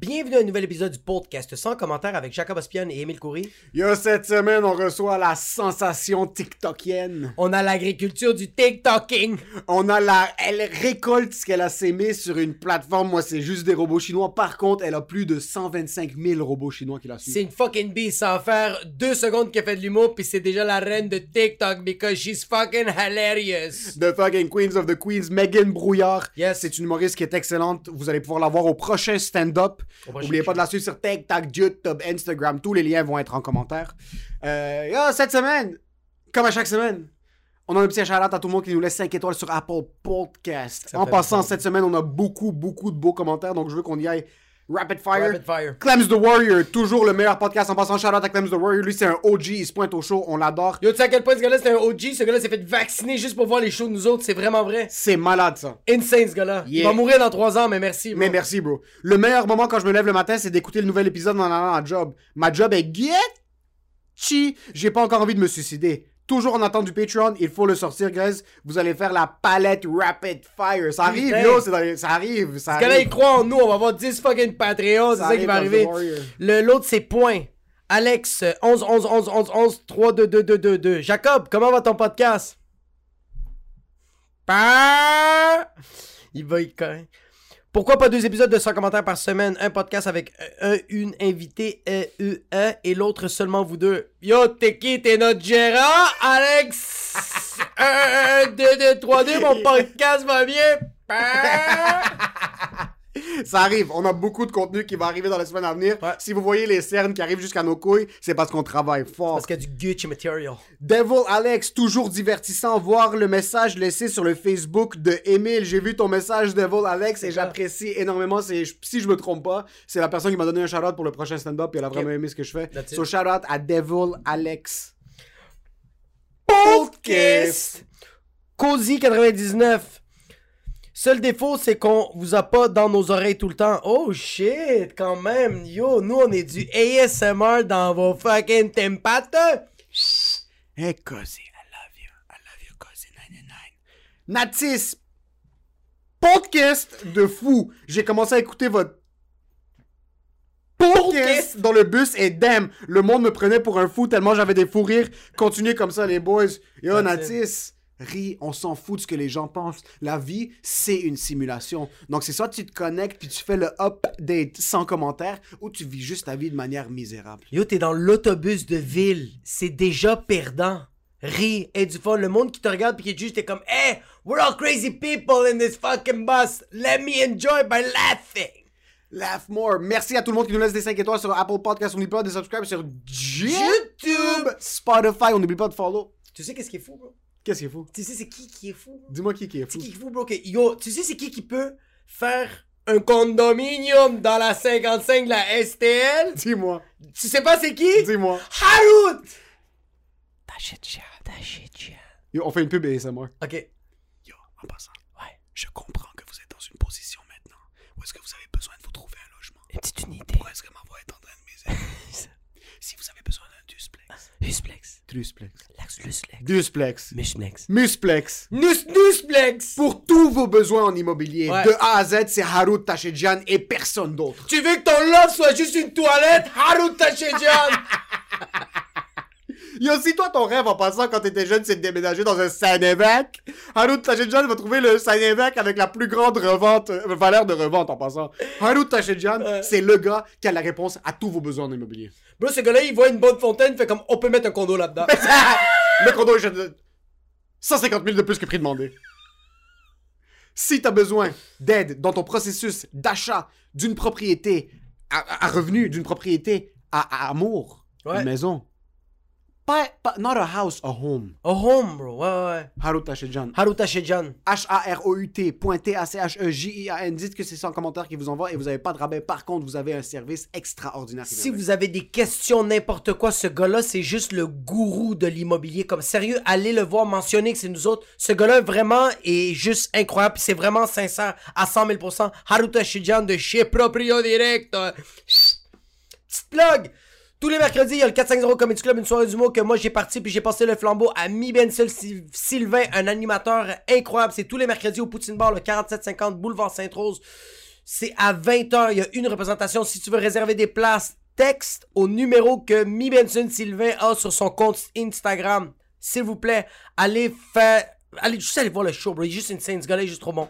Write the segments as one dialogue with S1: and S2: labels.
S1: Bienvenue à un nouvel épisode du podcast sans commentaire avec Jacob Ospion et Émile Coury.
S2: Yo, cette semaine, on reçoit la sensation TikTokienne.
S1: On a l'agriculture du TikToking.
S2: On a la... Elle récolte ce qu'elle a sémé sur une plateforme. Moi, c'est juste des robots chinois. Par contre, elle a plus de 125 000 robots chinois qui la suivent.
S1: C'est une fucking bee sans faire deux secondes qu'elle fait de l'humour puis c'est déjà la reine de TikTok because she's fucking hilarious.
S2: The fucking Queens of the Queens, Megan Brouillard.
S1: Yes.
S2: C'est une humoriste qui est excellente. Vous allez pouvoir la voir au prochain stand-up. N'oubliez pas de la suivre sur TikTok, YouTube, Instagram. Tous les liens vont être en commentaire. Euh, yo, cette semaine, comme à chaque semaine, on a un petit shout à tout le monde qui nous laisse 5 étoiles sur Apple Podcast.
S1: Ça
S2: En passant, cette semaine, on a beaucoup, beaucoup de beaux commentaires. Donc, je veux qu'on y aille rapid fire.
S1: Rapid fire.
S2: Clems the Warrior, toujours le meilleur podcast. En passant, shout out à Clems the Warrior. Lui, c'est un OG. Il se pointe au show. On l'adore.
S1: Yo, tu sais à quel point ce gars-là c'était un OG? Ce gars-là s'est fait vacciner juste pour voir les shows de nous autres. C'est vraiment vrai.
S2: C'est malade, ça.
S1: Insane ce gars-là. Il va mourir dans trois ans, mais merci.
S2: Mais merci, bro. Le meilleur moment quand je me lève le matin, c'est d'écouter le nouvel épisode en allant à job. Ma job est chi. J'ai pas encore envie de me suicider. Toujours en attente du Patreon, il faut le sortir, guys. Vous allez faire la palette Rapid Fire. Ça arrive,
S1: Putain.
S2: yo, dans les- ça arrive, ça
S1: il croit en nous. On va avoir 10 fucking Patreons. C'est
S2: Ça
S1: ça qui va
S2: arrive,
S1: arriver. L'autre, c'est point. Alex, euh, 11 11 11 11 11 3 2 2 2 2 2. Jacob, comment va ton podcast? Il va y. Pourquoi pas deux épisodes de 100 commentaires par semaine? Un podcast avec un, une invité, euh, euh, un, et l'autre seulement vous deux. Yo, t'es qui? T'es notre gérant? Alex! 1, 2, 2, 3, 2, mon podcast va bien?
S2: Ça arrive. On a beaucoup de contenu qui va arriver dans les semaines à venir.
S1: Ouais.
S2: Si vous voyez les cernes qui arrivent jusqu'à nos couilles, c'est parce qu'on travaille fort.
S1: Parce qu'il y a du Gucci material.
S2: Devil Alex, toujours divertissant. Voir le message laissé sur le Facebook de Emile. J'ai vu ton message, Devil Alex, et j'apprécie énormément. C'est, si je me trompe pas, c'est la personne qui m'a donné un shout-out pour le prochain stand-up, et elle a vraiment aimé ce que je fais.
S1: That's.
S2: So, shout-out à Devil Alex.
S1: Podcast. Cozy 99. Seul défaut, c'est qu'on vous a pas dans nos oreilles tout le temps. Oh shit, quand même. Yo, nous, on est du ASMR dans vos fucking tempates.
S2: Hey, Cozy, I love you. I love you, Cozy 99. Natis, podcast de fou. J'ai commencé à écouter votre podcast dans le bus et damn, le monde me prenait pour un fou tellement j'avais des fous rires. Continuez comme ça, les boys. Yo, Natis. Ris, on s'en fout de ce que les gens pensent. La vie, c'est une simulation. Donc, c'est soit tu te connectes puis tu fais le update sans commentaire ou tu vis juste ta vie de manière misérable.
S1: Yo, t'es dans l'autobus de ville. C'est déjà perdant. Ris, et du fond, le monde qui te regarde puis qui est juste, t'es comme, hey, we're all crazy people in this fucking bus. Let me enjoy by laughing.
S2: Laugh more. Merci à tout le monde qui nous laisse des 5 étoiles sur Apple Podcast. On n'oublie pas de subscribe sur YouTube, Spotify. On n'oublie pas de follow.
S1: Tu sais qu'est-ce qui est fou, bro?
S2: Qu'est-ce qui est fou?
S1: Tu sais c'est qui qui est fou?
S2: Dis-moi qui qui est fou.
S1: sais qui est fou, bro? que- yo, tu sais c'est qui qui peut faire un condominium dans la 55 de la STL?
S2: Dis-moi.
S1: Tu sais pas c'est qui?
S2: Dis-moi.
S1: Harut! Tachitcha, tachitcha.
S2: Yo, on fait une pub ASMR.
S1: Ok.
S2: Yo, en passant.
S1: Ouais.
S2: Je comprends que vous êtes dans une position maintenant où est-ce que vous avez besoin de vous trouver un logement.
S1: Une petite unité.
S2: Pourquoi est-ce que ma voix est en train de miser? si vous avez besoin d'un dusplex.
S1: Husplex.
S2: Trusplex.
S1: Lax luslex.
S2: Dusplex.
S1: Musplex.
S2: Musplex.
S1: Nus nusplex!
S2: Pour tous vos besoins en immobilier,
S1: Ouais.
S2: de A à Z, c'est Harut Tachedjian et personne d'autre.
S1: Tu veux que ton love soit juste une toilette? Harut Tachidjan!
S2: Yo, si toi, ton rêve en passant quand t'étais jeune, c'est de déménager dans un Saint-Évêque, Harut Tachedjian va trouver le Saint-Évêque avec la plus grande revente, euh, valeur de revente en passant. Harut Tachedjian, c'est le gars qui a la réponse à tous vos besoins en immobilier.
S1: Bro, ce gars-là, il voit une bonne fontaine, fait comme on peut mettre un condo là-dedans.
S2: le condo est de 150 000 de plus que prix demandé. Si t'as besoin d'aide dans ton processus d'achat d'une propriété à, à- à revenu, d'une propriété à, à amour,
S1: Ouais.
S2: une maison, Pas, pas, not a house, a home.
S1: A home, bro. Ouais, ouais, ouais.
S2: Haruta Shejan.
S1: Haruta Shejan.
S2: H-A-R-O-U-T, point T-A-C-H-E-J-I-A-N. Dites que c'est sans commentaire qui vous envoie et vous n'avez pas de rabais. Par contre, vous avez un service extraordinaire.
S1: Si vous avez des questions, n'importe quoi, ce gars-là, c'est juste le gourou de l'immobilier. Comme sérieux, allez le voir, mentionner que c'est nous autres. Ce gars-là, vraiment, est juste incroyable. C'est vraiment sincère à 100 000 Haruta Shijan de chez Proprio Direct. Petite plug! Tous les mercredis, il y a le 450 Comedy Club, une soirée d'humour que moi j'ai parti puis j'ai passé le flambeau à Mi Bensel Sy- Sylvain, un animateur incroyable. C'est tous les mercredis au Poutine Bar, le 4750 Boulevard Sainte-Rose. C'est à 20h, il y a une représentation. Si tu veux réserver des places, texte au numéro que Mi Benson Sylvain a sur son compte Instagram. S'il vous plaît, allez faire. Allez juste aller voir le show, bro. Il est juste insane. Ce gars-là juste trop bon.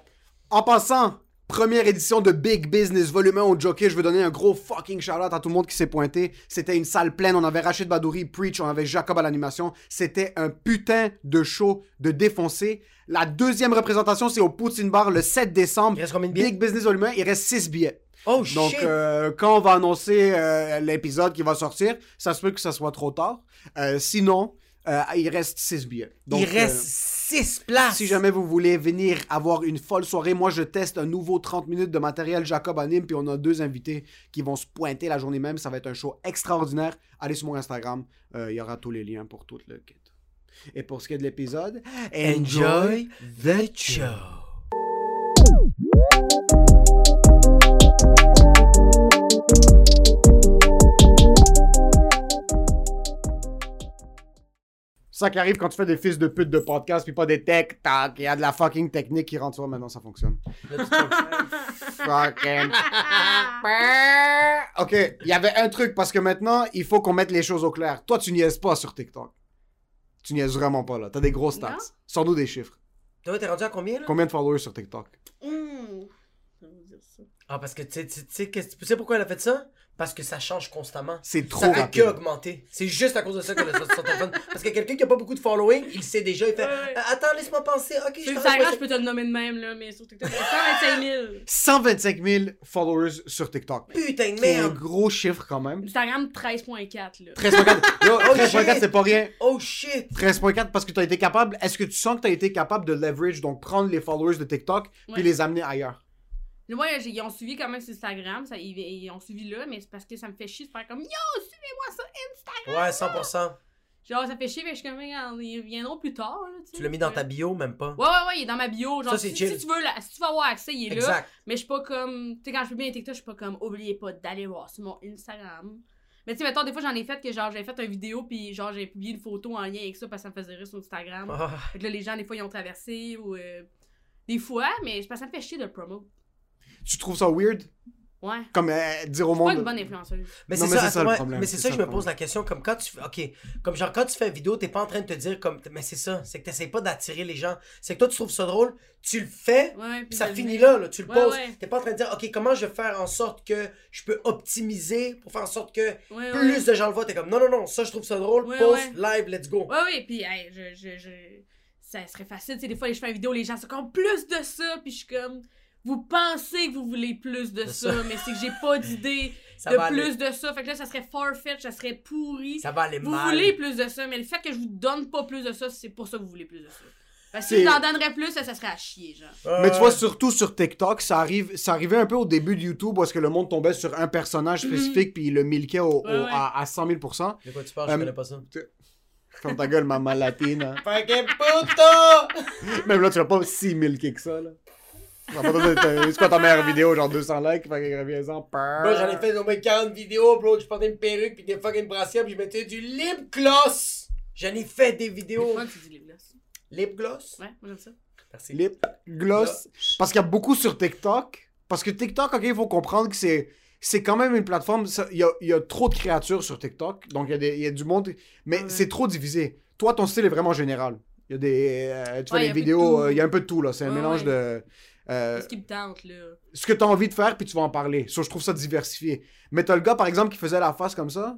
S2: En passant, première édition de Big Business Volume 1 au Jockey. Je veux donner un gros fucking shout-out à tout le monde qui s'est pointé. C'était une salle pleine. On avait Rachid Badouri, Preach, on avait Jacob à l'animation. C'était un putain de show de défoncé. La deuxième représentation, c'est au Poutine Bar le 7 décembre.
S1: Il reste combien de billets?
S2: Big Business Volume 1, il reste 6 billets.
S1: Oh
S2: Donc,
S1: shit!
S2: euh, quand on va annoncer euh, l'épisode qui va sortir, ça se peut que ça soit trop tard. Euh, sinon, il reste 6 billets. Donc,
S1: il reste 6 places.
S2: si jamais vous voulez venir avoir une folle soirée, moi je teste un nouveau 30 minutes de matériel Jacob anime, puis on a deux invités qui vont se pointer la journée même. Ça va être un show extraordinaire. Allez sur mon Instagram, euh, il y aura tous les liens pour tout le kit. Et pour ce qui est de l'épisode,
S1: Enjoy the show.
S2: Ça qui arrive quand tu fais des fils de pute de podcast, puis pas des tech tac. Il y a de la fucking technique qui rentre sur maintenant, ça fonctionne. Fucking. ok, il y avait un truc parce que maintenant, il faut qu'on mette les choses au clair. Toi, tu niaises pas sur TikTok. Tu niaises vraiment pas là. T'as des gros stats. Sors-nous des chiffres.
S1: Toi, t'es rendu à combien, là?
S2: Combien de followers sur TikTok?
S3: Mmh.
S1: Ah, parce que sais- tu sais pourquoi elle a fait ça? Parce que ça change constamment.
S2: C'est trop
S1: Ça fait
S2: rapide.
S1: que augmenter. C'est juste à cause de ça a sorti son téléphone. Parce que quelqu'un qui a pas beaucoup de following, il sait déjà, il fait
S3: Ouais.
S1: Euh, Attends, laisse-moi penser. Ok, je
S3: je peux te le nommer de même, là, mais sur TikTok, c'est 125 000.
S2: 125 000 followers sur TikTok.
S1: Putain de
S2: C'est un
S1: merde.
S2: gros chiffre quand même.
S3: Instagram, 13.4, là.
S2: 13.4. Yo,
S1: Oh,
S2: 13.4,
S1: shit.
S2: c'est pas rien.
S1: Oh shit.
S2: 13.4 parce que tu as été capable. Est-ce que tu sens que tu as été capable de leverage, donc prendre les followers de TikTok puis
S3: Ouais.
S2: les amener ailleurs?
S3: Moi, ils ont suivi quand même sur Instagram, ça, ils, ils ont suivi là, mais c'est parce que ça me fait chier de faire comme Yo, suivez-moi sur Instagram!
S1: Ouais, 100%.
S3: Genre, ça fait chier, mais je suis comme, ils viendront plus tard, là, tu
S1: l'as mis dans ta bio, même pas?
S3: Ouais, ouais, ouais, il est dans ma bio. Genre,
S1: Ça, c'est
S3: si, tu veux, là, si tu veux avoir accès, il est là.
S1: Exact.
S3: Mais je suis pas comme. Tu sais, quand je publie un TikTok, je suis pas comme, oubliez pas d'aller voir sur mon Instagram. Mais tu sais, mettons, des fois, j'en ai fait que genre, j'ai fait une vidéo, puis genre, j'ai publié une photo en lien avec ça parce que ça me faisait rire sur Instagram.
S1: Ah.
S3: Fait que là, les gens, des fois, ils ont traversé ou. euh, des fois, mais parce que ça me fait chier de le promo.
S2: Tu trouves ça weird?
S3: Ouais.
S2: Comme euh, dire au
S3: Je suis pas une
S2: monde.
S3: bonne influenceuse.
S1: Mais c'est
S2: mais
S1: ça,
S2: c'est ça le problème,
S1: Mais c'est
S2: c'est
S1: ça,
S2: ça
S1: je me pose la question. Comme quand tu fais. Ok. Comme genre, quand tu fais une vidéo, t'es pas en train de te dire comme. Mais c'est ça. C'est que t'essayes pas d'attirer les gens. C'est que toi, tu trouves ça drôle. Tu le fais.
S3: Ouais.
S1: Puis ça finit là, là, tu le
S3: Ouais,
S1: poses.
S3: ouais.
S1: T'es pas en train de dire, OK, comment je vais faire en sorte que je peux optimiser pour faire en sorte que
S3: Ouais,
S1: plus
S3: ouais.
S1: de gens le voient? T'es comme, non, non, non, ça, je trouve ça drôle.
S3: Ouais.
S1: live, let's go.
S3: Ouais, ouais, puis hey, je, je, je, ça serait facile. Tu sais, des fois, je fais une vidéo, les gens sont comme plus de ça, puis je suis comme, vous pensez que vous voulez plus de ça,
S1: ça.
S3: mais c'est que j'ai pas d'idée de plus
S1: aller,
S3: de ça. Fait que là, ça serait farfetch, ça serait pourri.
S1: ça va aller
S3: vous
S1: mal.
S3: voulez plus de ça, mais le fait que je vous donne pas plus de ça, c'est pour ça que vous voulez plus de ça. Parce que si je vous en donnerais plus, ça, ça serait à chier, genre.
S1: Euh,
S2: Mais tu vois, surtout sur TikTok, ça arrive, ça arrivait un peu au début de YouTube où est-ce que le monde tombait sur un personnage spécifique puis il le milquait au, au-
S3: Mhm. Ouais, ouais.
S2: À, à 100 000%
S1: De quoi tu parles,
S2: Euh,
S1: je connais pas ça.
S2: Ferme ta gueule, maman latine.
S1: Fucking puto!
S2: Même là, tu l'as pas si milqué que ça, là. Ça va pas être- C'est quoi ta meilleure vidéo, genre 200 likes, fait que reviens-en.
S1: Bro, j'en ai fait au moins 40 vidéos, bro. Je portais une perruque puis des fucking brassières puis je mettais du lip gloss. J'en ai fait des vidéos.
S3: Pourquoi tu dis les glaces?
S1: Lip gloss?
S3: Ouais, moi j'aime ça.
S1: Merci.
S2: Lip gloss. Parce qu'il y a beaucoup sur TikTok. Parce que TikTok, ok, il faut comprendre que c'est. C'est quand même une plateforme. Il y a, il y a trop de créatures sur TikTok. Donc il y a, des, il y a du monde. Mais
S3: Ouais.
S2: c'est trop divisé. Toi, ton style est vraiment général. Il y a des. euh, tu fais
S3: Ouais,
S2: des vidéos. euh, il y a un peu de tout, là. C'est un
S3: Ouais,
S2: mélange
S3: ouais.
S2: de. Euh,
S3: Ce qui me tente, là?
S2: ce que tu as envie de faire, puis tu vas en parler. Ça, je trouve ça diversifié. Mais t'as le gars, par exemple, qui faisait la face comme ça?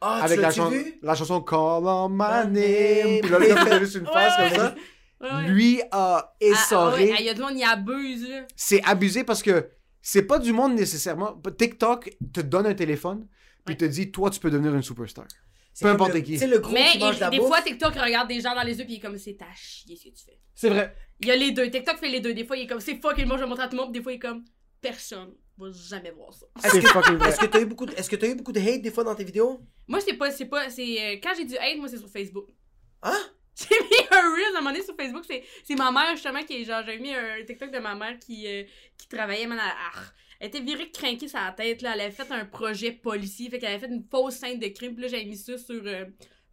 S1: Ah,
S2: avec
S1: tu
S2: la, chan-
S1: vu?
S2: la chanson Call on my name. Puis là, le gars faisait juste une face
S3: ouais.
S2: comme ça.
S3: Ouais.
S2: Lui a
S3: Ah, ah,
S2: essoré.
S3: ouais, Il y a du monde qui abuse, là.
S2: C'est abusé parce que c'est pas du monde nécessairement. TikTok te donne un téléphone, puis
S3: Ouais.
S2: te dit, toi, tu peux devenir une superstar.
S1: C'est
S2: Peu importe
S1: le-
S2: qui.
S1: Le gros
S3: Mais
S1: qui
S3: il- des
S1: bouffe.
S3: fois, TikTok regarde des gens dans les yeux, puis il est comme, c'est à chier ce que tu fais.
S2: C'est vrai.
S3: Il y a les deux. TikTok fait les deux. Des fois, il est comme, c'est fucking moi, je vais montrer à tout le monde. Puis des fois, il est comme, personne va jamais voir ça.
S2: C'est fucking vrai.
S1: Est-ce que t'as eu beaucoup de... Est-ce que t'as eu beaucoup de hate des fois dans tes vidéos?
S3: Moi, c'est pas, c'est pas, c'est, euh, quand j'ai du hate, moi, c'est sur Facebook.
S1: Hein?
S3: J'ai mis un reel à un moment donné sur Facebook. C'est, c'est ma mère, justement, qui est genre, j'avais mis un TikTok de ma mère qui, euh, qui travaillait, man, à, Elle était virée craquée sa tête, là. Elle avait fait un projet policier. Fait qu'elle avait fait une fausse scène de crime. Puis là, j'avais mis ça sur, euh,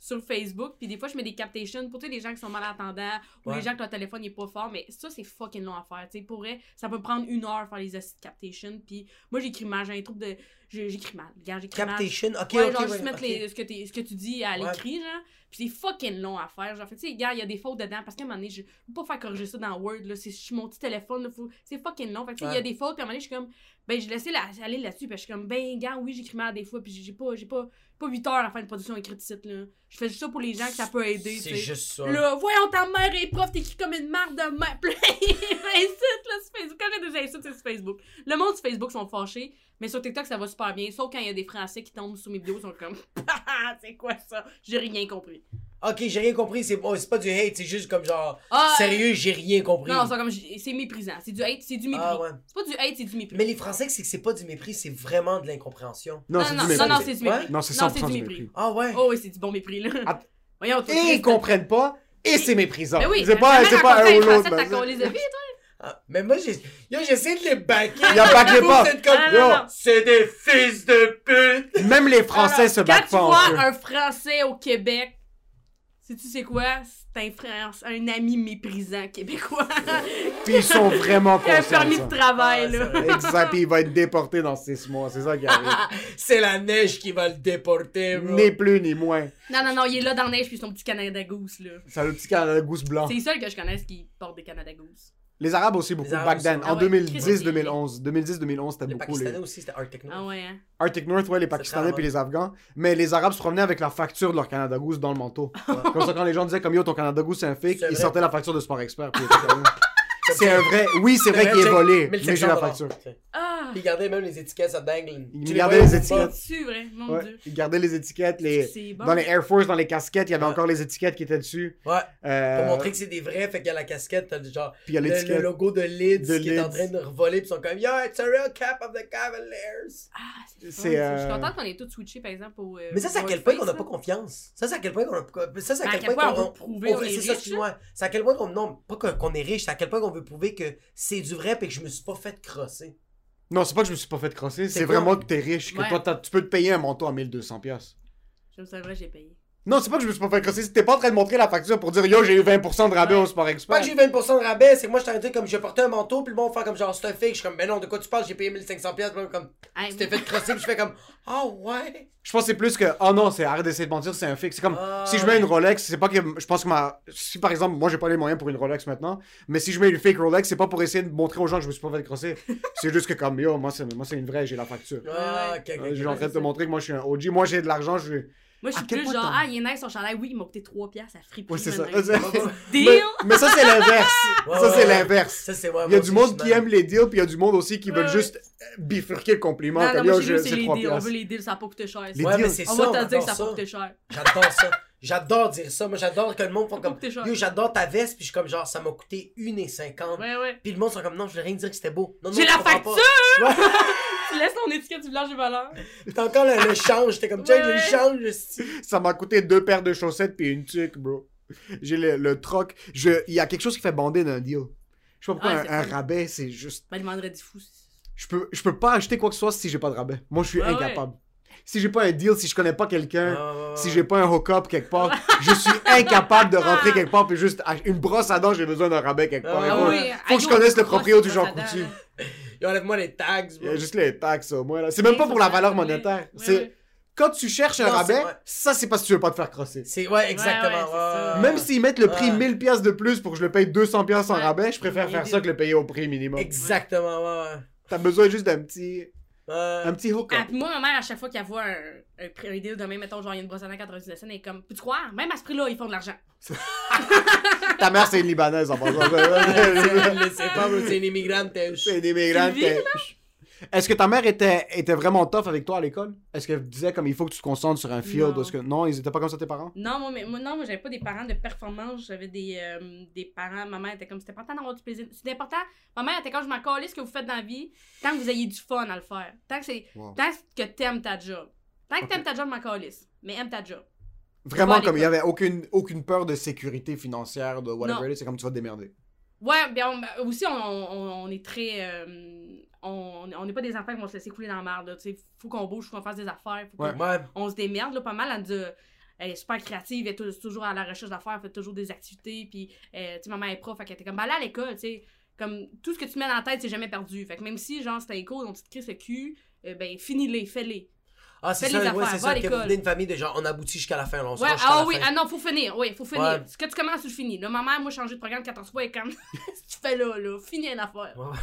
S3: sur Facebook. Puis des fois, je mets des captations pour les gens qui sont malentendants ou
S1: Ouais.
S3: les gens que leur téléphone n'est pas fort. Mais ça, c'est fucking long à faire. Tu sais, pour vrai, ça peut prendre une heure faire les de captations. Puis moi, j'écris mal. J'ai un trouble de. J'écris mal. Regarde, j'écris mal.
S1: Captation? Ok,
S3: Ouais,
S1: ok,
S3: genre
S1: ouais,
S3: juste mettre
S1: ok.
S3: les- ce, que ce que tu dis à l'écrit, genre. Puis c'est fucking long à faire. Genre, tu sais, gars, il y a des fautes dedans. Parce qu'à un moment donné, je peux pas faire corriger ça dans Word, là. C'est je suis mon petit téléphone, là. faut- C'est fucking long. Fait il y a des fautes. Puis à un moment donné, je suis comme, ben, je laissais la- aller là-dessus. Puis je suis comme, ben, gars, oui, j'écris mal des fois. Puis j'ai pas, j'ai pas, pas 8 heures à faire une production écrite site, là. Je fais juste ça pour les gens que ça peut aider,
S1: C'est juste ça.
S3: Là, voyons, ta mère est prof, t'écris comme une marque de mère. Puis là, sur Facebook. Quand j'ai des insultes, c'est sur Facebook. Le monde sur Facebook sont fâchés, mais sur TikTok, ça va super bien. Sauf quand il y a des Français qui tombent sur mes vidéos, ils sont comme, c'est quoi ça? J'ai rien compris.
S1: Ok, j'ai rien compris. C'est oh, c'est pas du hate, c'est juste comme genre.
S3: Ah,
S1: Sérieux, j'ai rien compris.
S3: Non, c'est comme, c'est méprisant. C'est du hate, c'est du mépris.
S1: Ah ouais.
S3: C'est pas du hate, c'est du mépris.
S1: Mais les Français, c'est que c'est pas du mépris, c'est vraiment de l'incompréhension.
S2: Non,
S3: non,
S2: c'est
S3: non,
S2: du
S3: non,
S2: mépris.
S3: non, c'est du mépris.
S1: Ouais?
S2: Non, c'est
S3: Non,
S2: 100%
S3: c'est du mépris.
S2: mépris.
S1: Ah ouais?
S3: Oh oui, c'est du bon mépris, là. Voyons,
S2: Et ils comprennent pas, et c'est méprisant.
S3: Mais oui,
S2: c'est pas,
S3: ta
S2: c'est pas un ou l'autre. Mais?
S1: Ah, moi, j'ai. Yo, j'essaie de les baquer.
S2: Il y a pas que les pas.
S1: Comme.
S3: Ah,
S1: c'est des fils de pute.
S2: Même les Français
S3: Alors,
S2: se
S3: Quand
S2: battent
S3: tu
S2: pas
S3: vois
S2: entre eux.
S3: un Français au Québec, sais-tu c'est quoi? C'est un, France, un ami méprisant québécois.
S2: Puis ils sont vraiment
S3: Il a un
S2: conscients.
S3: permis
S2: de
S3: travail,
S1: Ah, c'est
S3: là.
S2: Exact, puis il va être déporté dans six mois. C'est ça qui arrive.
S1: c'est la neige qui va le déporter, bro.
S2: ni plus ni moins.
S3: Non, non, non, il est là dans la neige puis son petit Canada Goose, là.
S2: C'est le petit Canada Goose blanc.
S3: C'est les seuls que je connaisse qui portent des Canada Goose.
S2: Les Arabes aussi beaucoup,
S1: Arabes
S2: back
S1: aussi.
S2: then.
S3: Ah
S2: En
S3: ouais,
S2: 2010-2011. 2010-2011, c'était
S1: Les
S2: beaucoup
S1: Pakistanais
S2: les...
S1: aussi, c'était Art Techno.
S3: Ah ouais, hein.
S2: Arctic North, ouais, les Pakistanais puis les Afghans. Mais les Arabes se promenaient avec la facture de leur Canada Goose dans le manteau. Comme ça, quand les gens disaient comme yo, ton Canada Goose c'est un fake, ils
S1: vrai.
S2: sortaient la facture de Sport Expert. C'est un vrai. Oui, c'est vrai qu'il est volé,
S1: 1700
S2: mais j'ai la facture.
S3: Ah!
S1: Puis il gardait même les étiquettes, ça dangle.
S2: Il
S1: Tu
S2: gardait
S1: voyais
S2: les étiquettes.
S3: C'est vrai, mon
S2: Ouais,
S3: dieu.
S2: ils gardaient les étiquettes, les...
S3: C'est bon.
S2: dans les Air Force, dans les casquettes, il y avait
S1: Ouais.
S2: encore les étiquettes qui étaient dessus.
S1: Ouais,
S2: Euh,
S1: pour montrer que c'est des vrais, fait qu'il y a la casquette, t'as genre
S2: Puis il y a
S1: le, logo de Lids
S2: De
S1: qui est en train de revoler, pis ils sont comme Yo, it's a real cap of the Cavaliers.
S3: Ah, c'est. Je
S2: euh,
S3: suis contente qu'on ait tous switché, par exemple, au. euh,
S1: Mais ça, c'est à quel point qu'on n'a pas confiance? Ça, c'est à quel point qu'on a. Ça, c'est à
S3: à
S1: quel point
S3: point on
S1: qu'on
S3: veut prouver
S1: C'est ça,
S3: riche,
S1: excuse-moi. C'est à quel point qu'on. Non, pas que- qu'on est riche, c'est à quel point qu'on veut prouver que c'est du vrai, pis que je me suis pas fait crosser.
S2: Non, c'est pas que je me suis pas fait crosser,
S1: C'est
S2: vraiment que t'es riche, que
S3: Ouais.
S2: toi, t'as- tu peux te payer un manteau à 1200$. piastres.
S3: Je me souviens, j'ai payé.
S2: Non, c'est pas que je me suis pas fait crosser, c'est que t'es pas en train de montrer la facture pour dire yo, j'ai eu 20% de rabais
S3: Ouais.
S2: au Sport
S1: Pas
S2: Expert.
S1: que j'ai eu 20% de rabais, c'est que moi, je t'arrêtais comme je portais un manteau, puis le monde fait comme genre, c'est un fake. Je suis comme, ben non, de quoi tu parles, j'ai payé 1500$, piastres. Puis comme,
S3: Hey,
S1: tu t'es fait crosser, pis je fais comme, ah ouais?
S2: Je pense que c'est plus que oh non, c'est arrête d'essayer de mentir, c'est un fixe. C'est comme
S1: Ah,
S2: si je mets une Rolex, c'est pas que je pense que ma si par exemple, moi j'ai pas les moyens pour une Rolex maintenant, mais si je mets une fake Rolex, c'est pas pour essayer de montrer aux gens que je me suis pas fait crosser. c'est juste que comme yo, moi c'est moi c'est une vraie, j'ai la facture.
S1: Ah,
S3: Ouais,
S1: ok, ok,
S2: Euh,
S1: ok.
S2: j'ai en train de te montrer que moi je suis un OG. Moi j'ai de l'argent, je
S3: Moi, je suis plus genre, ah, il est nice son chandail. Oui, il m'a coûté 3 piastres à friperie.
S2: Ouais, c'est ça. C'est-
S3: Deal!
S2: mais, ça c'est l'inverse. Ça c'est l'inverse.
S1: Ça, c'est
S2: Il y a du monde qui aime les deals, puis il y a du monde aussi qui veulent juste euh, bifurquer le compliment
S3: Non,
S2: comme
S3: non, moi,
S2: je-
S3: c'est les
S2: 3
S3: deals. On veut les deals, ça a pas coûté cher.
S2: Les
S1: Ouais, mais
S2: deals.
S1: c'est
S3: On
S1: ça.
S3: va te dire que ça a
S1: j'adore
S3: pas coûté cher.
S1: J'adore ça. J'adore dire ça. Moi, j'adore que le monde font comme.
S3: coûté cher.
S1: Yo, j'adore ta veste, puis je suis comme genre, ça m'a coûté 1,50.
S3: Ouais, ouais.
S1: Puis le monde sont comme, non, je voulais rien dire que c'était beau. Non, non,
S3: J'ai la facture! Tu laisses ton étiquette du village des valeurs.
S1: T'as encore le, le change. T'es comme, tiens,
S3: Ouais,
S1: j'ai le change.
S2: Ça m'a coûté deux paires de chaussettes puis une tuque, bro. J'ai le, le troc. Je... Il y a quelque chose qui fait bander d'un deal. Je sais pas pourquoi un,
S3: c'est
S2: un
S3: fun.
S2: rabais, c'est juste.
S3: Ben, le vendredi fou.
S2: Je peux, je peux pas acheter quoi que ce soit si j'ai pas de rabais. Moi, je suis
S3: Ouais,
S2: incapable. Si j'ai pas un deal, si je connais pas quelqu'un,
S1: Ah, ouais, ouais,
S2: si j'ai pas un hook-up quelque part, je suis incapable de rentrer quelque part puis juste ach- une brosse à dents, j'ai besoin d'un rabais quelque part.
S1: Ah,
S2: Il
S1: ah
S2: faut,
S1: oui.
S2: faut que je connaisse le proprio du Jean Coutu.
S1: Yo, enlève-moi les tags,
S2: Il y a juste les taxes au moins là. C'est même pas pour la valeur monétaire. C'est quand tu cherches un
S1: Non, c'est
S2: rabais, ça c'est parce que tu veux pas te faire crosser.
S1: C'est, ouais, exactement.
S3: Ouais, ouais, c'est ça.
S1: ouais.
S2: Même s'ils mettent le prix
S1: Ouais.
S2: 1000 pièces de plus pour que je le paye 200 pièces en
S3: Ouais.
S2: rabais, je préfère faire ça que le payer au prix minimum.
S1: Exactement, ouais,
S2: T'as besoin juste d'un petit
S1: ouais.
S2: un petit hook-up.
S3: Ah, puis moi, ma mère, à chaque fois qu'elle voit un, un, prix- un deal de même, mettons, genre, il y a une brosse à dents 90 de scène, elle est comme, peux-tu croire? Même à ce prix-là, ils font de l'argent.
S2: Ta mère c'est une libanaise en passant.
S1: C'est- pas, c'est une immigrante.
S2: c'est une immigrante. Est-ce que ta mère était, était vraiment tough avec toi à l'école? Est-ce qu'elle disait comme il faut que tu te concentres sur un field?
S3: Non.
S2: que... Non, ils étaient pas comme ça tes parents?
S3: Non, moi, mais, moi, non, moi, j'avais pas des parents de performance. J'avais des, euh, des parents. Ma mère était comme, c'est important d'avoir du plaisir. C'est important. Ma mère était comme, je m'en calais ce que vous faites dans la vie, tant que vous ayez du fun à le faire. Tant que, c'est,
S2: Wow.
S3: tant que t'aimes ta job. Tant que
S2: Ok.
S3: t'aimes ta job, m'en calisse. Mais aime ta job.
S2: Vraiment, comme il y
S3: l'école.
S2: avait aucune, aucune peur de sécurité financière, de whatever, it is, c'est comme tu vas te démerder.
S3: Ouais, bien, on- ben, aussi, on, on, on est très. euh, on on n'est pas des enfants qui vont se laisser couler dans la merde. sais. Faut qu'on bouge, faut qu'on fasse des affaires. Faut
S2: Ouais.
S3: qu'on-
S1: Ouais.
S3: on se démerde là, pas mal. Elle, dit, elle est super créative, elle est tou- toujours à la recherche d'affaires, elle fait toujours des activités. Puis, euh, tu sais, maman est prof, fait qu'elle était comme, bah là à l'école, tu sais. Comme tout ce que tu mets dans la tête, c'est jamais perdu. Fait que même si, genre, c'était écho, dont tu te crisses le cul, euh, ben, finis-les, fais-les.
S1: Ah, c'est ça,
S3: les
S1: ouais,
S3: affaires,
S1: c'est ça. Que vous venez d'une famille de genre, on aboutit jusqu'à la fin, on se
S3: Ouais, ah
S1: la
S3: oui,
S1: fin.
S3: ah non, faut finir. Oui, faut finir.
S1: Ouais.
S3: Ce que tu commences, tu le finis. Là, ma mère, moi, changer de programme 14 fois et comme, tu fais là, là, finis une affaire.
S1: Ouais.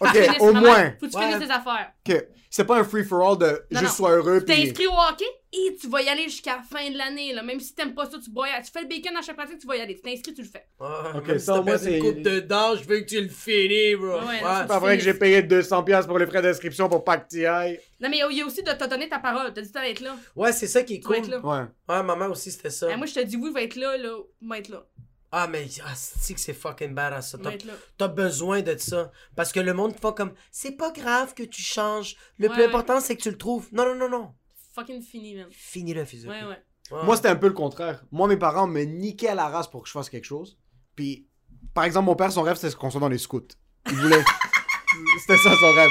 S2: Ok, au moins.
S3: Faut que tu
S1: Ouais.
S3: finisses tes affaires.
S2: Ok. C'est pas un free-for-all de
S3: Non,
S2: juste
S3: non.
S2: sois heureux.
S3: T'es
S2: Puis...
S3: inscrit au hockey? Et tu vas y aller jusqu'à la fin de l'année. là. Même si t'aimes pas ça, tu bois. Tu fais le bacon à chaque pratique, tu vas y aller. Tu t'es inscrit, tu le fais.
S1: Ouais,
S2: Ok,
S1: même
S2: ça,
S1: si perdu une
S2: c'est-
S1: coupe de dents, je veux que tu le finis, bro.
S3: Ouais,
S1: Ouais.
S2: C'est pas vrai que j'ai payé 200$ pour les frais d'inscription pour pas que tu y ailles.
S3: Non, mais il y a aussi de te donner ta parole. T'as dit que t'allais être là.
S1: Ouais, c'est ça qui est
S3: Tu
S1: cool.
S3: là.
S2: Ouais.
S1: Ouais, maman aussi, c'était ça.
S3: Ben, moi, je te dis oui, va être là, là. Va être là.
S1: Ah, mais ah, c'est que c'est fucking badass ça.
S3: Va
S1: T'as
S3: être là.
S1: t'as besoin de ça. Parce que le monde fait comme, c'est pas grave que tu changes. Le
S3: Ouais,
S1: plus
S3: ouais.
S1: important, c'est que tu le trouves. Non, non, non, non.
S3: Fucking fini, man.
S1: Finis le physique.
S3: Ouais, ouais.
S2: Moi, c'était un peu le contraire. Moi, mes parents me niquaient à la race pour que je fasse quelque chose. Puis, par exemple, mon père, son rêve, c'était qu'on soit dans les scouts. Il voulait. c'était ça, son rêve.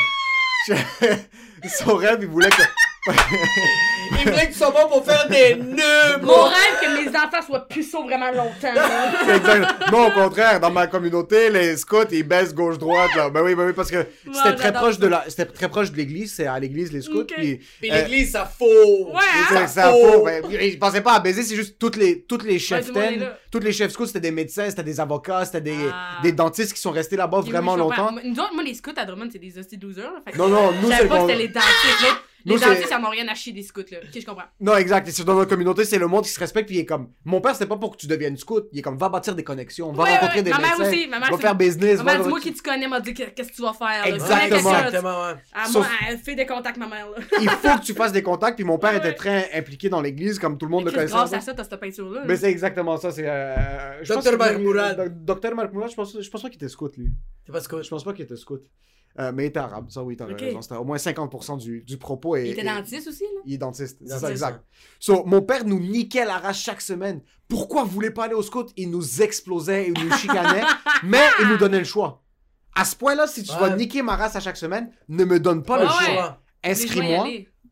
S2: Son rêve, il voulait que.
S1: Il voulait que tu sois bon pour faire des nœuds,
S3: Mon rêve que mes enfants soient puceaux vraiment longtemps.
S2: Exact. Non, au contraire, dans ma communauté, les scouts, ils baissent gauche-droite, là. Ben oui, ben oui, parce que c'était très proche
S3: ça.
S2: de la, c'était très proche de l'église, c'est à l'église, les scouts,
S3: Ok.
S2: puis...
S1: Puis
S2: euh,
S1: l'église, ça faux.
S3: Ouais, hein?
S2: à faux. Ben, ils pensaient pas à baiser, c'est juste toutes les, toutes les chefs
S3: là.
S2: toutes les chefs scouts, c'était des médecins, c'était des avocats, c'était des,
S3: Ah.
S2: des dentistes qui sont restés là-bas vraiment longtemps.
S3: Nous autres, moi, les scouts à Drummond, c'est des hosties de losers. là. Fait que,
S2: Non, non, nous,
S3: je
S2: c'est
S3: pas c'était les dentistes. Les
S2: Nous, c'est-
S3: dentistes, ils en ont rien à chier des scouts, là. Ok, je comprends.
S2: Non, exact. Et c'est dans notre communauté, c'est le monde qui se respecte, puis il est comme... Mon père, c'était pas pour que tu deviennes scout, il est comme, va bâtir des connexions, va
S3: Ouais,
S2: rencontrer
S3: ouais,
S2: des
S3: ma mère
S2: médecins,
S3: aussi, ma mère,
S2: va faire business,
S3: Maman, dis-moi qui tu connais, m'a dit que- qu'est-ce que tu vas faire.
S2: Exactement.
S3: Là.
S1: Exactement, ouais.
S3: Ah, moi, elle fait des contacts, ma mère, là.
S2: il faut que tu fasses des contacts, puis mon père était très impliqué dans l'église, comme tout le monde le connaissait.
S3: grâce à ça, t'as cette peinture-là. là.
S2: Mais c'est exactement ça, c'est... Euh, Docteur Marc Mourad, je pense, je pense pas qu'il était scout, lui.
S1: C'est pas que
S2: Je pense pas qu'il était scout. Euh, mais il était arabe, ça oui, t'as
S3: Ok.
S2: raison. C'était au moins 50% du, du propos. Et,
S3: Il était
S2: et-
S3: dentiste aussi, là?
S2: Il est dentiste, c'est ça, exact. So, mon père nous niquait la race chaque semaine. Pourquoi vous voulez pas aller au scout? Il nous explosait, il nous chicanait, mais il nous donnait le choix. À ce point-là, si tu
S1: Ouais.
S2: vas niquer ma race à chaque semaine, ne me donne pas le
S3: Ouais,
S2: choix.
S3: ouais.
S2: Inscris-moi,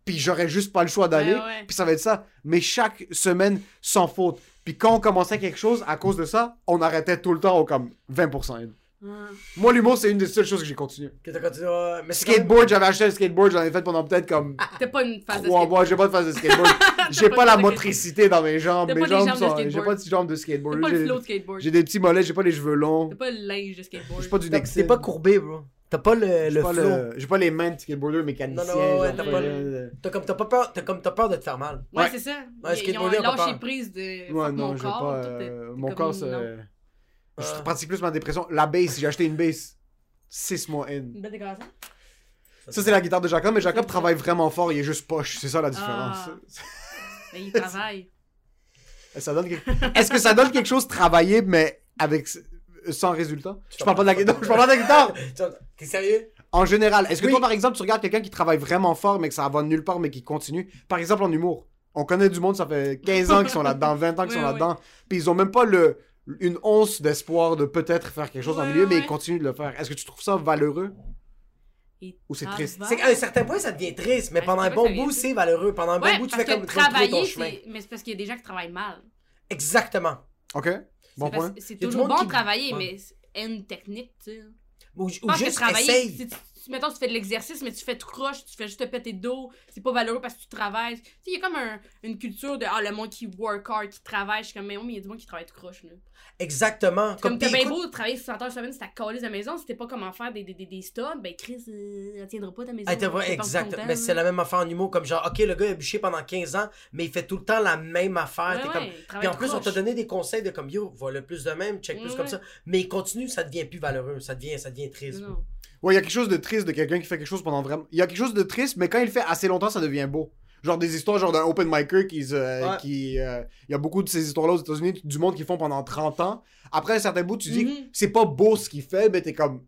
S2: puis j'aurais juste pas le choix d'aller, puis ça va être ça. Mais chaque semaine, sans faute. Puis quand on commençait quelque chose, à cause de ça, on arrêtait tout le temps au comme 20%.
S3: Ah.
S2: Moi, l'humour, c'est une des seules choses que j'ai continué.
S1: Que t'as continué. Mais
S2: Skateboard, j'avais acheté un skateboard, j'en ai fait pendant peut-être comme
S3: T'es pas une phase de skateboard.
S2: mois. J'ai pas de phase de skateboard. j'ai
S3: pas
S2: pas la motricité dans mes jambes. Mes
S3: pas
S2: jambes sont. J'ai pas de jambes de skateboard.
S3: pas le
S2: J'ai-
S3: flow de skateboard.
S2: J'ai des petits mollets, j'ai pas les cheveux longs.
S3: T'as pas le linge de skateboard.
S2: J'ai pas du Nexus.
S1: T'es pas courbé, bro. T'as pas le,
S2: J'ai
S1: le
S2: pas,
S1: flow.
S2: le- j'ai pas les mains de skateboarder mécaniciens.
S1: Non, non, ouais, t'as pas
S2: euh,
S1: T'as comme, t'as pas peur, t'as comme, t'as peur de te faire mal.
S3: Ouais,
S2: Ouais.
S3: c'est ça.
S1: Ouais,
S3: Ils- Ils ont
S1: skateboarder,
S3: lâché
S1: pas.
S3: prise de.
S2: Ouais, non, j'ai pas. euh, mon corps, c'est. Je
S1: Ouais.
S2: pratique plus ma dépression. La bass, j'ai acheté une bass. 6 mois in.
S3: Une belle décoration.
S2: Ça, c'est la guitare de Jacob, mais Jacob travaille vraiment fort, il est juste poche. C'est ça la différence.
S3: Ah. Ben, il travaille.
S2: Ça donne quelque- Est-ce que ça donne quelque chose travailler, mais avec sans résultat? Je parle pas de la guitare. Je parle pas de la guitare.
S1: T'es sérieux?
S2: En général, est-ce que
S1: Oui.
S2: toi, par exemple, tu regardes quelqu'un qui travaille vraiment fort, mais que ça va nulle part, mais qui continue? Par exemple, en humour. On connaît du monde, ça fait 15 ans qu'ils sont là-dedans, 20 ans qu'ils
S3: Oui,
S2: sont
S3: oui.
S2: là-dedans, puis ils ont même pas le une once d'espoir de peut-être faire quelque chose dans le
S3: Ouais,
S2: milieu, mais
S3: ouais.
S2: ils continuent de le faire. Est-ce que tu trouves ça valeureux?
S3: Il
S2: Ou c'est triste?
S1: C'est qu'à un certain point, ça devient triste, mais
S3: Ouais,
S1: pendant un bon bout, c'est valeureux. Pendant un
S3: Ouais,
S1: bon bout, tu fais comme trouver ton
S3: travailler,
S1: chemin.
S3: Mais c'est parce qu'il y a des gens qui travaillent mal.
S1: Exactement.
S2: Ok Bon point.
S3: C'est
S1: Il
S3: toujours
S1: monde
S3: bon
S1: qui-
S3: de travailler,
S1: Ouais.
S3: mais une technique, tu sais.
S1: Ou, juste
S3: travailler,
S1: essaye.
S3: Si mettons, tu fais de l'exercice, mais tu fais tout croche, tu fais juste te péter dos, c'est pas valeureux parce que tu travailles. Tu sais, il y a comme un- une culture de, ah, le monde qui work hard, qui travaille. Je suis comme, mais mais il y a du monde qui travaille tout croche, là.
S1: Exactement.
S3: Comme t'as
S1: puis
S3: bien beau de travailler 60 heures semaine, c'est ta calice de maison, si t'es pas comment faire des, des, des, des stubs, ben Chris, euh, elle tiendra pas ta maison.
S1: T'es vrai,
S3: T'es
S1: exact. Mais c'est la même affaire en humour, comme genre, ok, le gars a bûché pendant 15 ans, mais il fait tout le temps la même affaire.
S3: Ouais,
S1: T'es comme...
S3: il
S1: Puis en plus, on t'a donné des conseils de comme, yo, vois le plus de même, check plus
S3: Ouais,
S1: comme ça. Mais il continue, ça devient plus valeureux, ça devient, ça devient triste.
S3: Non.
S2: Ouais, il y a quelque chose de triste de quelqu'un qui fait quelque chose pendant vraiment. Il y a quelque chose de triste, mais quand il le fait assez longtemps, ça devient beau. Genre des histoires, genre d'un open micer qui. euh,
S1: Ouais.
S2: qui euh, Il y a beaucoup de ces histoires-là aux États-Unis, du monde qui font pendant 30 ans. Après un certain bout, tu dis,
S3: Mhm.
S2: c'est pas beau ce qu'il fait, mais t'es comme.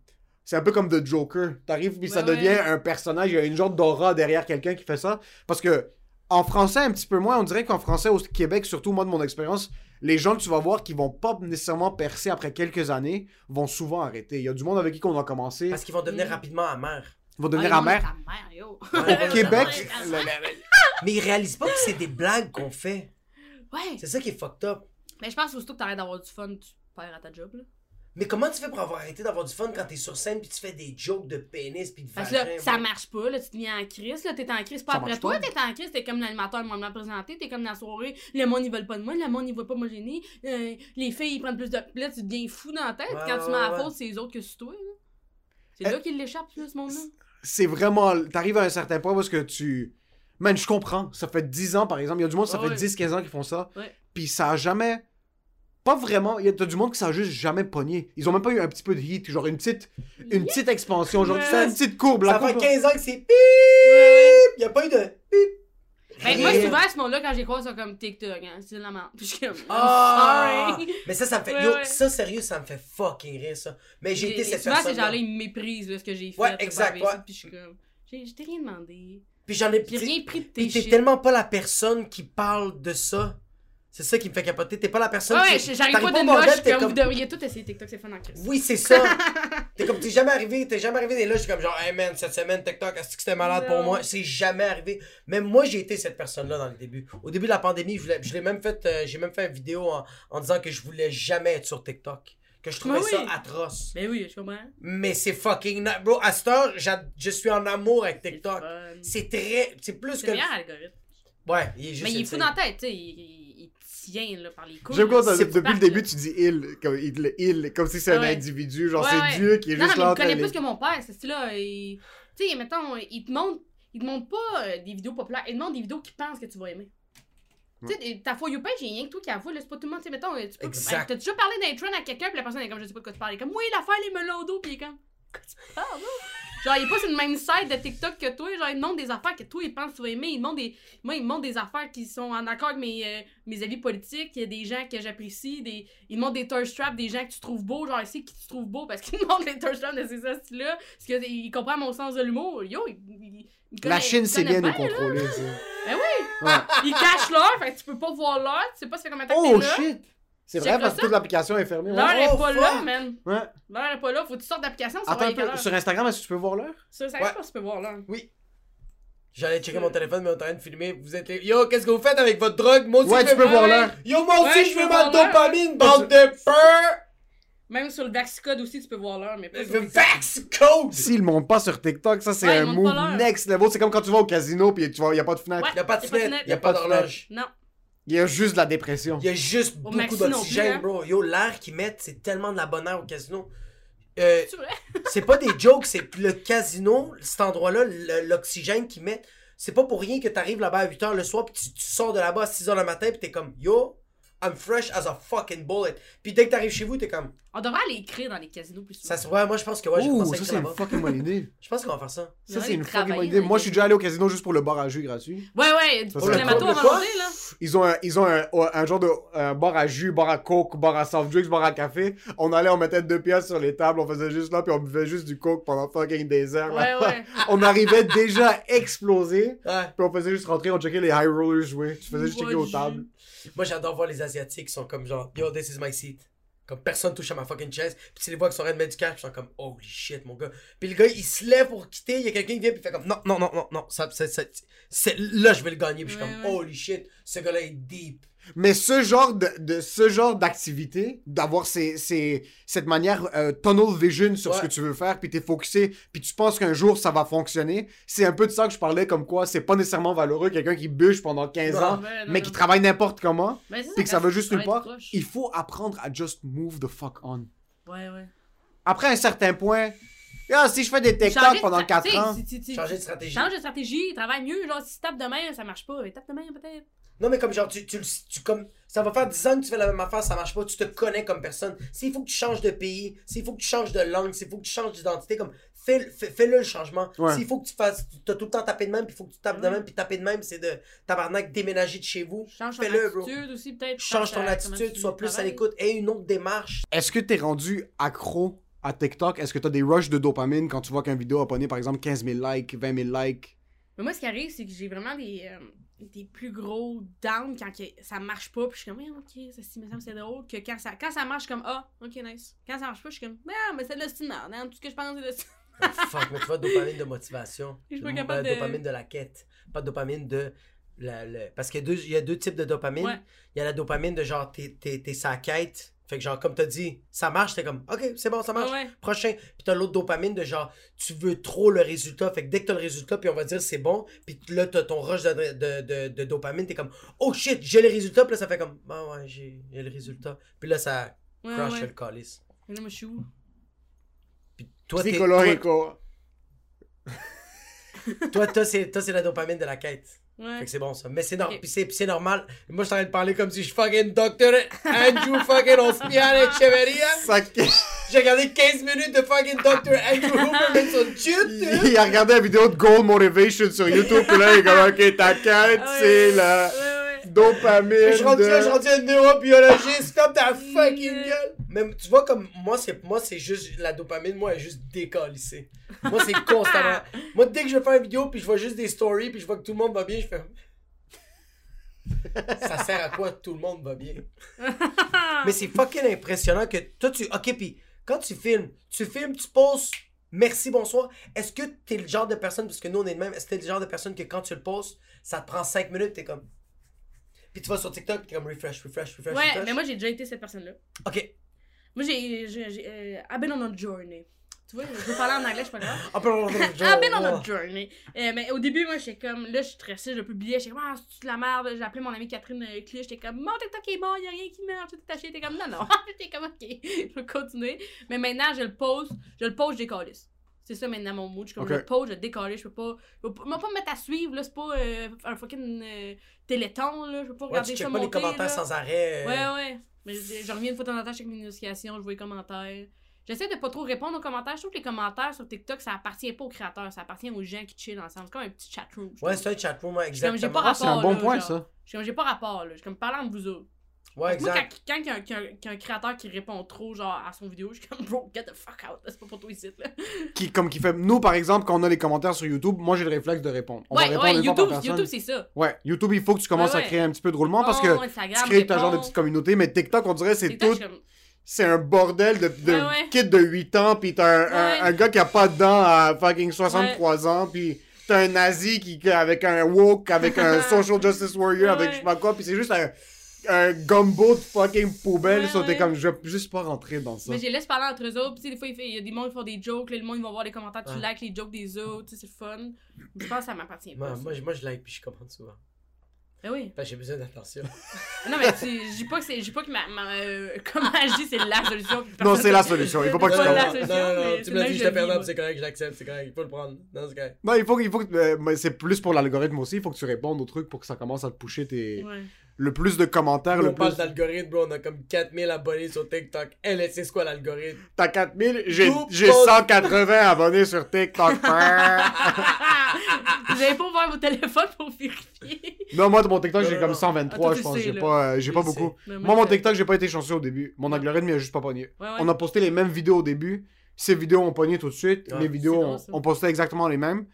S2: C'est un peu comme The Joker. T'arrives, puis ça
S3: Ouais,
S2: devient
S3: ouais.
S2: un personnage, il y a une genre d'aura derrière quelqu'un qui fait ça. Parce que. En français, un petit peu moins, on dirait qu'en français, au Québec, surtout moi de mon expérience, les gens que tu vas voir qui vont pas nécessairement percer après quelques années vont souvent arrêter. Il y a du monde avec qui on a commencé,
S1: Parce qu'ils vont devenir
S3: Mm.
S1: rapidement amers.
S2: vont devenir
S3: Ah,
S2: amers. Au Québec,
S1: Mais ils réalisent pas que c'est des blagues qu'on fait.
S3: Ouais.
S1: C'est ça qui est fucked up.
S3: Mais je pense aussitôt que t'arrêtes d'avoir du fun, tu perds à ta job, là.
S1: Mais comment tu fais pour avoir arrêté d'avoir du fun quand t'es sur scène puis tu fais des jokes de pénis puis de
S3: Parce
S1: vagin?
S3: que là, ça marche pas, là, tu te viens en crise, là, t'es en crise, pas
S2: Ça
S3: après toi,
S2: pas.
S3: t'es en crise, t'es comme l'animateur de m'a présenté, t'es comme dans la soirée, le monde ils veulent pas de moi, le monde ils veulent pas m'homogénéer, euh, les filles ils prennent plus de. Là, tu deviens fou dans la tête
S1: Ouais,
S3: quand tu
S1: ouais,
S3: mets la faute, c'est les autres que sur toi, là. C'est
S2: Euh,
S3: là qu'il l'échappe, là, ce monde-là.
S2: c'est vraiment. T'arrives à un certain point parce que tu. Man, je comprends. Ça fait 10 ans, par exemple. Il y a du monde, ça fait
S3: ouais.
S2: 10-15 ans qu'ils font ça. Puis ça a jamais. Pas vraiment. Il y a t'as du monde qui a juste jamais pogné. Ils ont même pas eu un petit peu de hit. Genre une petite, une petite expansion. Genre, tu
S3: Ouais.
S2: fais une petite courbe. La
S1: Ça fait
S2: courbe-
S1: 15 ans que c'est pip!
S3: Ouais,
S1: Il y a pas eu de pip!
S3: Ben, moi, souvent, à ce monde-là, quand j'ai croisé, c'est comme TikTok, hein, c'est de la merde. Puis je suis comme, I'm
S1: Ah!
S3: sorry.
S1: Mais ça, ça me fait.
S3: Ouais,
S1: yo,
S3: ouais.
S1: ça, sérieux, ça me fait fucking rire, ça. Mais j'ai été cette
S3: Souvent, ces
S1: personne.
S3: gens-là, ils me méprisent, là, ce que j'ai fait.
S1: Ouais,
S3: là,
S1: exact,
S3: par
S1: ouais.
S3: ici, Puis je suis comme, j'ai- je t'ai rien demandé.
S1: Puis j'en ai.
S3: Puis rien pris de tes
S1: Puis t'es
S3: shit.
S1: tellement pas la personne qui parle de ça. C'est ça qui me fait capoter. T'es pas la personne
S3: Ouais,
S1: qui.
S3: j'arrive
S1: t'arrives
S3: pas
S1: bordel,
S3: loge comme,
S1: comme-
S3: vous devriez tout essayer TikTok, c'est fun en crise.
S1: Oui, c'est ça. t'es comme, t'es jamais arrivé, t'es jamais arrivé des loges comme genre, hey man, cette semaine, TikTok, est-ce que c'était malade pour moi? C'est jamais arrivé. Même moi, j'ai été cette personne-là dans les débuts. Au début de la pandémie, je l'ai même fait, euh, j'ai même fait une vidéo en, en disant que je voulais jamais être sur TikTok. Que je trouvais
S3: Mais
S1: ça atroce.
S3: Ben oui, je comprends.
S1: Mais c'est fucking. Bro, à cette heure, je suis en amour avec
S3: C'est
S1: TikTok. C'est très. C'est plus
S3: C'est
S1: que.
S3: le meilleur algorithme.
S1: Ouais, il est juste.
S3: Mais il est fou dans la tête, tu sais. Il tient là, par les couilles.
S2: J'aime quand
S3: là.
S2: depuis le début, tu dis il, comme, il, il, comme si c'est un
S3: Ouais.
S2: individu. Genre,
S3: Ouais,
S2: c'est
S3: ouais.
S2: Dieu qui est juste
S3: non, mais
S2: là.
S3: il connaît plus que mon père, c'est il- Tu sais, mettons, il te montre. Il te montre pas euh, des vidéos populaires, il te montre des vidéos qu'il pense que tu vas aimer. Tu sais, ta For You page, j'ai rien que toi qui là, c'est pas tout le monde, tu sais, mettons, euh, tu peux. T'as déjà parlé d'un trend à quelqu'un, puis la personne est comme, je sais pas de quoi tu parles. Elle est comme, oui, l'affaire, les melons d'eau, puis il est comme, tu parles, là? Genre, il est pas sur le même site de TikTok que toi, genre, il me montre des affaires que toi, il pense que tu vas aimer. Il montre des. Moi, il montre des affaires qui sont en accord avec mes, euh, mes avis politiques. Il y a des gens que j'apprécie. Des... Il me montre des thirst traps, des gens que tu trouves beaux. Genre, ici, qui tu trouves beau parce qu'il me montre les thirst traps de ces styles-là. Parce qu'il comprend mon sens de l'humour. Yo, il. il- il
S2: La Chine
S3: il connaît
S2: bien nous contrôler.
S3: Ben oui!
S2: Ouais.
S3: Il cache l'heure, fait que tu peux pas voir l'heure. Tu sais pas ça fait combien de temps
S2: Oh shit! C'est vrai parce que toute l'application est fermée.
S3: L'heure est
S1: Oh,
S3: pas
S1: fuck.
S3: là, man.
S2: Ouais.
S3: L'heure est pas là. Faut que tu sortes d'application,
S2: Attends un peu. Sur Instagram, est-ce que tu peux voir l'heure?
S3: Pense que tu peux voir l'heure.
S1: J'allais checker mon téléphone, mais on est en train de filmer. Vous êtes les. Yo, qu'est-ce que vous faites avec votre drogue? Moi aussi,
S2: Ouais,
S1: je
S2: tu peux voir l'heure.
S1: Yo, moi aussi,
S3: Ouais,
S1: je veux ma dopamine, bande de peur!
S3: Même sur le Vaxcode aussi, tu peux voir l'heure, mais pas
S1: Le
S3: sur TikTok.
S1: Vax Code!
S2: S'ils montent pas sur TikTok, ça c'est
S3: Ouais,
S2: un move
S3: pas
S2: next level. C'est comme quand tu vas au casino puis tu vois, y a pas de fenêtre.
S3: Ouais.
S1: Y'a pas de
S3: Y a pas de
S1: fenêtre,
S3: fenêtre.
S1: y'a pas
S2: de
S1: d'horloge.
S3: Non.
S2: Il y a juste de la dépression.
S1: Il y a juste
S3: Au
S1: beaucoup
S3: plus,
S1: d'oxygène,
S3: hein.
S1: bro. Yo, l'air qu'ils mettent, c'est tellement de la bonne air au casino. Euh,
S3: C'est vrai?
S1: c'est pas des jokes, c'est le casino, cet endroit-là, le- l'oxygène qu'ils mettent. C'est pas pour rien que t'arrives là-bas à 8h le soir, puis tu, tu sors de là-bas à 6h le matin, puis t'es comme, yo, I'm fresh as a fucking bullet. Puis dès que t'arrives chez vous, t'es comme,
S3: On devrait aller écrire dans les casinos plus souvent.
S1: ça se ouais, moi je pense que ouais, j'ai
S2: Ouh, ça c'est une fucking bonne idée.
S1: Je pense qu'on va faire ça.
S2: Ça c'est une fucking bonne idée. Moi je suis déjà allé au casino juste pour le bar à jus gratuit.
S3: Ouais, ouais, du pour
S2: un
S3: matos
S1: quoi?
S3: manger, là.
S2: Ils ont un, ils ont un, un genre de un bar à jus, bar à coke, bar à soft drinks, bar à café. On allait, on mettait deux pièces sur les tables, on faisait juste là, puis on buvait juste du coke pendant fucking des heures.
S3: Ouais, ouais.
S2: on arrivait déjà à exploser,
S1: Ouais.
S2: puis on faisait juste rentrer, on checkait les high rollers jouer. Tu faisais juste checker aux tables.
S1: Moi j'adore voir les Asiatiques qui sont comme genre, yo, this is my seat. Comme personne touche à ma fucking chaise. Puis tu les vois qui sont en train de mettre du cash, ils sont comme, holy shit, mon gars. Puis le gars, il se lève pour quitter, il y a quelqu'un qui vient, puis il fait comme, non, non, non, non, non, ça, ça, ça- là, je vais le gagner. Puis je suis comme, holy shit, ce gars-là est deep.
S2: Mais ce genre de, de ce genre d'activité, d'avoir ces, ces, cette manière euh, tunnel vision sur ce que tu veux faire, puis t'es focusé, puis tu penses qu'un jour ça va fonctionner, c'est un peu de ça que je parlais comme quoi c'est pas nécessairement valeureux quelqu'un qui bûche pendant 15
S1: Non.
S2: ans,
S3: non,
S2: mais
S3: non.
S2: qui travaille n'importe comment, puis que ça va juste nulle part. Il faut apprendre à just move the fuck on.
S3: Ouais, ouais.
S2: Après un certain point, ah, si je fais des TikTok pendant
S3: stra-
S2: 4
S3: tu sais,
S2: ans,
S3: si- si- si-
S1: Changer de stratégie.
S3: Change de stratégie, travaille mieux. Genre, si tu tapes de main, ça marche pas. Tape de main, peut-être.
S1: Non, mais comme genre, tu, tu, le- tu comme, ça va faire 10 ans que tu fais la même affaire, ça marche pas, tu te connais comme personne. S'il faut que tu changes de pays, s'il faut que tu changes de langue, s'il faut que tu changes d'identité, comme, fais- fais- fais-le le changement.
S2: Ouais.
S1: S'il faut que tu fasses, tu as tout le temps tapé de même, puis il faut que tu tapes de même, puis taper de même, c'est de tabarnak déménager de chez vous.
S3: Change ton
S1: Fais-le, bro.
S3: attitude aussi, peut-être.
S1: Change ton attitude,
S3: tu
S1: sois plus à l'écoute. Et une autre démarche.
S2: Est-ce que t'es rendu accro à TikTok? Est-ce que t'as des rushs de dopamine quand tu vois qu'un vidéo a pogné par exemple 15 000 likes, 20 000 likes?
S3: Mais moi, ce qui arrive, c'est que j'ai vraiment des, euh, des plus gros downs quand que ça marche pas. Puis je suis comme, Ouais, ok, ça, me semble c'est drôle. Que quand ça, quand ça marche, je suis comme, ah, ok, nice. Quand ça marche pas, je suis comme, ah, mais c'est de l'ostinard. Hein, tout ce que je pense, c'est de.
S1: Ah, fuck, mais tu vois, dopamine de motivation.
S3: Je suis pas
S1: Euh,
S3: capable de-
S1: Dopamine de la quête. Pas de dopamine de. la- le- Parce qu'il y, a deux- il y a deux types de dopamine.
S3: Ouais.
S1: Il y a la dopamine de genre, t'es sa quête. Fait que genre, comme t'as dit, ça marche, t'es comme, ok, c'est bon, ça marche.
S3: Ouais.
S1: Prochain. Puis t'as l'autre dopamine de genre, tu veux trop le résultat. Fait que dès que t'as le résultat, puis on va dire c'est bon, puis là t'as ton rush de, de, de, de dopamine, t'es comme, oh shit, j'ai le résultat. Puis là ça fait comme, ah ouais, j'ai, j'ai le résultat. Puis là ça
S3: Ouais,
S1: crush
S3: ouais.
S1: le calice.
S3: Mais là, moi, je suis où?
S1: Puis toi, t'es, toi, toi, toi, c'est, toi, c'est la dopamine de la quête.
S3: Ouais.
S1: Fait que c'est bon ça. Mais c'est, nor-
S3: Ok.
S1: puis c'est, puis c'est normal. Moi je suis en train de parler comme si je fucking docteur Andrew fucking Ospian Echeverria.
S2: Ça-
S1: J'ai regardé 15 minutes de fucking Dr. Andrew Huberman sur YouTube.
S2: il a regardé la vidéo de Gold Motivation sur YouTube, puis là, il est comme, ok, ta quête,
S3: Ah ouais,
S2: c'est
S3: ouais,
S2: la. Dopamine.
S1: Je suis rendu là, je un neurobiologiste, comme ta fucking gueule. Mais tu vois, comme moi, c'est moi c'est juste la dopamine, moi, elle est juste décalissée. Moi, c'est constamment. Moi, dès que je fais une vidéo, puis je vois juste des stories, puis je vois que tout le monde va bien, je fais. Ça sert à quoi tout le monde va bien? Mais c'est fucking impressionnant que toi, tu. Ok, puis quand tu filmes, tu filmes, tu poses. Merci, bonsoir. Est-ce que t'es le genre de personne, parce que nous on est de même, est-ce que t'es le genre de personne que quand tu le poses, ça te prend 5 minutes, t'es comme. Puis tu vas sur TikTok, t'es comme refresh, refresh, refresh.
S3: Ouais,
S1: refresh.
S3: mais moi, j'ai déjà été cette personne-là.
S1: Ok.
S3: Moi, j'ai. j'ai- euh, I've been on a journey. Tu vois, je veux parler en anglais, je suis pas grave. I've been on a journey. Euh, mais au début, moi, j'étais comme. Là, je suis stressée, je publiais. J'étais comme, ah, c'est de la merde? J'ai appelé mon amie Catherine euh, Clich. J'étais comme, mon TikTok est bon, y'a rien qui marche. Tout est taché. J'étais comme, non, non. J'étais comme, ok, je vais continuer. Mais maintenant, je le pose. Je le pose, je décalisse. C'est ça maintenant mon mood. Je, suis comme,
S2: Ok.
S3: je le pose, je. Je peux pas. Je peux pas, moi, pas me mettre à suivre, là. C'est pas euh, un fucking euh, téléthon, là. Je peux pas
S1: Ouais,
S3: regarder
S1: tu
S3: ça
S1: checkes pas les commentaires
S3: là.
S1: sans arrêt. euh,
S3: Ouais, ouais. Mais je, je reviens une fois de temps en temps, je check mes notifications, je vois les commentaires. J'essaie de pas trop répondre aux commentaires. Je trouve que les commentaires sur TikTok, ça appartient pas aux créateurs, ça appartient aux gens qui chillent ensemble. C'est comme un petit chatroom. je
S1: Ouais, c'est un chatroom,
S3: Je
S1: exactement.
S2: c'est un bon
S3: là,
S2: point,
S3: genre.
S2: ça.
S3: Je suis comme, j'ai pas rapport, là. Je suis comme, parlant de vous autres.
S1: Ouais,
S3: Parce que Moi, quand quand il y, a un- créateur qui répond trop, genre, à son vidéo, je suis comme, bro, get the fuck out. C'est pas pour toi ici, là.
S2: Qui, comme qui fait... Nous, par exemple, quand on a les commentaires sur YouTube, moi, j'ai le réflexe de répondre. On va
S3: ouais,
S2: répondre
S3: ouais, YouTube, c'est ça.
S2: Ouais, YouTube, il faut que tu commences
S3: Ouais,
S2: à créer un petit peu de roulement parce
S3: Oh,
S2: que
S3: Instagram,
S2: tu crées ta genre de petite communauté, mais TikTok, on dirait, c'est tout...
S3: je
S2: C'est un bordel de, de
S3: Ouais, ouais.
S2: kid de 8 ans, pis t'as un, un-
S3: Ouais.
S2: un gars qui a pas de dents à fucking 63 ans, pis t'as un nazi qui, avec un woke, avec un social justice warrior, avec je sais pas quoi, pis c'est juste un, un gumbo de fucking poubelle,
S3: Ouais,
S2: so t'es
S3: ouais.
S2: comme, je vais juste pas rentrer dans ça.
S3: Mais je les laisse parler entre eux autres. Puis, tu sais, des fois, il y a des gens qui font des jokes. Là, le monde, ils vont voir les commentaires. Tu likes les jokes des autres. Tu sais, c'est fun. Je pense que ça m'appartient pas.
S1: Moi, moi, je- moi, je like, puis je commente souvent.
S3: Ben oui.
S1: Que j'ai besoin d'attention.
S3: Non, mais tu- je dis pas que c'est. Pas que ma. ma euh, comment je dis, c'est la solution.
S2: Non, c'est la solution, il faut pas que tu
S1: Non, non, non, tu me l'as dit,
S3: que
S1: j'étais perdant, c'est correct, je l'accepte, c'est correct, il faut le prendre. Non, c'est correct.
S2: Non, il faut, il faut que, euh, mais c'est plus pour l'algorithme aussi, il faut que tu répondes aux trucs pour que ça commence à te pusher tes,
S3: Ouais.
S2: Le plus de commentaires,
S1: on
S2: le
S1: parle
S2: plus.
S1: d'algorithme, bro, on a comme 4000 abonnés sur TikTok. Elle, sait c'est quoi l'algorithme?
S2: T'as 4000, j'ai,
S1: Tout
S2: j'ai
S1: pose-
S2: 180 abonnés sur TikTok.
S3: Vous avez pas ouvert vos téléphones pour vérifier?
S2: non, moi, mon TikTok, j'ai comme
S1: non.
S2: 123,
S3: Ah, toi,
S2: je pense. J'ai pas, euh, j'ai pas beaucoup. Moi, mon
S3: je-
S2: TikTok, j'ai pas été chanceux au début. Mon algorithme, il a juste pas pogné.
S3: Ouais, ouais.
S2: On a posté les mêmes vidéos au début. Ces vidéos ont pogné tout de suite.
S1: Ouais,
S2: les vidéos, on, on postait exactement les mêmes.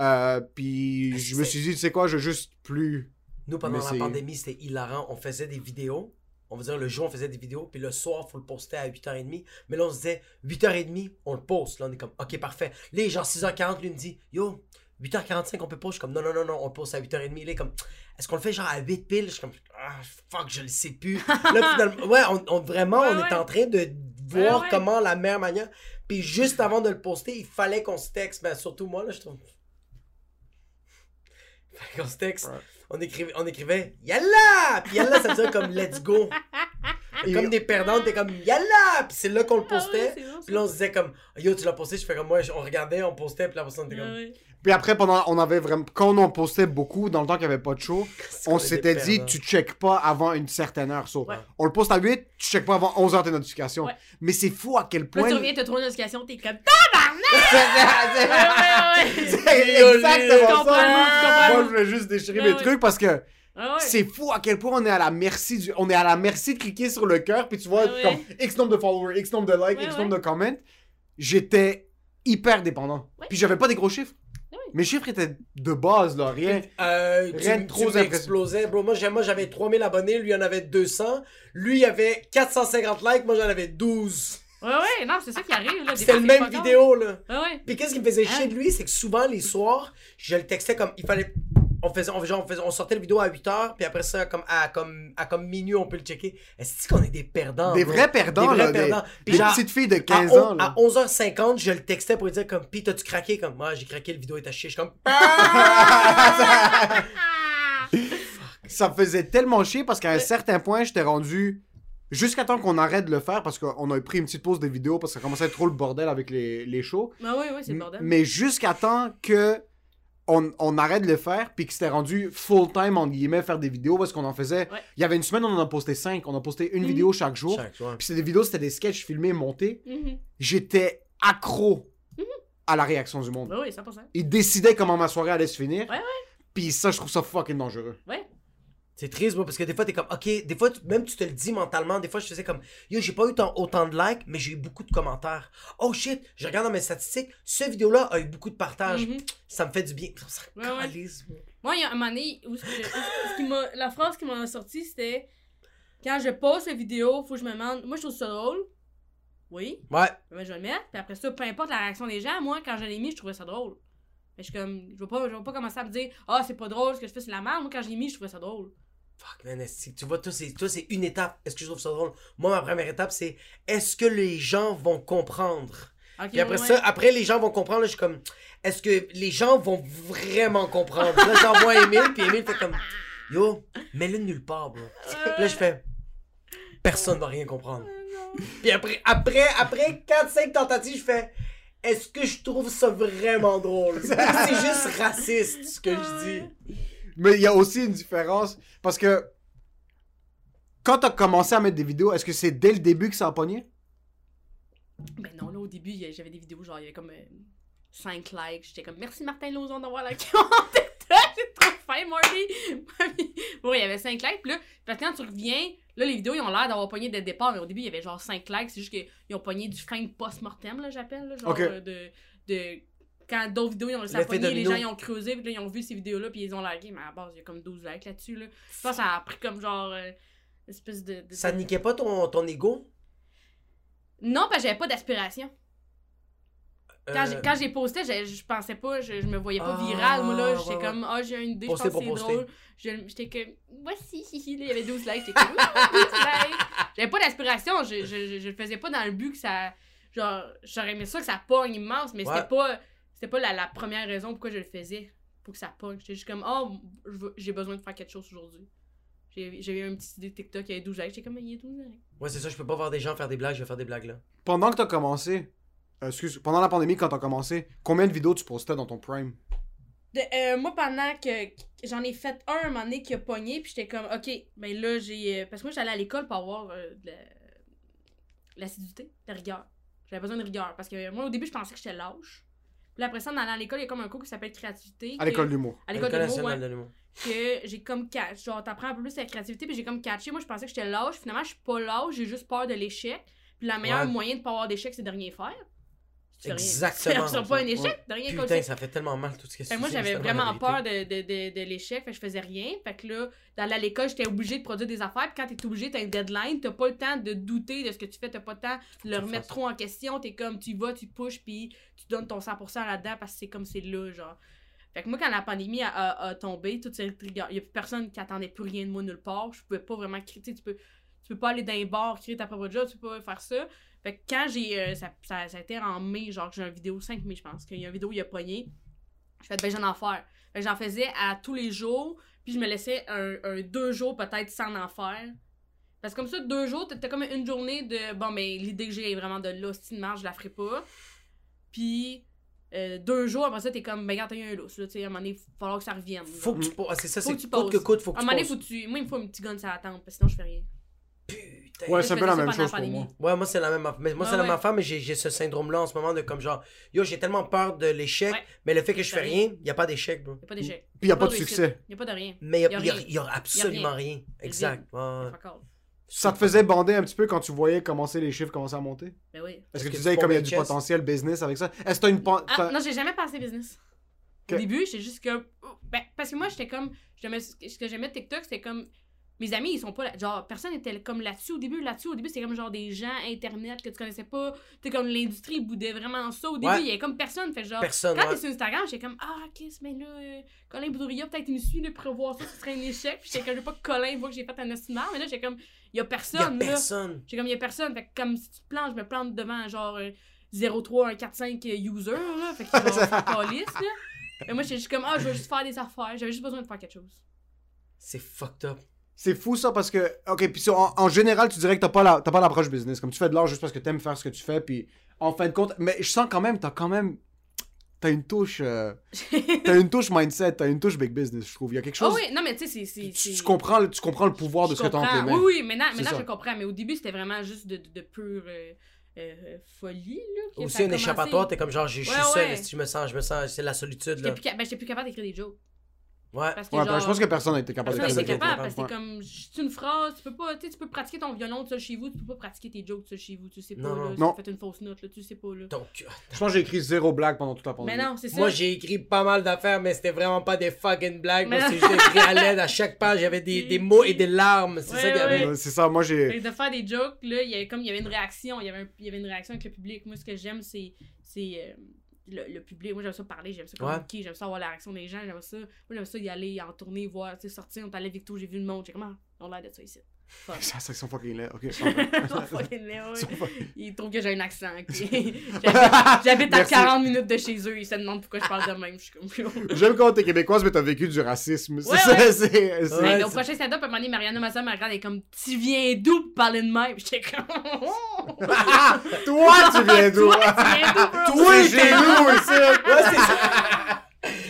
S2: Euh, puis
S1: Ah,
S2: je me suis dit, tu sais quoi, je vais juste plus.
S1: Nous, pendant
S2: Mais
S1: la pandémie, c'était hilarant. On faisait des vidéos. On va dire, le jour, on faisait des vidéos. Puis le soir, il faut le poster à 8h30. Mais là, on se disait, 8h30, on le poste. Là, on est comme, OK, parfait. Là, est genre 6h40, lui, il me dit, Yo, 8h45, on peut pas. Je suis comme, non, non, non, non, on le poste à 8h30. Là, il est comme, est-ce qu'on le fait genre à 8 piles? Je suis comme, ah, fuck, je le sais plus. là, finalement, ouais, on, on- vraiment,
S3: Ouais,
S1: on est
S3: ouais.
S1: en train de voir
S3: Ouais, ouais.
S1: comment la meilleure manière. Puis juste avant de le poster, il fallait qu'on se texte. Mais surtout moi, là, je trouve. Il fallait qu'on se texte. On écrivait, on écrivait Yalla! Puis Yalla, ça dire comme Let's go. Et comme des perdants, t'es comme Yalla! Puis c'est là qu'on le
S3: Ah
S1: postait.
S3: bon.
S1: Puis là, on se disait comme Yo, tu l'as posté. Je fais comme moi, on regardait, on postait. Puis la personne était
S3: Ouais,
S1: comme.
S3: ouais.
S2: Puis après, pendant, on avait vraiment, quand on postait beaucoup, dans le temps qu'il n'y avait pas de show, on s'était
S1: était
S2: dit, tu checkes pas avant une certaine heure. So,
S3: Ouais.
S2: On le poste à 8, tu checkes pas avant 11 heures tes notifications.
S3: Ouais.
S2: Mais c'est fou à quel point.
S3: tu reviens, t'as trop de notifications, t'es comme.
S2: C'est
S3: Ouais, ouais, ouais.
S2: c'est exactement
S3: comprends,
S2: ça. Moi, je voulais juste déchirer
S3: Ouais,
S2: mes
S3: ouais.
S2: trucs parce que
S3: Ouais, ouais.
S2: c'est fou à quel point on est à la merci du, on est à la merci de cliquer sur le cœur puis tu vois
S3: ouais.
S2: comme X nombre de followers, X nombre de likes,
S3: Ouais,
S2: X
S3: ouais.
S2: nombre de comments. J'étais hyper dépendant.
S3: Ouais.
S2: Puis j'avais pas des gros chiffres. Mes chiffres étaient de base là, rien.
S1: Euh,
S2: Rien de
S1: tu
S2: trop
S1: m'explosais, bro. Moi, j'avais 3000 abonnés, lui, il en avait 200. Lui, il avait 450 likes, moi, j'en avais 12.
S3: Ouais, ouais, non, c'est ça qui arrive,
S1: C'était le même vidéo, là.
S3: Ouais, ouais.
S1: Puis qu'est-ce qui me faisait chier
S3: Hein?
S1: de lui, c'est que souvent, les soirs, je le textais comme, il fallait... On faisait, on, genre, on, faisait, on sortait le vidéo à 8h, puis après ça, comme à, comme, à comme minuit, on peut le checker. Est-ce qu'on est des perdants,
S2: Des
S1: bro?
S2: vrais perdants
S1: Des vrais
S2: là, des-
S1: perdants. Puis
S2: des
S1: genre,
S2: petites filles de
S1: à
S2: 15
S1: on-
S2: ans là.
S1: À 11h50, je le textais pour lui dire comme, pis t'as-tu craqué? Comme, moi, j'ai craqué, le vidéo est à chier. Je suis comme,
S3: Ah!
S2: Ça me faisait tellement chier parce qu'à un certain point, j'étais rendu. Jusqu'à temps qu'on arrête de le faire parce qu'on a pris une petite pause des vidéos parce que ça commençait à être trop le bordel avec les, les shows.
S3: Bah ouais, ouais, c'est le bordel.
S2: Mais jusqu'à temps que on, on arrête de le faire puis que c'était rendu full time en guillemets faire des vidéos parce qu'on en faisait.
S3: Ouais.
S2: Il y avait une semaine, on en a posté cinq. On a posté une
S3: Mhm.
S2: vidéo chaque jour.
S1: Chaque.
S2: Puis c'était des vidéos, c'était des sketchs filmés, montés.
S3: Mhm.
S2: J'étais accro
S3: Mhm.
S2: à la réaction du monde.
S3: Bah oui, 100%.
S2: Il décidait comment ma soirée allait se finir.
S3: Ouais, ouais.
S2: Puis ça, je trouve ça fucking dangereux.
S3: Ouais.
S1: C'est triste, moi, parce que des fois, t'es comme, ok, des fois, même tu te le dis mentalement, des fois, je faisais comme, yo, j'ai pas eu tant- autant de likes, mais j'ai eu beaucoup de commentaires. Oh shit, je regarde dans mes statistiques, cette vidéo-là a eu beaucoup de partages.
S3: Mhm.
S1: Ça me fait du bien. Ça
S3: Ouais,
S1: moi.
S3: Moi, il y a un moment donné où ce que- ce qui la phrase qui m'a sorti, c'était quand je poste la vidéo, faut que je me demande. Moi, je trouve ça drôle. Oui,
S1: Ouais.
S3: ben, je vais le mettre. Puis après ça, peu importe la réaction des gens, moi, quand je l'ai mis, je trouvais ça drôle. Mais je suis comme, je vais pas, je vais pas commencer à me dire, ah, c'est pas drôle, ce que je fais, c'est la merde. Moi, quand je l'ai mis, je trouvais ça drôle.
S1: Fuck, man, tu vois, toi, c'est, une étape. Est-ce que je trouve ça drôle? Moi, ma première étape, c'est est-ce que les gens vont comprendre? Puis après
S3: ouais,
S1: ça, après les gens vont comprendre, là, je suis comme, est-ce que les gens vont vraiment comprendre? Là, j'envoie Emile, puis Emile fait comme, yo, mets-le nulle part, bro. Là, je fais, personne va rien comprendre. Puis après, après, après 4-5 tentatives, je fais, est-ce que je trouve ça vraiment drôle? c'est juste raciste, ce que je dis.
S2: Mais il y a aussi une différence parce que quand t'as commencé à mettre des vidéos, est-ce que c'est dès le début que ça a pogné?
S3: Ben non, là, au début, j'avais des vidéos, genre, il y avait comme 5 likes. J'étais comme, merci Martin Lauzon d'avoir mon TikTok. C'est trop fin, Marty. bon, il y avait 5 likes. Puis là, parce que quand tu reviens, là, les vidéos, ils ont l'air d'avoir pogné dès le départ. Mais au début, il y avait genre 5 likes. C'est juste qu'ils ont pogné du fin post-mortem, là, j'appelle. Genre, euh, de, de. Quand d'autres vidéos, ils ont réussi à pogner, les gens, ils ont creusé. Puis là, ils ont vu ces vidéos-là. Puis ils ont liké. Mais à la base, il y a comme 12 likes là-dessus, là. Je pense que ça a pris comme genre. euh, une espèce de. de-
S1: Ça
S3: de-
S1: niquait pas ton, ton ego?
S3: Non, parce que j'avais pas d'aspiration. Quand,
S1: Euh,
S3: j'ai, j'ai posté, je, je pensais pas, je, je me voyais pas
S1: Ah,
S3: viral, moi là. J'étais
S1: ouais,
S3: comme, ah, j'ai une idée, je pense que c'est drôle. Je- J'étais comme, voici, hihi, il y avait 12 likes, j'étais comme, Ouh, 12 likes. J'avais pas d'aspiration, je, je, je, je le faisais pas dans le but que ça. Genre, j'aurais aimé ça que ça pogne immense, mais
S1: Ouais.
S3: c'était pas, c'était pas la, la première raison pourquoi je le faisais, pour que ça pogne. J'étais juste comme, oh, j'ai besoin de faire quelque chose aujourd'hui. J'ai eu une petite idée de TikTok, il y avait 12 likes, j'étais comme, il y a 12 likes.
S1: Ouais, c'est ça, je peux pas voir des gens faire des blagues, je vais faire des blagues là.
S2: Pendant que t'as commencé, euh, excuse, pendant la pandémie, quand t'as commencé, combien de vidéos tu postais dans ton prime?
S3: De- euh, moi, pendant que, j'en ai fait un, un moment donné qui a pogné, puis j'étais comme, ok, ben là, j'ai. euh, parce que moi, j'allais à l'école pour avoir euh, de la- de l'assiduité, de la rigueur. J'avais besoin de rigueur. Parce que moi, au début, je pensais que j'étais lâche. Puis après ça, en allant à l'école, il y a comme un cours qui s'appelle créativité.
S2: À l'école d'humour.
S3: À l'école de l'humour,
S1: nationale
S3: ouais.
S1: de l'humour.
S3: Que j'ai comme catch. Genre, t'apprends un peu plus la créativité, puis j'ai comme catché. Moi, je pensais que j'étais lâche. Finalement, je suis pas lâche, j'ai juste peur de l'échec. Puis la meilleure
S1: Ouais.
S3: moyen de pas avoir d'échec, c'est de rien faire.
S1: Exactement.
S3: Tu fais pas un échec, de rien
S1: Putain, ça fait tellement mal tout ce que
S3: Fait que
S1: tu
S3: moi, j'avais vraiment peur de, de, de, de l'échec, fait que je faisais rien. Fait que là, d'aller à l'école, j'étais obligée de produire des affaires. Puis quand t'es obligé, t'as une deadline, t'as pas le temps de douter de ce que tu fais, t'as pas le temps de le remettre trop en question. T'es comme, tu vas, tu pushes, puis tu donnes ton 100% là-dedans parce que c'est comme c'est là, genre. Fait que moi, quand la pandémie a, a- a tombé, rigueur, y a plus personne qui attendait plus rien de moi nulle part. Je pouvais pas vraiment critiquer, tu peux, tu peux pas aller dans les bars, créer ta propre job, tu peux pas faire ça. Fait que quand j'ai. euh, ça, ça, ça a été en mai, genre, que j'ai une vidéo 5 mai, je pense, qu'il y a une vidéo, il a pogné. Je fais, ben, j'en en faire. Fait que j'en faisais à tous les jours, puis je me laissais un, un deux jours peut-être sans en faire. Parce que comme ça, deux jours, t'as comme une journée de bon, mais l'idée que j'ai est vraiment de là, si de marge, je la ferai pas. Puis euh, deux jours, après ça, t'es comme, ben, regarde, t'as eu un lousse, là, tu sais, à un moment donné, il va falloir que ça revienne.
S1: Faut que tu poses. C'est ça, c'est
S3: que tu
S1: coûte que coûte, faut
S3: À
S1: que
S3: un
S1: tu
S3: moment donné, faut que tu... Moi, il me faut un petit gun sur la tempe, parce que sinon, je fais rien.
S1: Putain.
S2: Ouais, c'est un peu la même chose pour moi.
S1: Ouais, moi c'est la même affaire. Mais moi
S3: Ah
S1: c'est la même affaire, mais j'ai j'ai ce syndrome-là en ce moment de comme genre, yo, j'ai tellement peur de l'échec,
S3: Ouais.
S1: mais le fait que je fais rien, il y a pas d'échec, bro.
S3: Y a pas d'échec.
S2: Puis y a pas de succès.
S3: Y a pas de rien.
S1: Mais il y a, absolument rien. Exact.
S2: Ça te faisait bander un petit peu quand tu voyais commencer les chiffres commencer à monter?
S3: Ben oui.
S2: Est-ce
S1: Est-ce
S2: que
S1: que
S2: tu disais comme il y a du potentiel business avec ça? Est-ce que t'as une...
S3: Ah,
S2: t'as-
S3: non, j'ai jamais pensé business. Au début, j'étais juste comme. Ben, parce que moi, j'étais comme. j'aimais- Ce que j'aimais de TikTok, c'était comme. Mes amis, ils sont pas là. Genre, personne était comme là-dessus au début. Là-dessus, au début, c'était comme genre des gens internet que tu connaissais pas. Tu sais, comme l'industrie boudait vraiment ça. Au début,
S1: Ouais.
S3: il y avait comme personne. Fait genre.
S1: Personne.
S3: Quand
S1: ouais.
S3: t'es sur Instagram, j'étais comme Ah, ok, mais là, euh, Colin Boudria, peut-être il me suit là, pour voir ça, ce serait un échec. Puis j'étais comme, je pas que Colin voit que j'ai fait un estimant. Mais là, j'étais comme, il y a
S1: Il y a
S3: personne, là.
S1: personne.
S3: J'ai comme, il y a personne. Fait que comme si tu te plantes, je me plante devant genre euh, 0,3, 1,45 user, là. Fait que genre, c'est là. Mais moi, j'étais juste comme, ah, je veux juste faire des affaires. J'avais juste besoin de faire quelque chose.
S1: C'est fucked up.
S2: C'est fou ça parce que. Ok, puis en, en général, tu dirais que t'as pas la- t'as pas l'approche business. Comme tu fais de l'art juste parce que t'aimes faire ce que tu fais, puis en fin de compte. Mais je sens quand même, t'as quand même. T'as une touche. euh, t'as une touche mindset, t'as une touche big business, je trouve. Il y a quelque
S3: Ah
S2: chose.
S3: oui, non, mais tu sais, c'est.
S2: tu, tu comprends, le- tu comprends le pouvoir de
S3: je
S2: ce que t'as les
S3: comprends.
S2: mains.
S3: Oui, oui, maintenant, maintenant je comprends. Mais au début, c'était vraiment juste de, de, de pure euh, euh, folie, là.
S1: Aussi un échappatoire, t'es comme genre, je suis
S3: Ouais,
S1: seul, je me sens, je me sens, c'est la solitude
S3: J'étais
S1: là.
S3: plus, ben, plus capable d'écrire des jokes.
S1: Ouais.
S3: Parce que
S2: Ouais,
S3: genre,
S2: ben, je pense que personne n'a été capable de faire
S3: n'était
S2: ça.
S3: capable parce que c'est comme c'est une phrase, tu peux pas, tu sais, tu peux pratiquer ton violon tout seul chez vous, tu peux pas pratiquer tes jokes tout seul chez vous, tu sais pas
S1: Non,
S3: là,
S1: non.
S2: Non.
S3: tu fais une fausse note là, tu sais pas là.
S1: Donc,
S2: Je pense que j'ai écrit zéro blague pendant toute la pandémie.
S3: Mais non, c'est ça.
S1: moi j'ai écrit pas mal d'affaires, mais c'était vraiment pas des fucking blagues.
S3: Mais
S1: Moi, juste écrit à l'aide. À chaque page, il y avait des, des mots et des larmes. C'est
S3: Ouais,
S1: ça qu'il y avait.
S2: Euh, C'est ça, moi j'ai.
S3: De faire des jokes là, il y avait comme il y avait une réaction, il y avait un- il y avait une réaction avec le public. Moi ce que j'aime c'est c'est euh, le, le public, moi j'aime ça parler, j'aime ça
S1: Ouais.
S3: communiquer, j'aime ça avoir la réaction des gens, j'aime ça. Moi j'aime ça y aller en tournée, voir, tu sais sortir, on est allé Victo, j'ai vu le monde, j'ai comment on a l'air de ça ici. Fuck.
S2: Ça, c'est son fucking laid. Ok.
S3: Ils sont fucking ouais.
S2: Ils sont fucking-
S3: Ils trouvent que j'ai un accent. ok. J'habite- à
S2: Merci.
S3: 40 minutes de chez eux. Ils se demandent pourquoi je parle de même. Je suis comme.
S2: J'aime quand t'es québécoise, mais t'as vécu du racisme. C'est
S3: Ouais,
S2: ça,
S3: ouais.
S2: c'est- c'est-
S1: Ouais,
S3: Hey, au
S1: c'est-
S3: prochain stand-up, à un moment donné, Mariana, ma me regarde, elle est comme Tu viens d'où pour parler de même? J'étais comme.
S2: Ah, toi, tu viens d'où?
S3: Toi, tu viens d'où, bro?
S2: Toi, chez nous.
S1: Ouais, c'est ça.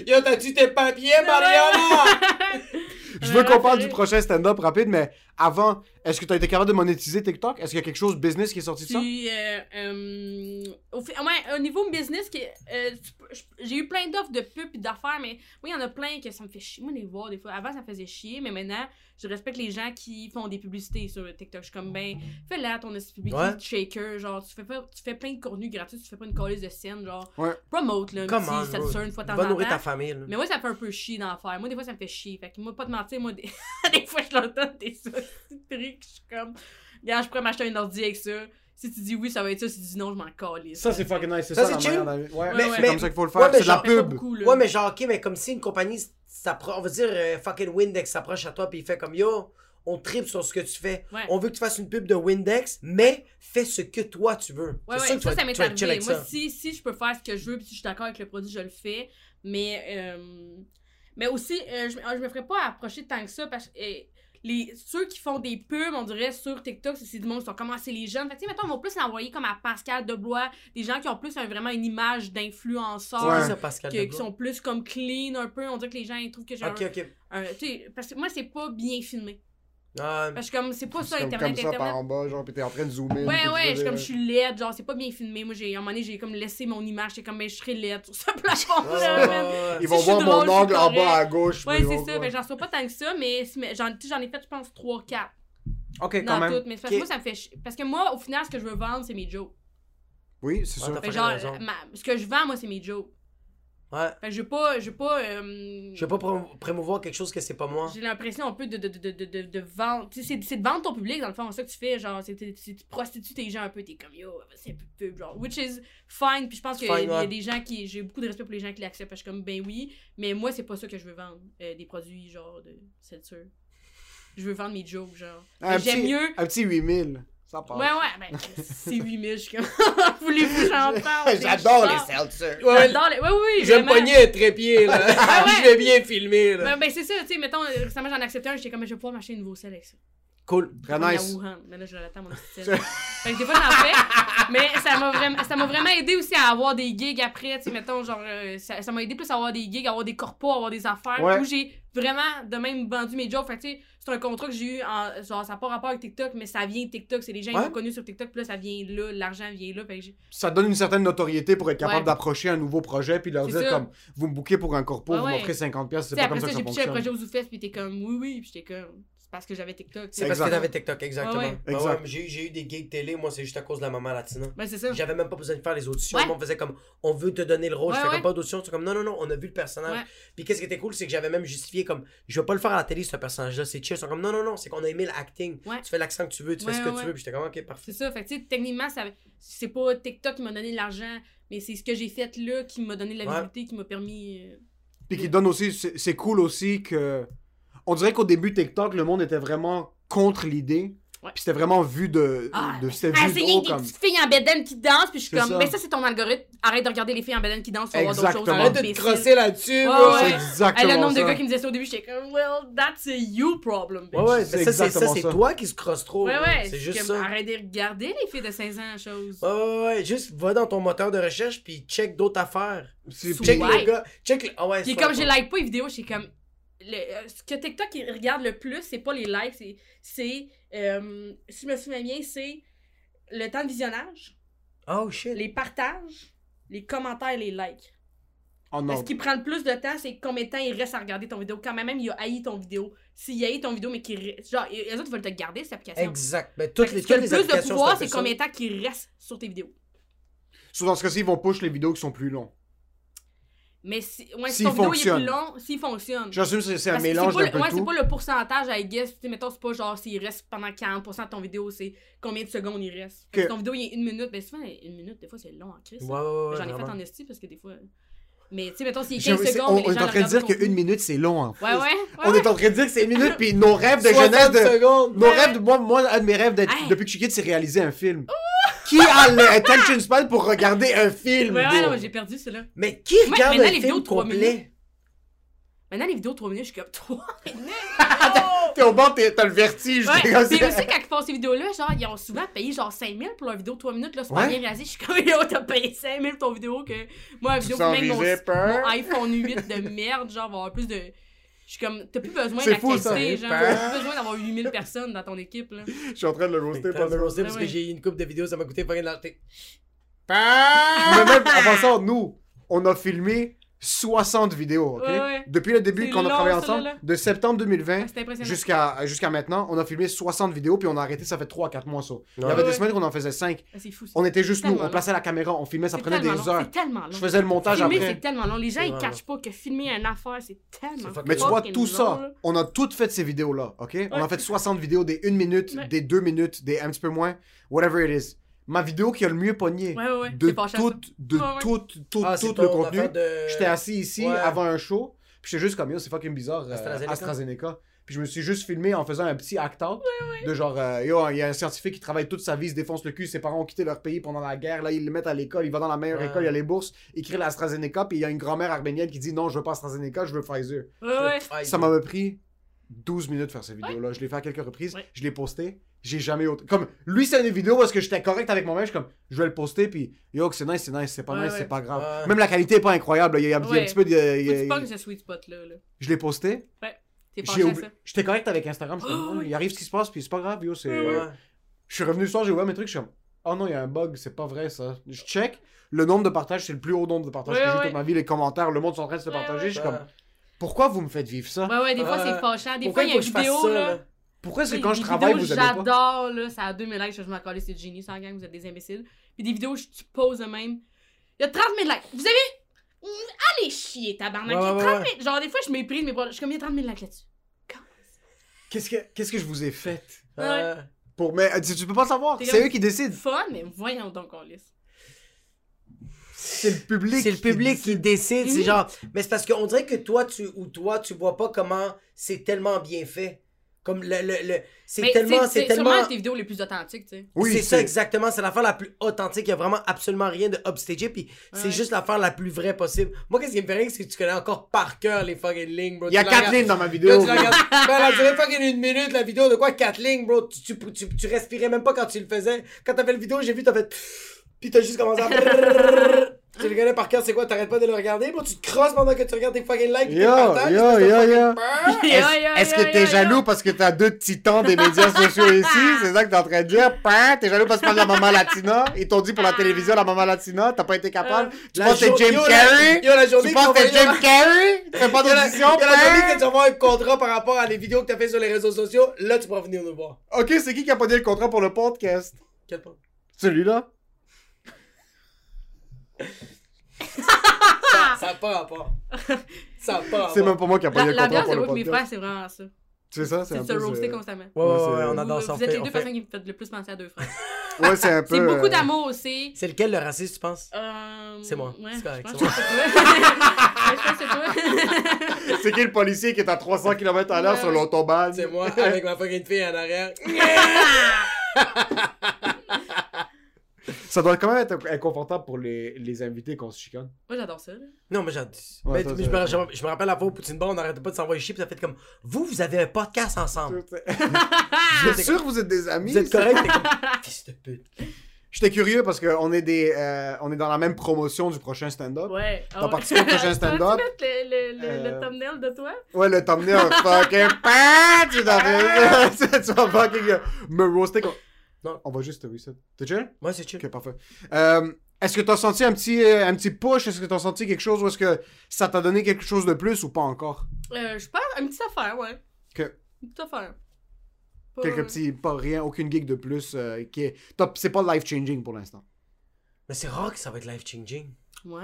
S1: Yo, t'as-tu tes papiers, Mariana?
S2: Je veux qu'on parle du prochain stand-up rapide, mais avant, est-ce que t'as été capable de monétiser TikTok? Est-ce qu'il y a quelque chose business qui est sorti de ça?
S3: Puis, euh, euh, au, fi- ouais, au niveau business, euh, tu j'ai eu plein d'offres de pubs et d'affaires, mais moi, il y en a plein que ça me fait chier. Moi, les voir, des fois. Avant, ça me faisait chier, mais maintenant, je respecte les gens qui font des publicités sur TikTok. Je suis comme, ben, fais-la ton esti publicité
S1: Ouais.
S3: de shaker. Genre, tu fais, pas, tu fais plein de contenu gratuit, tu fais pas une calice de scène. Genre,
S2: Ouais.
S3: promote, là, un
S1: Come
S3: petit
S1: bro.
S3: une fois de temps
S1: Va
S3: en
S1: nourrir
S3: temps.
S1: ta famille. là.
S3: Mais moi, ça me fait un peu chier d'en faire. Moi, des fois, ça me fait chier. Fait que moi, pas de mentir, moi, des, des fois, je leur donne des petits trucs. Je suis comme, regarde, je pourrais m'acheter un ordi avec ça. Si tu dis oui, ça va être ça. Si tu dis non, je m'en calisse.
S2: Ça, c'est fucking nice. C'est
S1: Ça,
S2: ça,
S1: c'est
S2: Ouais,
S3: Mais-
S2: c'est
S3: mais-
S2: comme ça qu'il faut le faire. c'est de la pub.
S3: beaucoup.
S1: Ouais, mais genre, ok, mais comme si une compagnie on va dire euh, fucking Windex s'approche à toi puis il fait comme yo, on tripe sur ce que tu fais.
S3: Ouais.
S1: On veut que tu fasses une pub de Windex, mais fais ce que toi tu veux.
S3: Ouais,
S1: C'est
S3: ouais,
S1: que
S3: ça, ça m'est arrivé. Moi,
S1: ça.
S3: si, si je peux faire ce que je veux, puis si je suis d'accord avec le produit, je le fais. Mais, euh, mais aussi, euh, je, je me ferais pas approcher tant que ça parce que euh, les, ceux qui font des pubs, on dirait, sur TikTok, c'est du monde qui sont comme ah, c'est les jeunes. Fait que, tu sais, mettons, on va plus l'envoyer comme à Pascal Debois, des gens qui ont plus un- vraiment une image d'influenceur.
S2: Ouais.
S1: C'est ça, Pascal.
S3: que-
S1: de
S3: qui sont plus comme clean un peu, on dirait que les gens ils trouvent que j'ai
S1: Ok,
S3: un,
S1: ok.
S3: un- tu sais, parce que moi c'est pas bien filmé. Parce que comme c'est pas ça
S2: comme,
S3: internet
S2: comme ça
S3: internet.
S2: par en bas, genre, pis t'es en train de zoomer.
S3: Ouais, ouais, je,
S2: veux
S3: comme je suis laide, genre, c'est pas bien filmé. Moi, j'ai, à un moment donné, j'ai comme laissé mon image, j'étais comme, ben, je serais laide sur ce plafond-là.
S2: Ils vont
S3: suis
S2: voir mon
S3: suis
S2: angle en bas à gauche.
S3: Ouais, c'est ça,
S2: voir.
S3: ben, j'en sais pas tant que ça, mais, mais j'en, ai fait, je pense, 3-4
S2: Ok, quand
S3: dans
S2: même.
S3: toutes. Mais c'est parce que
S1: Ok.
S3: moi, ça me fait. Parce que moi, au final, ce que je veux vendre, c'est mes jokes.
S2: Oui, c'est sûr.
S3: que genre, ma- ce que je vends, moi, c'est mes jokes.
S1: Ouais.
S3: Fait que je veux pas, je veux pas, euh,
S1: Je vais pas prom- promouvoir quelque chose que c'est pas moi.
S3: J'ai l'impression un peu de, de, de, de, de, de vendre. Tu sais, c'est- c'est de vendre ton public, dans le fond. C'est ça que tu fais. Genre, c'est tu prostitues tes gens un peu. T'es comme yo, c'est un peu. Genre, which is fine. Puis je pense qu'il y,
S1: Fine,
S3: a- il y a
S1: ouais.
S3: des gens qui. J'ai beaucoup de respect pour les gens qui l'acceptent. Parce que je suis comme, ben oui. Mais moi, c'est pas ça que je veux vendre. euh, des produits, genre, de seltzer. Je veux vendre mes jokes, genre. J'aime mieux.
S2: Un petit 8000. Ça passe.
S3: Ouais, ouais, ben, c'est 8000. Je suis comme, voulez-vous que j'en parle?
S2: J'adore les
S3: seltzer.
S2: seltzers.
S3: J'adore les. Ouais, oui,
S1: Je vais me pogner un trépied, là.
S3: ouais.
S1: Je vais bien filmer, là.
S3: Ben, ben, c'est ça, tu sais, mettons, euh, récemment j'en ai accepté un, j'étais comme, je vais pouvoir m'acheter un nouveau sel avec ça.
S1: Cool.
S2: Très nice.
S3: à Wuhan. Mais là, je l'attends, mon petit sel. Fait que des fois, j'en fais. Mais ça m'a vraiment, ça m'a vraiment aidé aussi à avoir des gigs après. Tu sais, mettons, genre, euh, ça m'a aidé plus à avoir des gigs, à avoir des corpos, à avoir des affaires.
S2: Ouais.
S3: Où j'ai vraiment de même vendu mes jobs. Fait que, tu sais, c'est un contrat que j'ai eu. En, genre, ça n'a pas rapport avec TikTok, mais ça vient de TikTok. C'est les gens qui
S2: Ouais.
S3: m'ont connu sur TikTok. Puis là, ça vient là. L'argent vient là. Fait que
S2: Ça donne une certaine notoriété pour être capable
S3: Ouais.
S2: d'approcher un nouveau projet puis de leur dire
S3: ça.
S2: comme vous me bouquez pour un corpo,
S3: Ouais,
S2: vous m'offrez 50 pièces, c'est
S3: Tu sais,
S2: pas comme ça
S3: ça,
S2: que ça
S3: j'ai pitché un projet
S2: fonctionne.
S3: aux Zoufest. Puis t'es comme, oui, oui. Puis j'étais comme, parce que j'avais TikTok.
S1: C'est parce que t'avais TikTok, exactement.
S3: Ouais, ouais.
S2: Exact.
S1: ouais, j'ai eu- j'ai eu des gigs télé, moi, c'est juste à cause de la maman latina.
S3: Ben, c'est ça.
S1: J'avais même pas besoin de faire les auditions. On faisait comme, on veut te donner le rôle. je fais
S3: ouais.
S1: comme pas d'audition. C'est comme, non, non, non, on a vu le personnage.
S3: Ouais.
S1: Puis qu'est-ce qui était cool, c'est que j'avais même justifié comme, je vais pas le faire à la télé, ce personnage-là. C'est chill. Ils sont comme, non, non, non, c'est qu'on a aimé l'acting.
S3: Ouais.
S1: Tu fais l'accent que tu veux, tu
S3: Ouais,
S1: fais ce que
S3: ouais,
S1: tu veux. Puis j'étais comme, ok, parfait.
S3: C'est ça. Fait que, tu sais, techniquement, ça, c'est pas TikTok qui m'a donné de l'argent, mais c'est ce que j'ai fait là qui m'a donné la
S1: Ouais.
S3: visibilité, qui m'a permis. euh,
S2: Puis qui donne aussi, c'est cool aussi que. On dirait qu'au début TikTok, le monde était vraiment contre l'idée.
S3: Ouais.
S2: Puis c'était vraiment vu de.
S3: Ah,
S2: de c'était
S3: Ah,
S2: vu
S3: c'est
S2: de haut
S3: des
S2: comme.
S3: petites filles en bedaine qui dansent, puis je suis comme,
S2: ça.
S3: mais ça, c'est ton algorithme. Arrête de regarder les filles en bedaine qui dansent, voir d'autres choses.
S2: Exactement.
S1: Arrête de te crosser là-dessus,
S3: Ouais,
S1: bro.
S3: ouais.
S2: C'est
S3: Hey,
S2: exactement
S3: le nombre de gars qui me disaient ça au début, j'étais comme, well, that's a you problem, bitch.
S1: Ouais, ouais,
S2: C'est
S1: mais ça, c'est ça, c'est toi qui se crosse trop.
S3: Ouais, ouais.
S1: C'est juste
S3: comme,
S1: ça.
S3: Arrête de regarder les filles de 16 ans, chose.
S1: Ouais, ouais, ouais. Juste va dans ton moteur de recherche puis check d'autres affaires. Check le gars. Check. Ah ouais,
S3: Puis comme je like pas les vidéos, j'ai comme. Le- euh, ce que TikTok regarde le plus, c'est pas les likes, c'est. c'est euh, si je me souviens bien, c'est le temps de visionnage,
S1: Oh shit.
S3: les partages, les commentaires et les likes.
S2: Oh non.
S3: ce qui prend le plus de temps, c'est combien de temps il reste à regarder ton vidéo. Quand même, il a haï ton vidéo. S'il haï ton vidéo, mais qu'il reste. Genre, les autres veulent te garder cette application.
S1: Exact. Mais
S3: Fait
S1: toutes les,
S3: ce le plus de pouvoir, c'est combien de temps qu'il reste sur tes vidéos.
S2: Souvent, dans ce cas-ci, ils vont push les vidéos qui sont plus longs.
S3: Mais si, ouais, si ton vidéo il est plus long, s'il fonctionne.
S2: J'assume que c'est un
S3: Parce
S2: mélange d'un peu
S3: ouais,
S2: tout.
S3: c'est pas le pourcentage, I guess. Tu sais, mettons, c'est pas genre s'il reste pendant 40% de ton vidéo, c'est combien de secondes il reste. Que
S2: Que-
S3: ton vidéo, il est une minute. Ben, souvent, une minute, des fois, c'est long en crise.
S1: Ouais, ouais, ouais.
S3: J'en ai fait en esti parce que des fois. Mais tu sais, mettons, s'il est
S2: Je-
S3: 15
S2: c'est-
S3: secondes.
S2: on,
S3: mais les
S2: on est en train de dire qu'une minute, c'est long. hein.
S3: Ouais, ouais. ouais,
S2: On
S3: ouais.
S2: est en train de dire que c'est une minute, puis nos rêves de
S1: 60
S2: jeunesse de.
S1: secondes.
S2: Nos rêves de. Moi, moi, un de mes rêves
S3: Hey.
S2: depuis que je suis kid, c'est réaliser un film. Qui a l'attention span pour regarder un film?
S3: Ouais, ouais, non, j'ai perdu celui-là.
S1: Mais qui regarde un
S3: les vidéos
S1: film complet?
S3: Maintenant, les vidéos de 3 minutes, je suis comme 3 minutes.
S2: T'es au bord, t'es- t'as le vertige.
S3: Ouais, puis
S2: ça.
S3: aussi, quand ils font ces vidéos-là, genre, ils ont souvent payé genre 5000 pour leur vidéo de 3 minutes, là, c'est pas bien réalisé. Je suis comme, yo, t'as payé 5000 pour ton vidéo que moi, la vidéo, même mon, mon iPhone 8 de merde, genre, va avoir plus de. Je suis comme, t'as plus besoin
S2: C'est fou, ça.
S3: d'accepter, genre, t'as plus besoin d'avoir 8000 personnes dans ton équipe, là.
S2: Je suis en train de le roaster pendant
S1: le roasté parce
S3: Ouais,
S1: que j'ai eu une coupe de vidéos, ça m'a coûté pas rien de l'acheter.
S2: Mais même en passant, nous, on a filmé 60 vidéos, ok?
S3: Ouais, ouais.
S2: Depuis le début qu'on a
S3: long,
S2: travaillé
S3: ça,
S2: ensemble,
S3: là.
S2: de septembre 2020
S3: Ah,
S2: jusqu'à jusqu'à maintenant, on a filmé 60 vidéos, puis on a arrêté, ça fait 3-4 mois ça. Il y
S1: Ouais.
S2: avait des
S3: Ouais.
S2: semaines qu'on en faisait 5.
S3: Ah, C'est fou.
S2: On était juste nous, on
S3: long.
S2: plaçait la caméra, on filmait, ça prenait des
S3: long,
S2: heures.
S3: C'est tellement long.
S2: Je faisais le montage
S3: Filmer,
S2: après.
S3: c'est tellement long. Les gens, ils catchent pas que filmer une affaire, c'est tellement.
S1: Fucking
S2: Mais tu vois, tout
S3: long,
S2: ça, on a toutes fait ces vidéos-là, ok? On a fait 60 vidéos, des 1 minute, des 2 minutes, des un petit peu moins, whatever it is. Ma vidéo qui a le mieux pogné
S3: Ouais, ouais, ouais.
S2: de tout, de
S3: Ouais, ouais.
S2: tout, tout,
S1: Ah,
S2: tout le contenu.
S1: de-
S2: J'étais assis ici
S1: Ouais.
S2: avant un show, puis j'étais juste comme yo, c'est fucking bizarre, euh,
S1: AstraZeneca?
S2: AstraZeneca. Puis je me suis juste filmé en faisant un petit act-out de genre, euh, yo, il y a un scientifique qui travaille toute sa vie, il se défonce le cul, ses parents ont quitté leur pays pendant la guerre, là ils le mettent à l'école, il va dans la meilleure
S1: Ouais.
S2: école, il y a les bourses, il crée l'AstraZeneca, puis il y a une grand-mère arménienne qui dit non, je veux pas AstraZeneca, je veux Pfizer.
S3: Ouais, ouais.
S2: Ça m'a pris 12 minutes de faire cette vidéo-là. Je l'ai fait à quelques reprises.
S3: Ouais.
S2: Je l'ai posté. J'ai jamais autre. Comme lui, c'est une vidéo parce que j'étais correct avec moi-même. Je suis comme, je vais le poster. Puis, yo, c'est nice, c'est nice, c'est pas
S3: Ouais,
S2: nice,
S3: ouais.
S2: c'est pas grave.
S1: Ouais.
S2: Même la qualité est pas incroyable. Il y a, il y a un
S3: Ouais.
S2: petit peu de. il y a- il
S3: ce sweet spot-là. Là.
S2: Je l'ai posté.
S3: Pas cher,
S2: oubli-
S3: ça.
S2: J'étais correct avec Instagram. Je suis comme,
S3: Oh, oui.
S2: Il arrive ce qui se passe, puis c'est pas grave, yo. c'est-
S1: Ouais.
S2: Je suis revenu le soir, j'ai ouvert mes trucs. Je suis comme, oh non, il y a un bug, c'est pas vrai ça. Je check. Le nombre de partages, c'est le plus haut nombre de partages
S3: Ouais,
S2: que j'ai eu
S3: ouais.
S2: toute ma vie. Les commentaires, le monde sont en train de se
S3: Ouais,
S2: partager.
S3: ouais.
S2: Je suis comme, pourquoi vous me faites vivre ça?
S3: Ouais, ouais, des fois,
S1: Ouais.
S3: c'est fâchant. Des
S1: Pourquoi
S3: fois, il y a une vidéo, là?
S2: Pourquoi c'est quand je travaille, vous aimez pas?
S3: J'adore, là, ça a 2000 likes, je me calais, c'est génie, sans gang, vous êtes des imbéciles. Puis des vidéos, je tu poses de même. Il y a 30 000 likes. Vous avez. Mm, Allez chier, tabarnak.
S1: Ouais,
S3: Il y a
S1: ouais,
S3: 30
S1: ouais.
S3: 000 Genre, des fois, je méprise mes. Je suis comme, il y a 30 000 likes là-dessus.
S2: Qu'est-ce que, qu'est-ce que je vous ai fait?
S1: Ouais.
S2: Pour... Mais euh, tu, tu peux pas savoir. C'est eux qui décident.
S3: Fun, mais voyons donc, on lisse.
S2: C'est le public.
S1: C'est le public qui décide, c'est
S3: Mhm.
S1: genre. Mais c'est parce qu'on dirait que toi, tu ou toi, tu vois pas comment c'est tellement bien fait. Comme le. le, le- c'est tellement.
S3: c'est
S1: c'est
S3: sûrement
S1: tellement.
S3: tes vidéos les plus authentiques, tu sais.
S2: Oui,
S1: c'est ça exactement, c'est l'affaire la plus authentique, il y a vraiment absolument rien de upstagé, puis c'est
S3: Ouais.
S1: juste l'affaire la plus vraie possible. Moi, qu'est-ce qui me fait rire, c'est que tu connais encore par cœur les fucking lignes, bro.
S2: Il y a quatre
S1: regardes-
S2: lignes dans ma
S1: Là,
S2: vidéo.
S1: tu regardes, ben, elle a duré fucking une minute, la vidéo, de quoi, quatre lignes, bro? Tu, tu, tu, tu respirais même pas quand tu le faisais. Quand t'as fait la vidéo, j'ai vu, t'as fait... Puis t'as juste commencé à... tu le connais par cœur, c'est quoi, t'arrêtes pas de le regarder, bro. Tu te crosses pendant que tu regardes tes fucking likes,
S2: Yo,
S1: partages,
S2: yo, yo, Est-ce que t'es jaloux parce que t'as deux titans des médias sociaux ici? C'est ça que t'es en train de dire? Pin, T'es jaloux parce que tu parles de la maman latina? Ils t'ont dit pour la télévision, la maman latina, t'as pas été capable? Tu
S1: La
S2: penses que t'es Jim Carrey? Tu penses que
S1: va-
S2: Jim Carrey? Tu fais pas d'audition?
S1: il y a la journée que tu vas avoir un contrat par rapport à les vidéos que t'as fait sur les réseaux sociaux, là, tu pourras venir nous voir.
S2: Ok, c'est qui qui a pas dit le contrat pour le podcast?
S1: Quel point?
S2: Celui-là?
S1: Ça n'a pas rapport. Ça n'a pas rapport.
S2: C'est même pas moi qui a pas
S3: La-
S2: le contrat
S3: L'ambiance
S2: pour
S3: de
S2: le
S3: moi et mes frères, c'est vraiment ça.
S2: C'est ça, c'est
S3: C'est
S2: un
S3: de se
S2: peu...
S3: roaster constamment.
S1: Ouais, ouais,
S2: Ouais, c'est-
S1: on
S3: Vous,
S1: adore
S3: vous
S1: ça. on
S3: êtes les deux personnes qui me font le plus penser à deux frères.
S2: Ouais, c'est un peu...
S3: C'est beaucoup
S2: euh,
S3: d'amour aussi.
S1: C'est lequel le raciste, tu penses?
S3: Euh,
S1: C'est moi.
S3: Ouais,
S1: C'est correct, c'est
S3: que c'est toi. Ouais, je pense que c'est toi.
S2: C'est qui le policier qui est à 300 km à l'heure sur l'autobahn?
S1: C'est moi, avec ma fucking fille en arrière.
S2: Ça doit quand même être inconfortable pour les, les invités qu'on se chicane.
S3: Moi, j'adore ça. là.
S1: Non, mais mais-
S2: toi,
S1: mais je, me, je- je me rappelle la fois au Poutine Bar, on n'arrêtait pas de s'envoyer chier, puis ça fait comme. Vous, vous avez un podcast ensemble.
S2: Je suis sûr que vous êtes des amis.
S1: Vous êtes correct, t'es comme. Fils de pute.
S2: J'étais curieux parce qu'on est des, euh, on est dans la même promotion du prochain stand-up.
S3: Ouais.
S2: T'as participé au prochain stand-up?
S3: Tu mettre le, le, le,
S2: Euh,
S3: le thumbnail de toi?
S2: Ouais, le thumbnail fucking pat, tu. Tu vas fucking euh, me roaster comme...
S1: Non.
S2: On va juste reset. T'es chill?
S1: Moi, c'est chill.
S2: Ok, parfait. Euh, est-ce que t'as senti un petit, euh, un petit push? Est-ce que t'as senti quelque chose ou est-ce que ça t'a donné quelque chose de plus ou pas encore?
S3: Euh, je pense, une petite affaire, ouais.
S2: Que-
S3: Une petite affaire. Pas-
S2: Quelques petits, pas rien, aucune gig de plus euh, qui est... C'est pas life-changing pour l'instant.
S1: Mais c'est rare que ça va être life-changing.
S3: Ouais.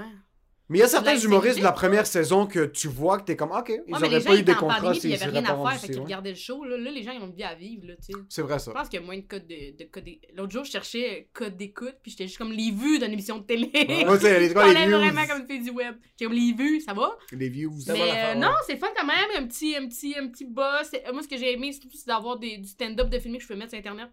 S2: Mais il y a certains humoristes de la première saison que tu vois que t'es comme, ok, ils
S3: Ouais,
S2: auraient
S3: les gens
S2: pas eu des contrats s'ils
S3: il avait rien
S2: pas
S3: à faire, fait qu'ils regardaient le show. Là, là, les gens, ils ont une vie à vivre, là, tu sais.
S2: C'est vrai ça.
S3: Je pense qu'il y a moins de codes de, de code L'autre jour, je cherchais code d'écoute, puis j'étais juste comme les vues d'une émission de télé.
S2: Ouais, c'est les, quoi, les views.
S3: vraiment comme une fille du web. J'ai comme les vues, ça va?
S2: Les views.
S1: Ça va,
S3: euh,
S1: ouais.
S3: non, c'est fun quand même. Un petit, un petit, un petit boss. Euh, Moi, ce que j'ai aimé, surtout, c'est d'avoir des- du stand-up de filmé que je peux mettre sur Internet.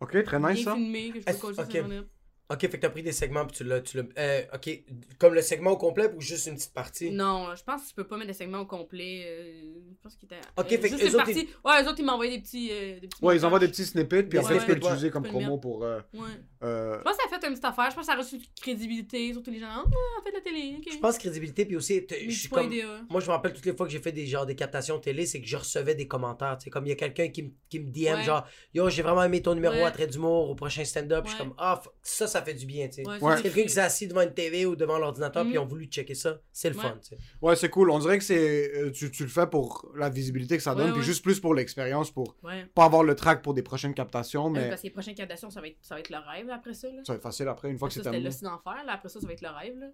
S2: Ok, très nice ça.
S3: filmé, que je peux sur Internet.
S1: Ok, fait que t'as pris des segments, puis tu l'as. Tu l'as euh, ok, comme le segment au complet ou juste une petite partie?
S3: Non, je pense que tu peux pas mettre des segments au complet. euh, je pense qu'il était.
S1: Ok,
S3: euh,
S1: fait que
S3: juste
S1: eux
S3: une
S1: autres,
S3: partie. Ouais, eux autres, ils m'envoyaient des petits. euh, des petits
S2: Ouais, ils envoient des petits snippets, puis après
S1: ouais,
S2: tu peux
S1: ouais.
S2: l'utiliser comme promo
S3: mettre.
S2: pour. euh,
S3: Ouais.
S2: euh,
S3: Je pense que ça a fait une petite affaire. Je pense que ça a reçu une crédibilité. Surtout les gens. Ah, on fait de la télé. ok.
S1: Je pense crédibilité, puis aussi, je suis comme. Moi, je me rappelle toutes les fois que j'ai fait des genre des captations télé, c'est que je recevais des commentaires. Tu sais, comme il y a quelqu'un qui, me- qui me DM,
S3: Ouais.
S1: genre, yo, j'ai vraiment aimé ton numéro
S3: Ouais.
S1: à trait d'humour au prochain stand-up. Je suis comme, ah, f- ça, ça fait du bien, tu sais.
S3: Ouais,
S2: Ouais.
S3: c'est
S1: Quelqu'un qui s'est assis devant une TV ou devant l'ordinateur,
S3: Mhm.
S1: puis ils ont voulu checker ça, c'est le
S3: Ouais.
S1: fun, tu sais.
S2: Ouais, c'est cool. On dirait que c'est euh, tu, tu le fais pour la visibilité que ça donne,
S3: Ouais,
S2: puis juste plus pour l'expérience, pour
S3: Ouais.
S2: pas avoir le track pour des prochaines captations, mais
S3: Parce que les prochaines captations, ça va être, ça va être le rêve après ça. Là.
S2: ça va être facile après, une fois que
S3: ça,
S2: c'est
S3: c'était
S2: terminé.
S3: le signe d'enfer. Là. Après ça, ça va être le rêve. Là.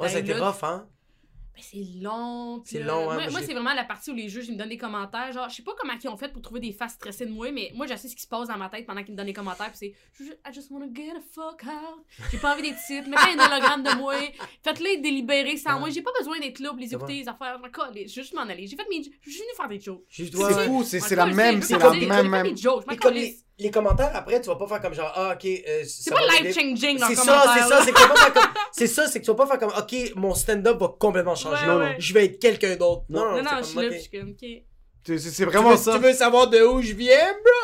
S1: Ouais, ça a
S3: Ben,
S1: été rough, hein.
S3: Ben, c'est long.
S1: C'est long, hein,
S3: Moi, c'est vraiment la partie où les juges ils me donnent des commentaires. Genre, je sais pas comment ils ont fait pour trouver des faces stressées de moi, mais moi, je sais ce qui se passe dans ma tête pendant qu'ils me donnent des commentaires. Puis c'est I just wanna get a fuck out. J'ai pas envie d'être titre. Mettez un hologramme de moi. Faites-les délibérer sans moi. J'ai pas besoin d'être là pour les écouter, les affaires. Je juste m'en aller. J'ai fait mes. Je suis venu faire des jokes.
S1: Juste,
S2: C'est
S1: ouais, ouais.
S2: fou, c'est la même, c'est la même,
S3: j'ai fait jokes.
S1: Les, commentaires, après, tu vas pas faire comme genre, ah, ok. euh,
S3: C'est pas
S1: va
S3: life
S1: m'aider.
S3: changing leurs
S1: C'est ça, c'est ça, c'est que tu vas pas faire comme. C'est ça, c'est que tu vas pas faire comme, ok, mon stand-up va complètement changer.
S3: Ouais,
S1: non,
S3: ouais.
S1: je vais être quelqu'un d'autre. Non, non,
S3: Non, non,
S1: c'est
S3: je suis
S1: comme,
S3: là. Je suis comme, ok.
S2: C'est
S1: Tu
S2: vraiment
S1: veux,
S2: ça.
S1: tu veux savoir de où je viens,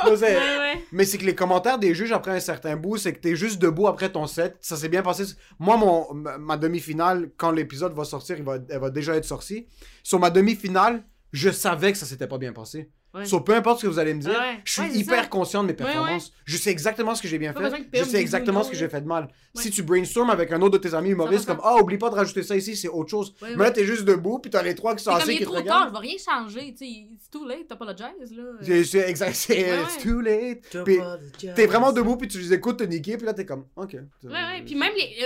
S1: bro?
S2: Ouais,
S3: Ouais.
S2: Mais c'est que les commentaires des juges après un certain bout, c'est que t'es juste debout après ton set. Ça s'est bien passé. Moi, mon, ma, ma demi-finale, quand l'épisode va sortir, il va, elle va déjà être sortie. Sur ma demi-finale, je savais que ça s'était pas bien passé.
S3: Ouais.
S2: Sur peu importe ce que vous allez me dire,
S3: Ouais.
S2: je suis
S3: Ouais,
S2: hyper
S3: ça.
S2: conscient de mes
S3: Ouais,
S2: performances. Je sais exactement ce que j'ai bien fait. Je sais exactement ce que j'ai fait de mal.
S3: Ouais.
S2: Si tu brainstorm avec un autre de tes amis humoristes
S3: 100%.
S2: comme Ah, oublie pas de rajouter ça ici, c'est autre chose.
S3: Ouais,
S2: Mais là, t'es juste debout, puis t'as les trois qui sont assis
S3: il est
S2: qui te
S3: trop tard, je vais rien changer, it's too late, t'apologize, là.
S2: C'est exact, c'est too late.
S1: T'as
S2: Puis. T'es vraiment debout, puis tu les écoutes te niquer, puis là, t'es comme Ok.
S3: Ouais, ouais, puis même les...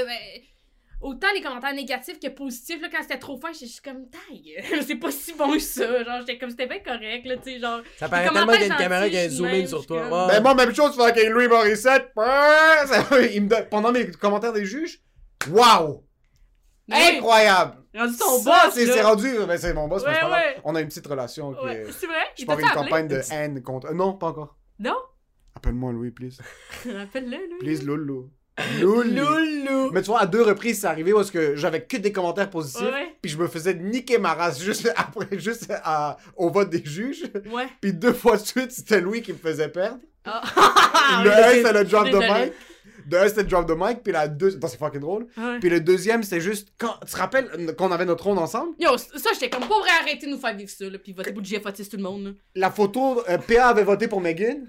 S3: euh, ben, autant les commentaires négatifs que positifs, là, quand c'était trop fin, j'étais juste comme, taille, c'est pas si bon que ça, genre, j'étais comme, c'était bien correct, là, tu sais, genre...
S1: Ça paraît tellement qu'il y a une caméra qui a un
S3: gentils,
S1: zoom in
S3: même,
S1: sur
S3: je
S1: toi.
S3: comme-
S1: Ouais.
S2: Ben moi, même chose avec Louis Morissette. Ça, il me donne- pendant mes commentaires des juges, waouh!
S3: Mais oui,
S2: Incroyable!
S3: rendu ton
S2: Ça,
S3: boss,
S2: c'est rendu. Mais c'est mon boss, mais
S3: Ouais,
S2: c'est pas grave.
S3: ouais.
S2: On a une petite relation. qui
S3: Ouais,
S2: est-
S3: c'est vrai?
S2: Je
S3: t'a
S2: une campagne de haine contre. euh, non, pas encore.
S3: Non?
S2: Appelle-moi Louis, please.
S3: Rappelle-le, lui.
S2: Please, Loulou. Loulou.
S1: Loulou.
S2: Mais tu vois, à deux reprises, c'est arrivé est-ce que j'avais que des commentaires positifs.
S3: Ouais.
S2: Puis je me faisais niquer ma race juste après, juste à- au vote des juges.
S3: Ouais.
S2: Puis deux fois de suite, c'était Louis qui me faisait perdre.
S3: Ah.
S2: le un,
S3: c'est-
S2: le drop de mic. Le un, c'était le drop de mic. Puis la deux, c'est fucking drôle.
S3: Ouais.
S2: Puis le deuxième, c'était juste quand. Tu te rappelles qu'on avait notre ronde ensemble?
S3: Yo, ça, j'étais comme, pas vrai, arrêtez de nous faire vivre ça, là, pis votez pour Jeff Otis, tout le monde, là.
S2: La photo, euh, PA avait voté pour Megan.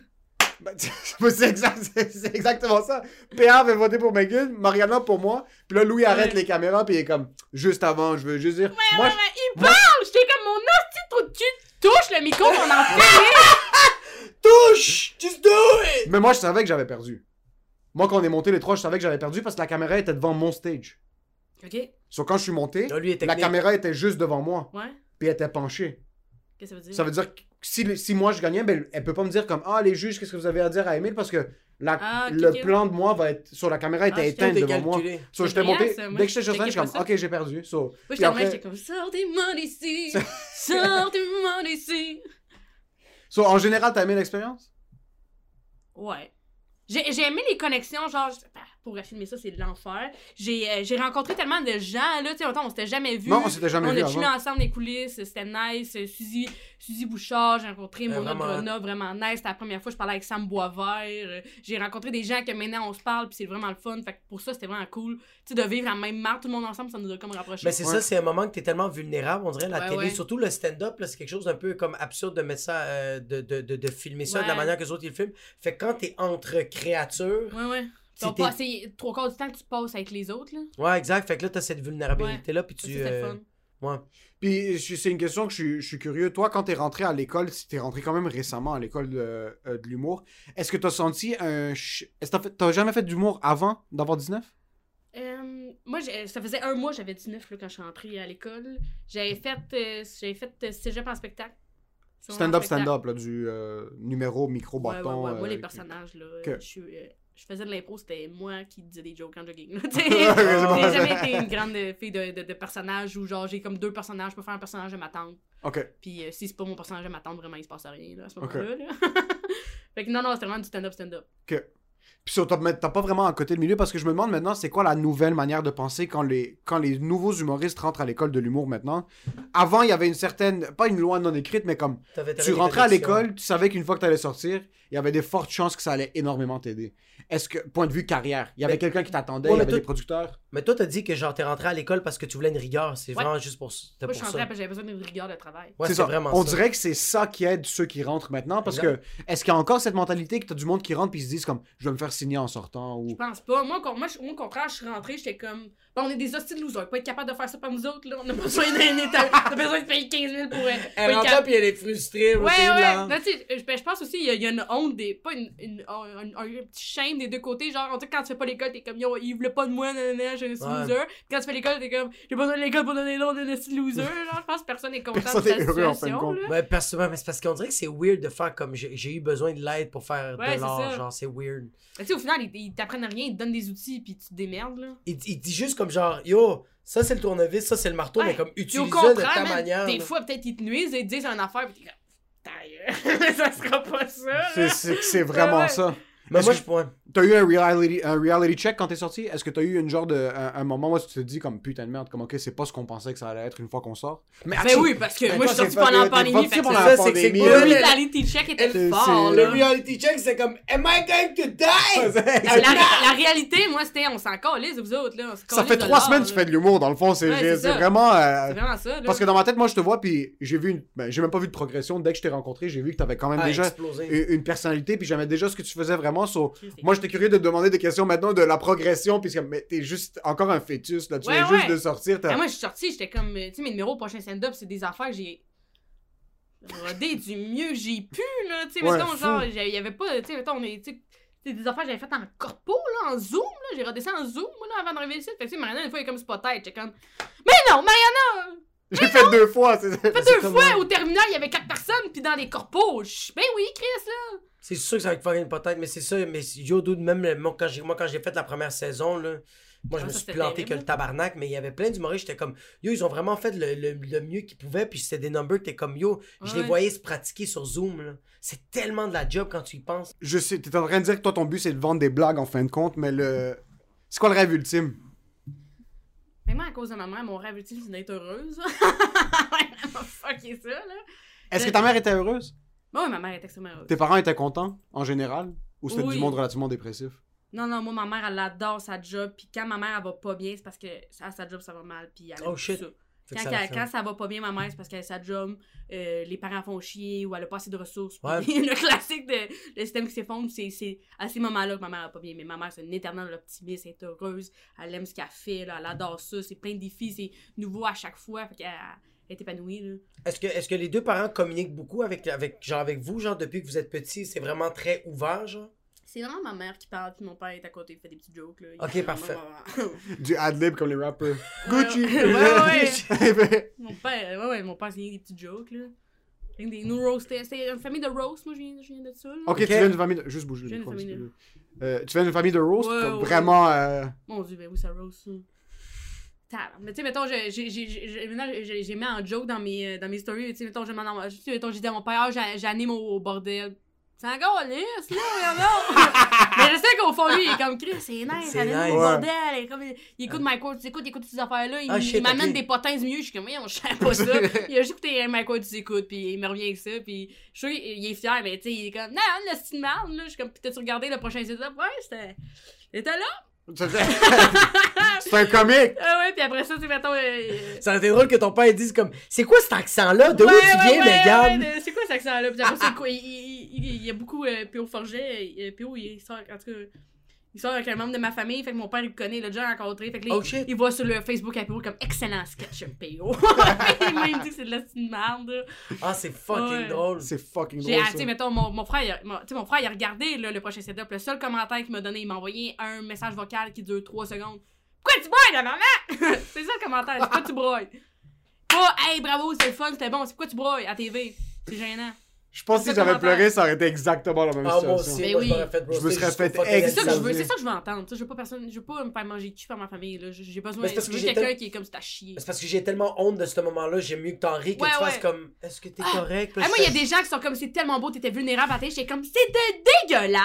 S2: Ben, c'est exact, c'est- c'est exactement ça. PA avait voté pour Megan, Mariana pour moi. Puis là, Louis arrête
S3: Ouais.
S2: les caméras, puis il est comme, juste avant, je veux juste dire. moi,
S3: Ouais, ouais, il parle! J'étais comme, mon hostie de trou de cul touche le micro, on en fait
S1: Touche! Just do it!
S2: Mais moi, je savais que j'avais perdu. Moi, quand on est monté les trois, je savais que j'avais perdu parce que la caméra était devant mon stage.
S3: Ok, ouais.
S2: Sauf quand je suis monté,
S1: Là,
S2: la caméra était juste devant moi. Puis elle était penchée.
S3: Qu'est-ce que ça veut dire?
S2: Ça veut dire que si, si moi je gagnais, ben, elle peut pas me dire comme Ah, les juges, qu'est-ce que vous avez à dire à Emile Parce que la-
S3: Ah,
S2: le plan de moi va être. Sur la caméra était
S3: Ah,
S1: est
S2: devant moi. So, j'étais monté.
S3: ça. Moi,
S2: Dès que j'étais sur
S3: je
S2: scène, je suis comme Ok, j'ai perdu. So,
S3: Moi, j'étais
S2: après-
S3: comme, sortez-moi d'ici! Sortez-moi d'ici!
S2: so, en général, t'as aimé l'expérience?
S3: Ouais. J'ai j'ai aimé les connexions, genre, pour filmer ça, c'est de l'enfer. J'ai euh, j'ai rencontré tellement de gens, là, tu sais, autant on s'était jamais vu.
S2: Non, on s'était jamais
S3: on
S2: vu
S3: a chillé ensemble les coulisses, c'était nice. Euh, Suzy, Suzy Bouchard, j'ai rencontré
S1: Ouais,
S3: Mona. Bruna, vraiment nice. C'était la première fois que je parlais avec Sam Boisvert. Euh, J'ai rencontré des gens que maintenant on se parle, puis c'est vraiment le fun. Fait que pour ça, c'était vraiment cool. Tu sais, de vivre la même marque, tout le monde ensemble, ça nous a comme rapprochés.
S1: Mais c'est
S2: Ouais.
S1: ça, c'est un moment que t'es tellement vulnérable, on dirait, la
S3: Ouais,
S1: télé.
S3: ouais.
S1: Surtout le stand-up, là, c'est quelque chose d'un peu comme absurde de mettre ça, euh, de, de, de, de filmer ça de la manière que les autres ils le filment. Fait que quand t'es entre créatures,
S3: Ouais, ouais.
S1: Si
S3: T'as
S1: t'es-
S3: pas- C'est trois quarts du temps que tu passes avec les autres, là?
S1: ouais, exact. Fait que là, t'as cette vulnérabilité-là, puis tu. euh,
S3: fun.
S1: ouais.
S2: Puis je- c'est une question que je, suis- je suis curieux. Toi, quand t'es rentré à l'école, si t'es rentré quand même récemment à l'école de, euh, de l'humour, est-ce que t'as senti un. ch- Est-ce que t'as jamais fait d'humour avant d'avoir 19
S3: Euh, moi, j'ai- ça faisait un mois, j'avais 19 là, quand je suis entrée à l'école. J'avais fait, euh, j'avais fait euh, cégep en spectacle.
S2: Stand-up, stand-up, là, du euh, numéro, micro,
S3: Ouais,
S2: bâton.
S3: ouais, ouais. Moi,
S2: euh,
S3: les personnages, là,
S2: Que-
S3: je, suis, euh, je faisais de l'impro, c'était moi qui disais des jokes en jogging. J'ai jamais été une grande fille de, de, de personnages où, genre, j'ai comme deux personnages, je peux faire un personnage de ma tante.
S2: Ok.
S3: Puis euh, si c'est pas mon personnage de ma tante, vraiment, il se passe rien, là, à ce moment-là. là. fait que non, non, c'était vraiment du stand-up, stand-up.
S2: Puis t'as pas vraiment un côté de milieu parce que je me demande maintenant c'est quoi la nouvelle manière de penser quand les, quand les nouveaux humoristes rentrent à l'école de l'humour maintenant? Avant, il y avait une certaine, pas une loi non écrite, mais comme tu rentrais à l'école, tu savais qu'une fois que tu allais sortir, il y avait des fortes chances que ça allait énormément t'aider. Est-ce que, point de vue carrière, il y avait quelqu'un qui t'attendait,
S1: Ouais,
S2: il y avait des producteurs?
S1: Mais toi, t'as dit que genre t'es rentré à l'école parce que tu voulais une rigueur. C'est
S3: Ouais.
S1: vraiment juste pour,
S3: Moi, je
S1: pour
S3: suis rentrée
S1: ça.
S3: parce que j'avais besoin d'une rigueur de travail.
S1: Ouais,
S2: c'est ça.
S1: vraiment
S2: On
S1: ça.
S2: dirait que c'est ça qui aide ceux qui rentrent maintenant parce
S1: Exact.
S2: que est-ce qu'il y a encore cette mentalité que tu as du monde qui rentre puis ils se disent comme je vais me faire signer en sortant ou
S3: Je pense pas. Moi, moi, je- moi, au contraire, je suis rentrée, j'étais comme. Bon, on est des hostiles losers. Pas être capable de faire ça par nous autres, là. On a besoin d'un état. On a besoin de payer 15 000 pour. euh, pas
S1: Elle
S3: être
S1: rentre puis elle est frustrée.
S3: Ouais, ouais. Non, je, ben, je pense aussi qu'il y, a- il y a une honte des. Pas une. une- un, un- un petit shame des deux côtés. Genre, on dit que quand tu fais pas l'école, t'es comme yo, il voulait pas de moi, nanana, je suis
S1: Ouais.
S3: loser. Puis quand tu fais l'école, t'es comme j'ai besoin de l'école pour donner l'autre de petit loser. Genre, je pense que personne est content
S2: Personne
S3: de sa
S2: est heureux, en fin de
S3: situation.
S1: Ouais, personnellement, mais c'est parce qu'on dirait que c'est weird de faire comme j'ai eu besoin de l'aide pour faire
S3: Ouais,
S1: de l'art. Genre, c'est weird.
S3: Mais tu sais, au final, ils, ils t'apprennent rien, ils te donnent des outils, puis tu te démerdes, là.
S1: Il, il dit juste comme genre, yo, ça c'est le tournevis, ça c'est le marteau,
S3: Ouais.
S1: mais comme
S3: au
S1: de
S3: contraire,
S1: ta
S3: man,
S1: manière.
S3: des
S1: là.
S3: fois, peut-être ils te nuisent et ils te disent une affaire, puis t'es comme. Ta ça sera pas ça.
S2: c'est vraiment ça.
S1: Mais moi, je pourrais.
S2: T'as eu un reality, un reality check quand t'es sorti? Est-ce que t'as eu une genre de, un, un moment où tu te dis comme putain de merde, comme ok, c'est pas ce qu'on pensait que ça allait être une fois qu'on sort? Mais
S3: Ben oui, parce que moi, je suis
S2: pas-
S3: pendant la pandémie,
S2: sorti
S3: fait que c'est
S2: la
S1: ça, c'est que.
S3: Le reality check était
S2: c'est-
S3: fort.
S1: Le reality check, c'est comme Am I going to die?
S3: La, la réalité, moi, c'était on s'en calisse, vous autres, là.
S2: Ça fait trois semaines que tu fais de l'humour, dans le fond. C'est vraiment. euh,
S3: C'est vraiment ça, là.
S2: Parce que dans ma tête, moi, je te vois, puis j'ai vu une. Ben, j'ai même pas vu de progression. Dès que je t'ai rencontré, j'ai vu que t'avais quand même
S1: Ah,
S2: déjà une, personnalité, puis j'aimais déjà ce que tu faisais vraiment. moi, j'étais curieux de te demander des questions maintenant de la progression, puisque mais t'es juste encore un fœtus, là. Tu
S3: Ouais,
S2: viens juste de sortir. t'as-
S3: Ben, moi, je suis sortie, j'étais comme. euh, Tu sais, mes numéros au prochain stand-up, c'est des affaires que j'ai. rodé du mieux que j'ai pu, là. Tu sais,
S2: Ouais,
S3: mettons,
S2: fou.
S3: genre, il y avait pas. Tu sais, mettons, on est. tu sais, c'est des affaires que j'avais faites en corpo, là, en zoom, là. J'ai rodé ça en zoom, moi, là, avant d'arriver ici. Fait que, tu sais, Mariana, une fois, elle est comme spotette. J'étais comme. Mais non, Mariana!
S2: J'ai fait deux fois. c'est-
S3: Fait
S2: c'est
S3: deux fois, au terminal, il y avait quatre personnes, puis dans les corpos. je- Ben oui, Chris, là.
S1: C'est sûr que ça va te faire une peut-être, mais c'est ça. Mais yo, dude, même le- moi, quand j'ai moi, quand j'ai fait la première saison, là, Moi, je
S3: Ah,
S1: me suis planté que le tabarnak, mais il y avait plein d'humoristes. J'étais comme, yo, ils ont vraiment fait le, le- le mieux qu'ils pouvaient. Puis c'était des numbers que t'es comme, yo, je les voyais se pratiquer sur Zoom. là. C'est tellement de la job quand tu y penses.
S2: Je sais, t'es en train de dire que toi, ton but, c'est de vendre des blagues en fin de compte, mais le. C'est quoi le rêve ultime?
S3: Mais moi, à cause de ma mère, mon rêve ultime, c'est d'être heureuse. Fucké ça, là.
S2: Est-ce que ta mère était heureuse?
S3: Bon, oui, ma mère est extrêmement heureuse.
S2: Tes parents étaient contents, en général? Ou c'était
S3: Oui.
S2: du monde relativement dépressif?
S3: Non, non, moi, ma mère, elle adore sa job. Puis quand ma mère, elle va pas bien, c'est parce que à sa job, ça va mal. Puis elle
S1: Oh, shit.
S3: ça. Quand,
S1: ça-
S3: quand-
S1: ça-
S3: quand ça va pas bien, ma mère, c'est parce qu'elle a sa job, euh, les parents font chier ou elle a pas assez de ressources.
S1: Ouais.
S3: Puis le classique de le système qui s'effondre, c'est c'est à ces moments-là que ma mère va pas bien. Mais ma mère, c'est une éternelle optimiste, elle est heureuse, elle aime ce qu'elle fait, là, elle adore ça, c'est plein de défis, c'est nouveau à chaque fois. Fait qu'elle est épanouie. Là.
S1: Est-ce que, est-ce que les deux parents communiquent beaucoup avec, avec, genre avec vous, genre depuis que vous êtes petit, c'est vraiment très ouvert, genre?
S3: C'est vraiment ma mère qui parle, puis mon père est à côté, il fait des petits jokes. Là. Il
S1: Ok,
S3: fait
S1: parfait.
S3: vraiment-
S2: Du ad-lib comme les rappers. Gucci!
S3: Ouais, ouais,
S2: ouais.
S3: Mon père, ouais, ouais, mon père, c'est des petits jokes, là. Des, nous. C'est une famille de roast, moi, je viens, je viens de ça. Là.
S2: Ok, tu viens d'une famille de... Juste bouger
S3: Je
S2: le
S3: viens d'une
S2: micro,
S3: famille de-
S2: excuse-moi. Euh, tu viens d'une famille de roast?
S3: Ouais,
S2: comme
S3: ouais.
S2: Vraiment... euh,
S3: Mon dieu, ben oui, ça roast. Mais tu sais, mettons, j'ai- j'ai- j'ai j'ai- mis en joke dans mes, euh, dans mes stories. Tu sais, mettons, tu j'ai dit à mon père, ah, j'a- j'anime au, bordel. C'est encore lisse, là, regarde. Mais je sais qu'au fond, lui, il est comme Chris, c'est nice,
S1: C'est nice.
S2: Ouais.
S3: bordel. Il, est comme, il, il écoute my quote, il écoute, il écoute ces affaires-là. Il,
S1: Ah,
S3: il m'amène des potins du mieux. Je suis comme, on je sais pas ça. il a juste écouté quote, tu écoutes, puis il me revient avec ça. Puis je suis sûr il est fier, mais tu sais, il est comme, non, le style là. Je suis comme, t'as-tu regardé le prochain setup? Ouais, c'était. Était là.
S2: c'est un comique!
S3: Ah ouais, puis après ça, tu mettons. euh, euh,
S1: Ça aurait été drôle que ton père dise comme, c'est quoi cet accent-là? De où
S3: ouais,
S1: tu
S3: ouais,
S1: viens,
S3: ouais,
S1: Megan?
S3: c'est quoi cet accent-là? Puis après, c'est quoi? Il, il, il, il y a beaucoup euh, P.O. Forget. euh, P.O. il sort, en tout cas, il sort avec un membre de ma famille. Fait que mon père, il le connaît, il l'a déjà rencontré. Fait que là,
S1: Oh,
S3: il-
S1: shit.
S3: il voit sur le Facebook à P.O. comme excellent sketch, P.O. il m'a dit que c'est de la petite merde.
S1: Ah, c'est fucking
S3: Ouais.
S1: drôle.
S2: C'est fucking drôle,
S3: ah, tu mettons, mon, mon frère, il a, mon, tu sais, mon frère, il a regardé là, le prochain setup. Le seul commentaire qu'il m'a donné, il m'a envoyé un message vocal qui dure 3 secondes. Pourquoi tu broyes, la maman? c'est ça le commentaire. C'est pourquoi tu broyes? Pas, hey, bravo, c'est le fun, c'était bon. C'est pourquoi tu broyes à TV? C'est gênant.
S2: Je pense que si j'avais pleuré, ça aurait été exactement la même
S1: Ah, moi
S2: situation.
S1: aussi,
S3: Mais
S1: moi, je
S3: oui.
S1: m'aurais fait
S2: Je me serais fait
S3: C'est ça que je veux, c'est ça que je veux entendre. Je veux pas personne, je veux pas me faire manger cul par ma famille. J'ai besoin, je
S1: que
S3: quelqu'un
S1: tel-
S3: qui est comme à chier.
S1: C'est parce que j'ai tellement honte de ce moment-là, j'aime mieux que t'en ris, que
S3: Ouais,
S1: tu fasses
S3: ouais.
S1: comme, est-ce que t'es
S3: Ah.
S1: correct?
S3: Ah, moi, il y a des gens qui sont comme c'est tellement beau, t'étais vulnérable à télé. J'étais comme c'était dégueulasse.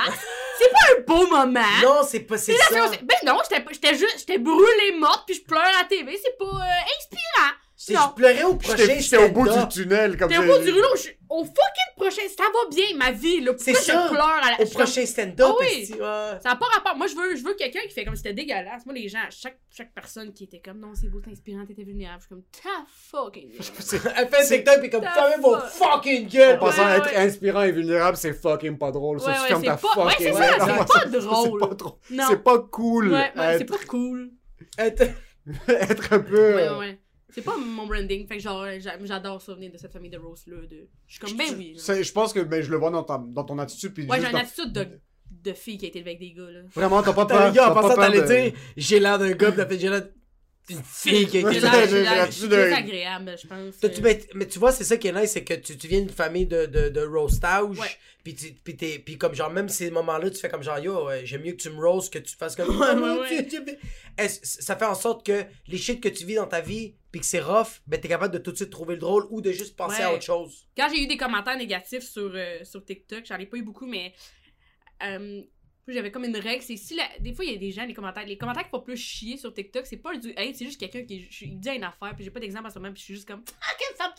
S3: c'est pas un beau moment.
S1: Non, c'est pas, c'est ça.
S3: Ben non, j'étais pas- j'étais juste, j'étais brûlée morte puis je pleure à la TV. C'est pas euh, inspirant. Non.
S1: Je pleurais au prochain
S2: J'étais j'étais au bout
S1: stand-up.
S2: du tunnel, comme
S3: T'es au
S2: ça.
S3: bout du rouleau. je- Au fucking prochain, ça va bien ma vie. Là.
S1: C'est
S3: Pourquoi
S1: ça.
S3: je pleure à la
S1: Au
S3: comme-
S1: prochain stand-up,
S3: Ah oui.
S1: ouais.
S3: Ça n'a pas rapport. Moi, je veux, je veux quelqu'un qui fait comme c'était dégueulasse. Moi, les gens, chaque, chaque personne qui était comme non, c'est beau, c'est inspirant, t'étais vulnérable. Je suis comme ta fucking. gueule.
S1: Elle fait un TikTok pis comme
S3: Ta
S1: fermez vos
S3: fuck.
S1: fucking gueules.
S2: En passant, être inspirant et vulnérable, c'est fucking pas drôle. Ça,
S3: Ouais, c'est
S2: ta
S3: pas- ouais,
S2: fucking
S3: c'est ça,
S2: gueule.
S3: c'est
S2: Non,
S3: pas
S2: c'est-
S3: drôle.
S2: C'est pas drôle. C'est pas cool.
S3: Ouais, ouais, c'est pas cool.
S1: Être-
S2: un peu.
S3: Ouais,
S2: euh,
S3: ouais. C'est pas mon branding. Fait que genre, j'a- j'adore ça venir de cette famille de Rose là. De... Je suis comme ben oui.
S2: Je pense que ben, je le vois dans, ta- dans ton attitude. Puis
S3: Ouais, j'ai une attitude de, de fille qui a été élevée avec des gars là.
S2: Vraiment, t'as pas
S1: T'as
S2: peur.
S1: les gars, en
S2: t'as pas
S1: passant,
S2: peur
S1: t'allais
S2: de-
S1: dire, j'ai l'air d'un gars, fait, j'ai l'air d'une fille qui a été
S2: c'est-
S3: agréable, je pense.
S1: Toi, tu- mais, mais tu vois, c'est ça qui est nice, c'est que tu, tu viens d'une famille de, de, de roastage.
S3: Ouais.
S1: Puis, tu, puis, t'es- puis comme genre, même ces moments-là, tu fais comme genre, yo, ouais, j'aime mieux que tu me roast que tu fasses comme.
S3: Ouais,
S1: ça fait en sorte que les shit que tu vis dans ta vie, puis que c'est rough, ben t'es capable de tout de suite trouver le drôle ou de juste penser à autre chose.
S3: Quand j'ai eu des commentaires négatifs sur, euh, sur TikTok, j'en ai pas eu beaucoup, mais euh, j'avais comme une règle, c'est si la- des fois il y a des gens les commentaires, les commentaires qui font plus chier sur TikTok, c'est pas du hate, c'est juste quelqu'un qui il dit une affaire, puis j'ai pas d'exemple à ce moment, puis je suis juste comme ah quelle femme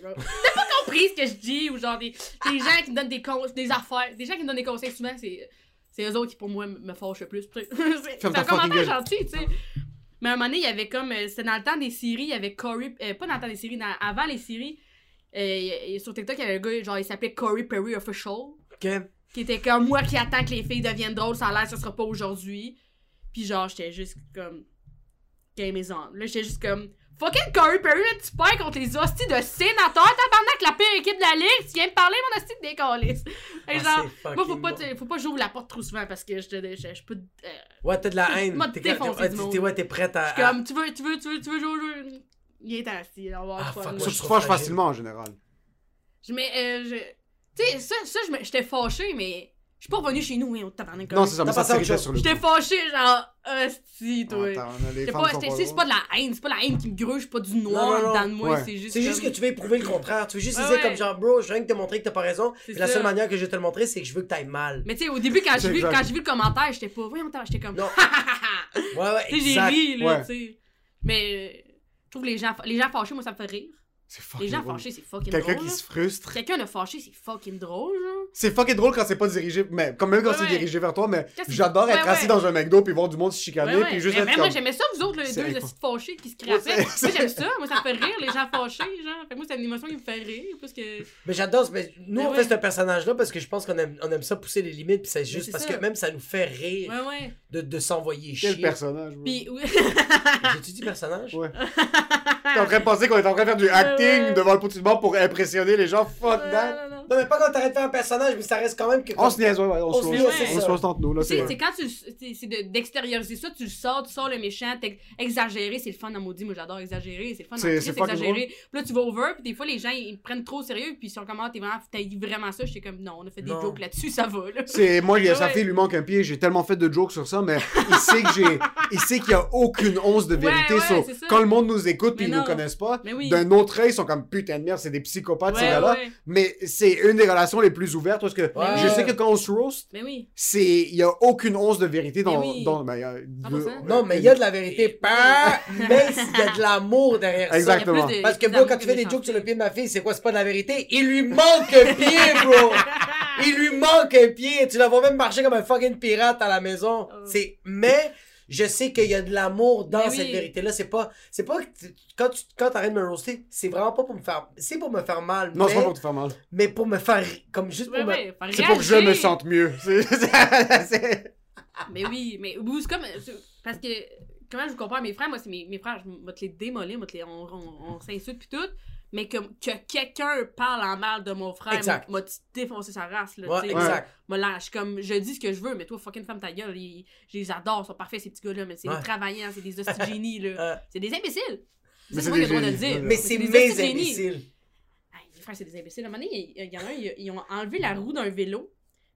S3: bro. T'as pas compris ce que je dis ou genre des, des gens qui me donnent des cons- des affaires, des gens qui me donnent des conseils souvent c'est c'est eux autres qui pour moi me fâchent le plus. c'est un commentaire gentil, tu sais. Mais à un moment donné, il y avait comme. euh, C'était dans le temps des séries, il y avait Corey. euh, pas dans le temps des séries, dans- avant les séries. euh, sur TikTok, il y avait un gars, genre, il s'appelait Corey Perry Official.
S1: Ok?
S3: Qui était comme moi qui attends que les filles deviennent drôles, ça a l'air, ça sera pas aujourd'hui. Puis genre, j'étais juste comme. Game is on. Là, j'étais juste comme. Fucking Corey Perry, tu perds contre les hosties de sénateurs, tabarnak, la pire équipe de la ligue, tu viens me parler, mon hostie de décaliste. Et
S1: Ah,
S3: genre, moi, faut pas,
S1: bon.
S3: faut pas que j'ouvre la porte trop souvent parce que je, te- je, je peux. euh,
S1: Ouais, t'as de la haine.
S3: M'a
S1: T'es
S3: défoncé
S1: t'es- ouais, t'es prête à.
S3: Je suis comme, tu veux, tu veux, tu veux, tu veux jouer au jeu. Il est assis, on va avoir
S1: Ah, fuck, moi, je
S2: tu te
S1: trouve
S2: fâches
S1: fragile.
S2: facilement en général.
S3: Je mais euh, je tu sais ça ça je j'étais fâchée mais Je suis pas revenu chez nous, hein, au tabarnak.
S2: Non, c'est ça, mais
S1: T'as
S2: ça
S1: autre
S2: sur le
S3: J'étais fâché, genre, hostie, toi. C'est pas, c'est-
S2: pas
S3: c'est- c'est pas de la haine, c'est pas la haine qui me gruge, pas du noir
S1: Non, non, non.
S3: dans de moi,
S2: Ouais.
S3: c'est juste.
S1: C'est juste que tu veux éprouver le contraire. Tu veux juste dire
S3: ouais.
S1: comme genre, bro, je viens de te montrer que t'as pas raison.
S3: C'est
S1: la seule manière que je vais te le montrer, c'est que je veux que t'ailles mal.
S3: Mais tu sais, au début, quand j'ai
S2: C'est
S3: vu,
S2: exact.
S3: quand j'ai vu le commentaire, j'étais pas, voyons, j'étais comme,
S1: Non. Ouais, ouais,
S3: sais, j'ai ri, là, tu sais. Mais, euh, je trouve les gens, les gens fâchés, moi, ça me fait rire.
S2: C'est fucking
S3: Les gens
S2: drôle.
S3: fâchés, c'est fucking
S2: Quelqu'un
S3: drôle.
S2: qui
S3: là.
S2: se frustre.
S3: Quelqu'un de fâché, c'est fucking drôle, genre.
S2: C'est fucking drôle quand c'est pas dirigé, mais quand même quand
S3: Ouais,
S2: c'est
S3: ouais.
S2: dirigé vers toi, mais
S3: Qu'est-ce que-
S2: j'adore être
S3: Ouais,
S2: assis
S3: ouais.
S2: dans un McDo puis voir du monde se chicaner
S3: Ouais, ouais.
S2: puis juste
S3: mais
S2: être comme...
S3: j'aimais ça, vous autres, les deux, de fâchés qui se
S2: Ouais,
S3: crappaient. Moi, j'aime ça. Moi, ça me fait rire, les gens fâchés, genre. Fait que moi, c'est une émotion qui me fait rire, plus que.
S1: Mais j'adore, mais nous
S3: Mais
S1: on
S3: ouais.
S1: fait ce personnage-là parce que je pense qu'on aime, on aime ça pousser les limites, puis c'est juste
S3: c'est
S1: parce
S3: ça.
S1: que même ça nous fait rire
S3: Ouais, ouais.
S1: de, de s'envoyer chier.
S2: Quel personnage.
S3: Puis, oui.
S1: J'ai-tu dit personnage?
S2: Ouais. T'es en train de penser qu'on est en train de faire du acting devant le petit banc pour impressionner les gens. Fuck that.
S3: Non,
S1: mais pas quand t'arrêtes de faire un personnage, mais ça reste quand même que.
S2: On se niaise, ouais, ouais. On,
S1: On
S2: se
S1: se
S2: niaise, on se entre nous, là. C'est
S3: c'est quand tu. c'est- C'est de- d'extérioriser ça, tu le sors, tu sors le méchant, exagérer, c'est le fun en maudit. Moi, j'adore exagérer, c'est le fun
S2: fucking
S3: exagérer. Puis là, tu vas over, puis des fois, les gens, ils me prennent trop au sérieux, puis ils sont comme, Ah, t'es vraiment, t'as dit vraiment ça, j'étais comme, non, on a fait des
S1: Non.
S3: jokes là-dessus, ça va, là.
S2: C'est moi, a- sa
S3: Ouais.
S2: fille lui manque un pied. J'ai tellement fait de jokes sur ça, mais il sait que j'ai, il sait qu'il y a aucune once de vérité.
S3: ouais, ça.
S2: quand le monde nous écoute puis ils nous connaissent pas,
S3: Mais oui.
S2: d'un autre œil, ils sont comme putain de merde, c'est des psychopathes ces
S3: Ouais,
S2: gars-là.
S3: ouais.
S2: Mais c'est une des relations les plus ouvertes parce que
S1: Ouais.
S2: je sais que quand on se roast,
S3: Mais oui.
S2: c'est, il y a aucune once de vérité dans,
S3: Mais oui.
S2: dans, ben, il y a-
S3: 100%.
S1: Non, mais il y a de la vérité. Pas, mais il y a de l'amour derrière ça.
S2: Exact. Exactement.
S1: Parce que, bro, quand tu fais des
S3: de
S1: jokes sur le pied de ma fille, c'est quoi? C'est pas de la vérité? Il lui manque un pied, bro! Il lui manque un pied. Tu la vois même marcher comme un fucking pirate à la maison.
S3: Oh.
S1: C'est, mais, je sais qu'il y a de l'amour dans cette vérité-là. C'est pas, c'est pas, quand tu, quand t'arrêtes de me roaster, c'est vraiment pas pour me faire, c'est pour me faire mal.
S2: Non,
S1: mais,
S2: c'est pas pour te faire mal.
S1: mais pour me faire, ri- comme juste pour
S3: Ouais,
S1: me,
S2: C'est pour que je me sente mieux.
S3: Mais oui, mais c'est comme. Parce que, comment je vous compare mes frères, moi, c'est mes, mes frères, je vais te les démolir, moi, te les- on, on, on s'insulte pis tout. Mais que, que quelqu'un parle en mal de mon frère,
S1: Exact.
S3: m'a défoncé sa race, là.
S1: Ouais,
S3: tu sais.
S1: exact.
S3: Là, je comme, je dis ce que je veux, mais toi, fucking femme ta gueule, ils- je les adore, ils sont parfaits, ces petits gars-là, mais c'est
S1: Ouais.
S3: des travaillants, c'est des hosties de génies, là. C'est des imbéciles. C'est moi qui ai le droit de le dire.
S1: mais c'est
S3: des
S1: mes imbéciles.
S3: Hey, mes frères, c'est des imbéciles. À un moment donné, il y, en a un, ils ont enlevé la roue d'un vélo,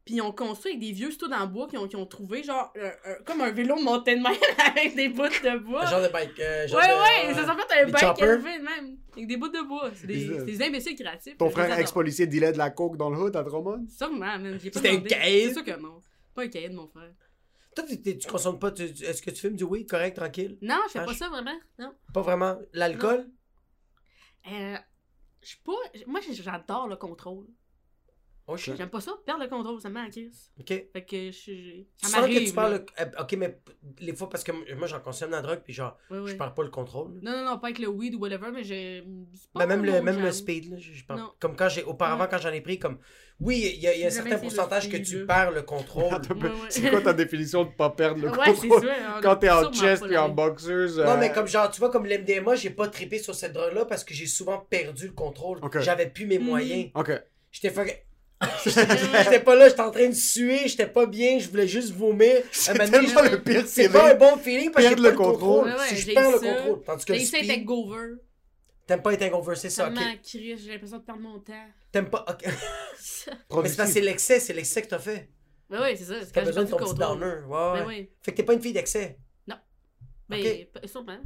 S3: puis ils ont construit avec des vieux studs en bois qui ont, ont trouvé, genre, un- un- comme un vélo monté de même avec des bouts de bois.
S1: Genre de bike. euh, genre
S3: ouais,
S1: de-
S3: ouais, ça s'en fait un
S1: des
S3: bike élevé de même, avec des bouts de bois. C'est des, des imbéciles créatifs.
S2: Ton frère ex-policier dealait de la coke dans le hood à Drummond?
S3: Sûrement, man. pas
S1: C'était un caïd?
S3: C'est sûr que non. Pas un caïd, mon frère.
S1: Toi, tu, tu- tu consommes pas, est-ce que tu fumes du weed correct, tranquille?
S3: Non, je fais
S1: Ah,
S3: pas ça vraiment. Non.
S1: Pas vraiment. L'alcool?
S3: Euh, je suis pas. Moi, j'adore le contrôle.
S1: Oh.
S3: J'aime pas ça, perdre le contrôle, ça me met en crise.
S1: Ok.
S3: Fait que je suis.
S1: Tu
S3: Ça
S1: sens
S3: m'arrive.
S1: que tu parles.
S3: là.
S1: le- euh, Ok, mais les fois, parce que moi j'en consomme de la drogue, puis genre, je parle pas le contrôle.
S3: Non, non, non, pas avec le weed ou whatever, mais pas
S1: Ben, même le, même le speed, là, je, je parle.
S3: Non.
S1: Comme quand j'ai. Auparavant,
S3: Ouais.
S1: quand j'en ai pris, comme. Oui, il y a, il y a un
S3: J'ai
S1: certain pourcentage que tu perds le contrôle.
S2: C'est quoi ta définition de pas perdre le contrôle? Quand t'es en chest puis en boxeuse.
S1: Non,
S2: euh,
S1: mais comme genre, tu vois, comme l'MDMA, j'ai pas trippé sur cette drogue-là parce que j'ai souvent perdu le contrôle. J'avais plus mes
S3: Mhm.
S1: moyens.
S2: Ok.
S1: J'étais fuck- J'étais pas là, j'étais en train de suer, j'étais pas bien, je voulais juste vomir.
S2: C'est
S1: je-
S2: le pire
S1: C'est pas un bon feeling parce que j'ai pas
S2: le
S1: le contrôle.
S3: Ouais, ouais,
S1: si je
S3: j'ai
S1: perds le contrôle. Tandis que speed,
S3: Gover.
S1: t'aimes pas être hangover, c'est ça, ok.
S3: j'ai l'impression de perdre mon temps.
S1: T'aimes pas, ok. Mais c'est parce c'est l'excès, c'est l'excès que t'as fait.
S3: Ouais, ouais, c'est ça. C'est
S1: T'as besoin de ton petit downer. Ouais,
S3: Ben
S1: ouais.
S3: oui.
S1: Fait que t'es pas une fille d'excès.
S3: Ben,
S1: Ok.
S3: p- sûrement.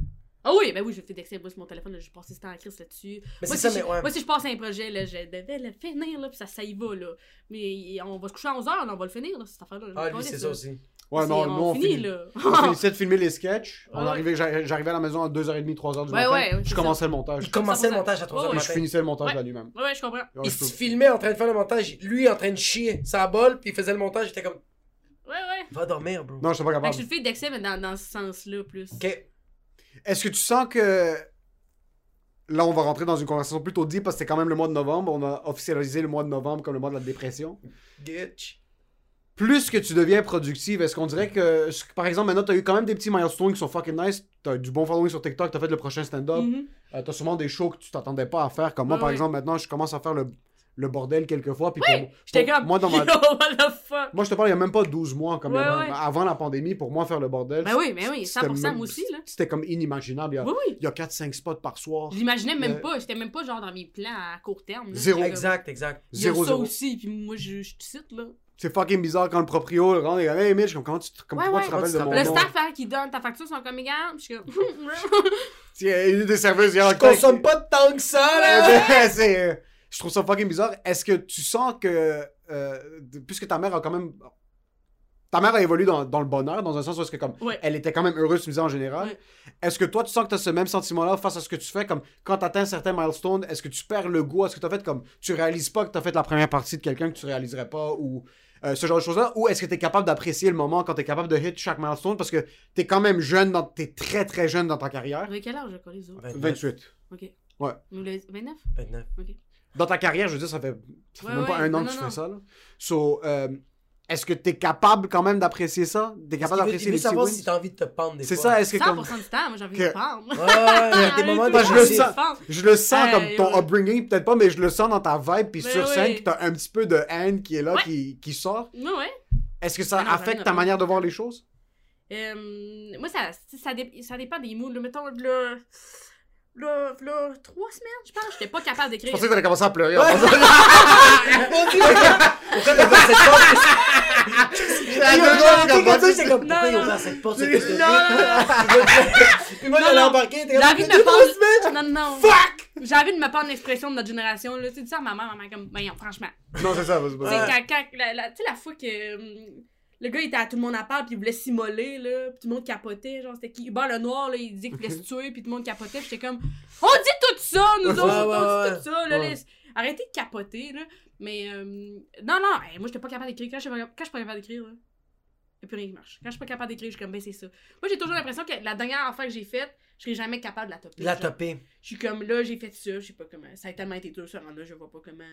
S3: Ah oui, ben oui, je fais d'excès. Moi, sur mon téléphone, là, j'ai passé ce temps en crise là-dessus.
S1: Mais
S3: Moi,
S1: ça,
S3: si
S1: mais
S3: je-
S1: ouais.
S3: Moi, si je passe un projet, là, je devais le finir, là, puis ça, ça y va, là. Mais on va se coucher à 11h, on va le finir, là, cette affaire-là.
S1: Ah, lui, c'est ça aussi.
S2: Ouais, non, nous, on
S3: finit,
S2: finit.
S3: là.
S2: On finissait de filmer les sketchs. On arrivait, j'arrivais à la maison à 2h30, 3h du
S3: Ouais,
S2: matin.
S3: ouais,
S2: je commençais le montage.
S1: Il commençait le
S3: 100%.
S1: montage à 3h
S3: Ouais,
S1: du
S2: Et
S3: ouais.
S2: je
S1: matin.
S2: finissais le montage
S3: Ouais.
S2: la nuit même.
S3: Ouais, ouais, je comprends.
S2: Ouais,
S1: Il se filmait en train de faire le montage, lui en train de chier sa bol, puis il faisait le montage, j'étais comme,
S3: Ouais, ouais.
S1: va dormir, bro.
S2: Non, je suis pas
S3: Fait que
S2: capable.
S3: je une fille d'excès, mais dans, dans ce sens-là, plus.
S1: Ok.
S2: Est-ce que tu sens que. Là, on va rentrer dans une conversation plutôt deep parce que c'est quand même le mois de novembre. On a officialisé le mois de novembre comme le mois de la dépression.
S1: Bitch.
S2: Plus que tu deviens productive, est-ce qu'on dirait que, par exemple, maintenant, t'as eu quand même des petits milestones qui sont fucking nice. T'as du bon following sur TikTok, t'as fait le prochain stand-up.
S3: Mhm.
S2: Euh, t'as sûrement des shows que tu t'attendais pas à faire. Comme moi,
S3: Ouais,
S2: par
S3: ouais.
S2: exemple, maintenant, je commence à faire le, le bordel quelques fois. Puis
S3: Oui,
S2: pour-
S3: J'étais
S2: pour-
S3: comme,
S2: Moi, dans ma...
S3: yo, what the fuck?
S2: moi, je te parle, il y a même pas 12 mois. Comme
S3: Ouais,
S2: avant,
S3: ouais.
S2: avant la pandémie, pour moi, faire le bordel.
S3: Ben oui, ben oui,
S2: c'était
S3: 100%
S2: même-
S3: moi aussi, là.
S2: C'était comme inimaginable. Il y a,
S3: Oui, oui.
S2: il y a 4-5 spots par soir.
S3: Je l'imaginais même
S2: Euh,
S3: pas. J'étais même pas genre dans mes plans à court terme. là.
S2: Zéro.
S1: Exact, exact.
S3: Il y a
S2: Zéro,
S3: ça
S2: zéro.
S3: aussi, puis moi, je, je te cite, là.
S2: C'est fucking bizarre quand le proprio le rend et hey Mitch, comme, comment tu, te- comme,
S3: Ouais,
S2: pourquoi
S3: ouais.
S2: tu te rappelles de
S1: Le
S2: mon
S3: Le
S2: nom?
S3: staff hein, qui donne ta facture sont comme égal. Je suis comme.
S2: Il y a une des serveuses, il y a
S1: Je consomme pas tant que ça, là!
S2: c'est, euh, je trouve ça fucking bizarre. Est-ce que tu sens que, euh, de- puisque ta mère a quand même, ta mère a évolué dans, dans le bonheur, dans un sens où est-ce que comme,
S3: Ouais.
S2: elle était quand même heureuse, tu me disais en général.
S3: Ouais.
S2: Est-ce que toi, tu sens que tu as ce même sentiment-là face à ce que tu fais, comme quand tu atteins certains milestones, est-ce que tu perds le goût à ce que tu as fait, comme tu réalises pas que tu as fait la première partie de quelqu'un que tu réaliserais pas, ou euh, ce genre de choses-là, ou est-ce que tu es capable d'apprécier le moment quand tu es capable de hit chaque milestone, parce que tu es quand même jeune, dans, tu es très très jeune dans ta carrière?
S3: Avec quel âge, autres
S2: 28.
S3: Ok.
S2: Ouais.
S3: Vous l'avez- 29
S1: 29.
S2: Dans ta carrière, je veux dire, ça fait, ça fait
S3: Ouais,
S2: même pas un an
S3: Non,
S2: que tu
S3: non,
S2: fais
S3: non.
S2: ça. Là. So, euh, est-ce que tu es capable quand même d'apprécier ça? Tu es capable d'apprécier les
S1: savoir si t'as envie de te pendre des
S2: C'est
S1: fois.
S2: ça, est-ce que comme...
S3: 100% du temps, moi j'ai envie
S2: Que-
S3: de prendre.
S1: Ouais, ouais, il y a des moments
S2: Moi, je le sens. Je le sens comme ton
S3: ouais.
S2: upbringing, peut-être pas, mais je le sens dans ta vibe, puis sur scène, que t'as un petit peu de haine qui est là, qui, qui sort.
S3: Ouais, ouais.
S2: Est-ce que ça
S3: non,
S2: affecte ta manière de voir les choses?
S3: Euh, moi, ça, ça, dé- ça dépend des moods. Mettons, là, là, là, trois semaines, je pense, j'étais pas capable
S2: Je
S3: d'écrire.
S2: pensais que t'allais commencer à pleurer.
S1: Ouais. pourquoi t'as ouvert cette porte?
S2: J'ai comme
S1: pourquoi il a
S3: non.
S1: ouvert cette porte? Puis moi,
S3: Non,
S1: j'allais
S3: non.
S1: embarquer,
S3: J'ai envie de me
S1: trois
S3: prendre.
S1: semaines!
S3: Non, non.
S2: Fuck!
S3: J'ai envie de me prendre l'expression de notre génération. Là. Tu sais, dis ça à ma mère, ma mère, comme, voyons, franchement.
S2: Non, c'est ça,
S3: la, la- tu sais, la fois que hum, le gars était à tout le monde à part, puis il voulait s'immoler, là, puis tout le monde capotait. Genre, c'était qui? Hubert le Noir, là, il disait qu'il voulait se tuer, puis tout le monde capotait, puis j'étais comme, on dit tout ça, nous autres, on dit tout ça, là, Arrêtez de capoter, là. Mais, euh, non, non, hey, moi, j'étais pas capable d'écrire. Quand je suis pas, suis capable d'écrire, là, a plus rien qui marche. Quand je suis pas capable d'écrire, je suis comme, ben, c'est ça. Moi, j'ai toujours l'impression que la dernière affaire que j'ai faite, je serais jamais capable de la topper.
S1: La
S3: Genre,
S1: topée.
S3: Je suis comme, là, j'ai fait ça, je sais pas comment. Ça a tellement été dur, ce rendre-là, je vois pas comment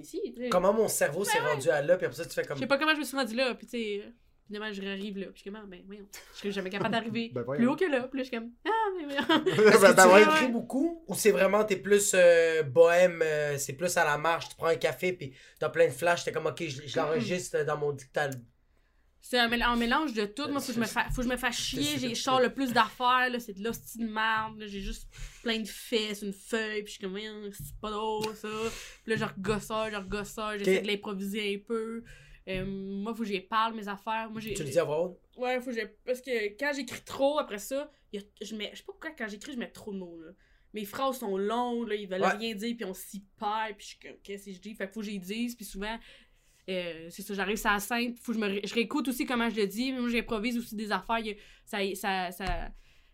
S3: ici.
S1: Comment mon cerveau s'est rendu à là, puis après ça, tu fais comme.
S3: Je sais pas comment je me suis rendu là, puis tu sais, finalement, je arrive là. Puis je suis comme, ah, ben, voyons, je serais jamais capable d'arriver
S2: Ben, voyons.
S3: plus haut que là. Puis là, je suis comme, ah, mais voyons.
S1: Est-ce
S2: Ben,
S1: que
S2: ben
S1: tu
S2: ouais.
S1: écris beaucoup ou c'est vraiment t'es plus euh, bohème, euh, c'est plus à la marche, tu prends un café puis t'as plein de flashs, t'es comme ok, je, je l'enregistre dans mon dictal.
S3: C'est un, mél- un mélange de tout. Moi, faut que je me, fa- faut que je me fasse chier. J'ai- sors le plus d'affaires, là. C'est de l'hostie de merde. là. J'ai juste plein de fesses, une feuille. Puis je suis comme, c'est pas drôle, ça. Puis là, je regosse ça, je regosse ça. J'essaie de l'improviser un peu. Euh, moi, faut que j'y parle mes affaires. Moi, j'ai.
S1: Tu le dis à voix haute?
S3: Ouais, faut que j'ai. Parce que quand j'écris trop, après ça, il y a- je mets. Je sais pas pourquoi quand j'écris, je mets trop de mots, là. Mes phrases sont longues, là, ils veulent
S1: Ouais.
S3: rien dire, puis on s'y perd, puis je suis comme, qu'est-ce que je dis? Fait que faut que j'y dise, puis souvent, euh, c'est ça, j'arrive sur la scène, faut que je me. ré- Je réécoute aussi comment je le dis, moi, j'improvise aussi des affaires, il a- ça, ça, ça.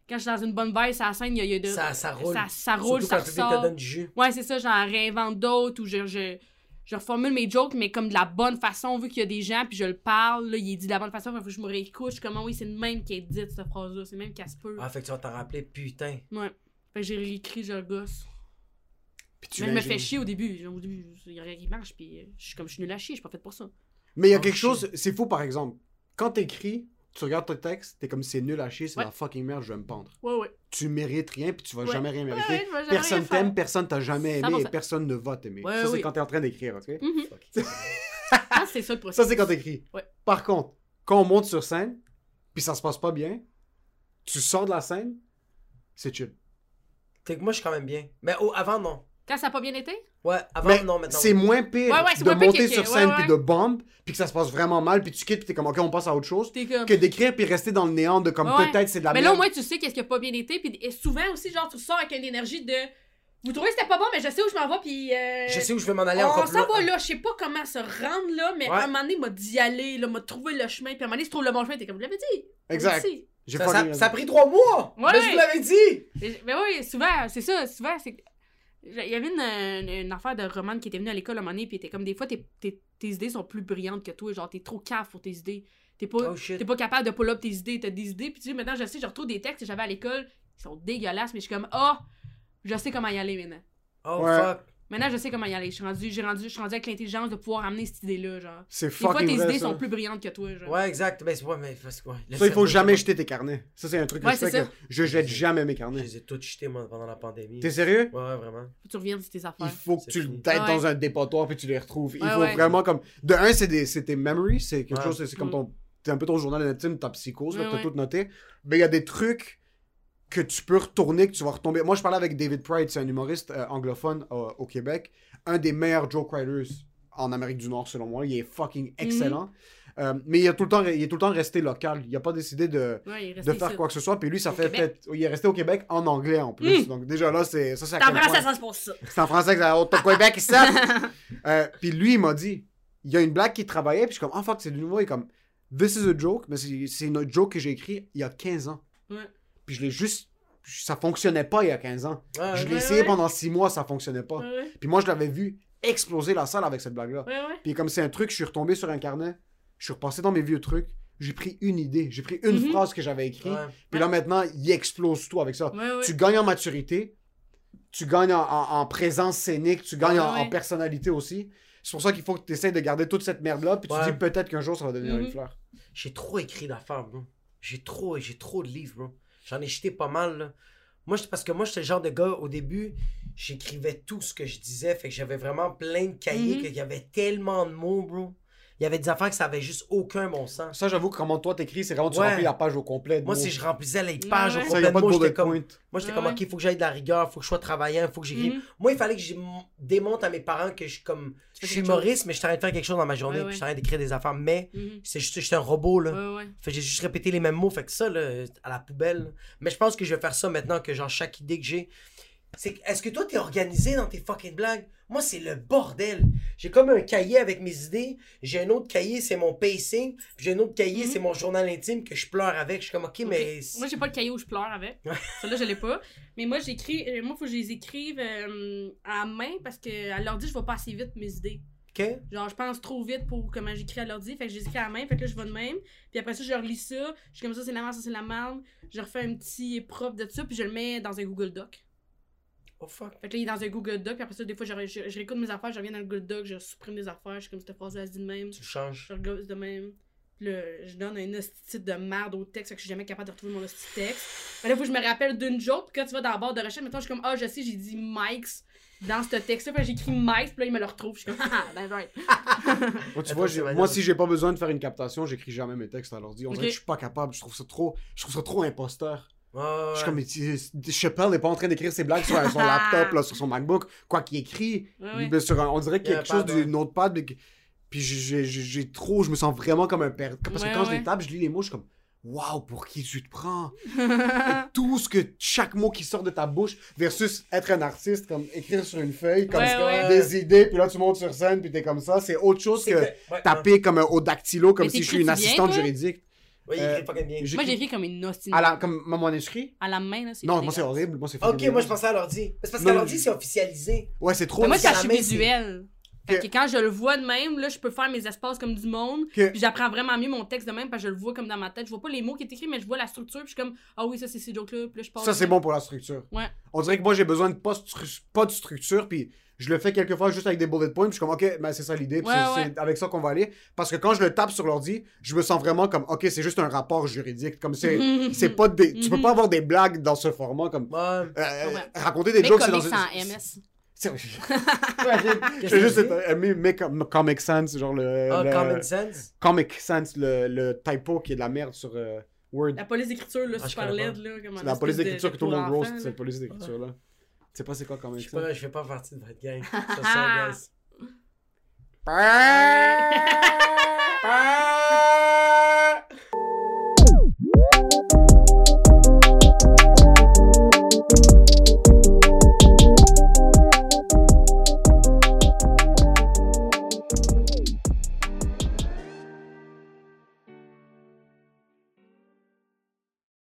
S3: Quand je suis dans une bonne vibe la scène, il y a, il y a de.
S1: Ça, ça roule.
S3: Ça, ça roule,
S1: Surtout
S3: ça
S1: quand
S3: ressort.
S1: te donne du jus.
S3: Ouais, c'est ça, j'en réinvente d'autres ou je, je, je reformule mes jokes, mais comme de la bonne façon, vu qu'il y a des gens, puis je le parle, là, il est dit de la bonne façon, faut que je me réécoute, je suis comme, ah oui, c'est le même qui est dit, cette phrase-là, c'est même qu'elle se peut.
S1: Ah, fait que tu vas t'en rappeler, putain.
S3: Ouais. Fait que j'ai réécrit, je le gosse.
S2: Puis tu
S3: Mais je me fais chier au début. Genre, Au début, il y a rien qui marche, puis je suis comme, je suis nul à chier, je suis pas faite pour ça.
S2: Mais il y a quelque chose, c'est fou par exemple. Quand t'écris, tu regardes ton texte, t'es comme c'est nul à chier, c'est
S3: Ouais.
S2: la fucking merde, je vais me pendre.
S3: Ouais, ouais.
S2: Tu mérites rien, puis tu vas
S3: Ouais.
S2: jamais rien mériter.
S3: ouais, jamais
S2: personne t'aime, personne t'a jamais aimé, et
S3: 100%.
S2: personne ne va t'aimer.
S3: Ouais,
S2: ça, c'est
S3: oui.
S2: quand t'es en train d'écrire, ok?
S3: Mhm. Ah, c'est ça le processus.
S2: Ça, c'est quand t'écris.
S3: Ouais.
S2: Par contre, quand on monte sur scène, puis ça se passe pas bien, tu sors de la scène, c'est chill.
S1: Que moi, je suis quand même bien. Mais oh, avant, non.
S3: Quand ça a pas bien été?
S1: Ouais, avant,
S2: Mais
S1: non, maintenant.
S2: c'est
S1: oui.
S2: moins pire
S3: Ouais, ouais, c'est
S2: de
S3: moins
S2: monter sur scène
S3: ouais.
S2: puis de bombe, puis que ça se passe vraiment mal, puis tu quittes, puis t'es comme, ok, on passe à autre chose,
S3: comme.
S2: que d'écrire puis rester dans le néant de comme
S3: Ouais.
S2: peut-être c'est de la
S3: Mais là, au moins, tu sais qu'est-ce qui a pas bien été. Puis et souvent aussi, genre, tu sors avec une énergie de. Vous trouvez que c'était pas bon, mais je sais où je m'en vais, puis. euh,
S1: Je sais où je vais m'en aller
S3: on
S1: encore
S3: s'en
S1: plus
S3: va là, je sais pas comment se rendre là, mais
S1: Ouais.
S3: à un moment donné, m'a d'y aller, là, m'a trouvé le chemin, puis à un moment donné, se trouve le bon chemin, t'es comme, je l'avais dit.
S2: Exact.
S1: Ça, ça, a pris trois mois!
S3: Ouais,
S1: mais je vous l'avais dit!
S3: Mais, mais oui, souvent, c'est ça, souvent, c'est. Il y avait une, une, une affaire de roman qui était venue à l'école à un moment donné, puis était comme des fois, tes, tes, tes idées sont plus brillantes que toi, genre, t'es trop cave pour tes idées. T'es pas,
S1: Oh
S3: t'es pas capable de pull up tes idées, t'as des idées, puis tu sais, maintenant, je sais, je retrouve des textes que j'avais à l'école, ils sont dégueulasses, mais je suis comme, ah, je sais comment y aller maintenant.
S1: Oh
S2: Ouais.
S1: fuck.
S3: Maintenant, je sais comment y aller. Je suis rendu, j'ai rendu, je suis rendu avec l'intelligence de pouvoir amener cette idée-là, genre.
S2: C'est
S3: Des fois,
S2: fucking
S3: tes
S2: vrai,
S3: idées
S2: ça.
S3: sont plus brillantes que toi, genre.
S1: Ouais, exact. Ben, c'est ouais, mais parce que, ouais. le
S2: Ça, il faut jamais jeter tes carnets. Ça, c'est un truc que
S3: Ouais,
S2: je fais que je jette jamais mes
S1: Je
S2: carnets.
S1: les ai tous jetés, moi, pendant la pandémie.
S2: T'es sérieux?
S1: Ouais, vraiment.
S3: Faut que tu reviennes sur tes affaires.
S2: Il faut que
S1: C'est
S2: tu
S1: fini.
S2: t'aides
S3: Ouais.
S2: dans un dépotoir puis tu les retrouves. Il
S3: Ouais,
S2: faut
S3: ouais.
S2: vraiment comme. De un, c'est des, c'est tes memories, c'est quelque
S1: Ouais.
S2: chose, c'est c'est comme
S3: Mm.
S2: ton. C'est un peu ton journal intime, ta psychose, là,
S3: Ouais,
S2: t'as
S3: ouais.
S2: tout noté. Mais il y a des trucs que tu peux retourner, que tu vas retomber. Moi, je parlais avec David Pride, c'est un humoriste euh, anglophone euh, au Québec, un des meilleurs joke writers en Amérique du Nord, selon moi. Il est fucking excellent. Euh, mais il, a tout le temps, il est tout le temps resté local. Il a pas décidé de,
S3: Ouais,
S2: de faire quoi que ce soit. Puis lui, ça
S3: Au
S2: fait peut-être. Il est resté au Québec en anglais en plus.
S3: Mm.
S2: Donc déjà là, c'est ça, c'est
S3: prends
S2: point-
S3: ça, se passe ça.
S2: C'est en français que ça au Québec, ça. Euh, puis lui, il m'a dit, il y a une blague qui travaillait, puis je suis comme, ah fuck, c'est du nouveau. Il est comme, this is a joke, mais c'est c'est une joke que j'ai écrit il y a 15 ans.
S3: Ouais.
S2: Puis je l'ai juste, ça fonctionnait pas il y a 15 ans.
S1: Ouais,
S2: je l'ai
S3: ouais,
S2: essayé
S3: ouais.
S2: pendant 6 mois, ça fonctionnait pas. Puis moi, je l'avais vu exploser la salle avec cette blague-là. Puis comme c'est un truc, je suis retombé sur un carnet, je suis repassé dans mes vieux trucs, j'ai pris une idée, j'ai pris une
S3: Mhm.
S2: phrase que j'avais écrite, puis là maintenant, il explose tout avec ça. Tu gagnes en maturité, tu gagnes en, en- en présence scénique, tu gagnes en, personnalité aussi. C'est pour ça qu'il faut que tu essaies de garder toute cette merde-là, puis tu
S1: Ouais.
S2: dis peut-être qu'un jour ça va devenir
S3: Mhm.
S2: une fleur.
S1: J'ai trop écrit d'affaires, bro. J'ai trop, j'ai trop de livres, bro. J'en ai jeté pas mal, là. Moi, parce que moi, j'étais le genre de gars, au début, j'écrivais tout ce que je disais. Fait que j'avais vraiment plein de cahiers,
S3: Mhm.
S1: qu'il y avait tellement de mots, bro. Il y avait des affaires que ça avait juste aucun bon sens.
S2: Ça, j'avoue que comment toi t'écris, c'est vraiment tu
S1: Ouais.
S2: remplis la page au complet.
S1: Moi,
S2: mots.
S1: si je remplissais les pages
S3: Ouais,
S1: au complet
S2: y a
S1: de
S2: pas de
S1: mots, j'étais comme...
S2: point.
S1: Moi, j'étais comme. OK, il faut que j'aille de la rigueur, faut que je sois travaillant, faut que j'écrive.
S3: Mhm.
S1: Moi, il fallait que je démontre à mes parents que je suis comme... Je suis humoriste, mais je t'arrête de faire quelque chose dans ma journée,
S3: Ouais,
S1: puis
S3: ouais.
S1: je t'arrête d'écrire des affaires. Mais
S3: Mhm.
S1: c'est juste, j'étais un robot, là.
S3: Ouais, ouais.
S1: Fait que j'ai juste répété les mêmes mots, fait que ça, là, à la poubelle. là. Mais je pense que je vais faire ça maintenant que, genre, chaque idée que j'ai. C'est est-ce que toi, t'es organisé dans tes fucking blagues? Moi, c'est le bordel. J'ai comme un cahier avec mes idées. J'ai un autre cahier, c'est mon pacing. Puis j'ai un autre cahier,
S3: Mhm.
S1: c'est mon journal intime que je pleure avec. Je suis comme, ok, mais.
S3: Moi, j'ai pas le cahier où je pleure avec. Celle-là, je l'ai pas. Mais moi, j'écris. euh, Moi, faut que je les écrive euh, à main parce que à l'ordi, je vais pas assez vite mes idées.
S1: Ok?
S3: Genre, je pense trop vite pour comment j'écris à l'ordi. Fait que je les écris à la main. Fait que là, je vais de même. Puis après ça, je relis ça. Je suis comme ça, c'est la merde, ça, c'est la merde. Je refais un petit propre de ça. Puis je le mets dans un Google Doc.
S1: Oh fuck.
S3: Fait que là, il est dans un Google Doc. Puis après ça, des fois, je, je, je réécoute mes affaires. Je reviens dans le Google Doc. Je supprime des affaires. Je suis comme cette phrase-là, elle se dit de même.
S1: Tu le changes.
S3: Je regosse de même. Là, je donne un hostie de merde au texte, fait que je suis jamais capable de retrouver mon hostie de texte. Mais là, faut que je me rappelle d'une joke. Puis quand tu vas dans la barre de recherche, maintenant, je suis comme, ah, je sais, j'ai dit Mike's dans ce texte-là. Puis j'écris Mike's, puis là, il me le retrouve. Je suis comme, ah, ben, right.
S2: Moi, tu vois, moi, si j'ai pas besoin de faire une captation, j'écris jamais mes textes à l'ordi. On dirait
S3: Ok.
S2: que je suis pas capable. Je trouve ça trop, je trouve ça trop imposteur.
S1: Ouais,
S2: Je suis comme, Chappelle n'est pas en train d'écrire ses blagues sur son laptop, là, sur son MacBook. Quoi qu'il écrit, sur un- on dirait quelque chose d'une autre pad. mais Puis j'ai- trop, je me sens vraiment comme un père. Parce que
S3: Ouais,
S2: quand je les tape, je lis les mots, je suis comme, waouh, pour qui tu te prends? Et tout ce que, chaque mot qui sort de ta bouche versus être un artiste, comme écrire sur une feuille, comme
S3: Ouais,
S2: ça,
S3: ouais.
S2: des idées, puis là tu montes sur scène, puis t'es comme ça. C'est autre chose que taper comme un- au dactylo, comme
S3: Mais
S2: si je suis une assistante
S3: toi?
S2: juridique.
S1: Il
S2: Euh,
S1: écrit fucking bien.
S2: J'écris-
S3: Moi, j'ai écrit comme une hostie.
S2: À la, comme mon manuscrit?
S3: À la main, là, c'est
S2: Non, moi c'est horrible. Moi c'est
S1: Ok, moi je pensais à l'ordi. C'est parce qu'à l'ordi, c'est officialisé.
S2: Ouais, c'est trop.
S3: Mais moi,
S1: c'est
S3: je
S1: la
S3: suis visuel. Fait que quand je le vois de même, là, je peux faire mes espaces comme du monde. Puis j'apprends vraiment mieux mon texte de même parce que je le vois comme dans ma tête. Je vois pas les mots qui est écrit, mais je vois la structure. Puis je suis comme, ah oui, ça c'est ces jokes-là. Puis là, je passe.
S2: Ça, c'est bon pour la structure.
S3: Ouais.
S2: On dirait que moi, j'ai besoin de pas, stru- pas de structure, puis je le fais quelquefois juste avec des bullet points, puis je suis comme, ok, ben c'est ça l'idée,
S3: Ouais,
S2: c'est
S3: ouais.
S2: avec ça qu'on va aller. Parce que quand je le tape sur l'ordi, je me sens vraiment comme, ok, c'est juste un rapport juridique. Comme c'est, c'est pas des, tu peux
S3: Mhm.
S2: pas avoir des blagues dans ce format, comme,
S1: Ouais.
S2: euh,
S3: Ouais.
S2: raconter des
S3: Mais
S2: jokes, c'est
S3: comme
S2: dans
S3: en MS.
S2: C'est- juste aimé mais comme Comic Sans, genre le.
S1: Ah,
S2: le-
S1: Common Sense.
S2: Comic Sans, le, le typo qui est de la merde sur euh, Word.
S3: La police d'écriture, là,
S1: Ah, je
S3: super laide, là. Comme
S2: la police d'écriture que tout le monde roast, cette
S3: là.
S2: police d'écriture-là. Tu sais pas c'est quoi comme
S1: Je pas, je fais pas partie de votre gang. Ça, ça.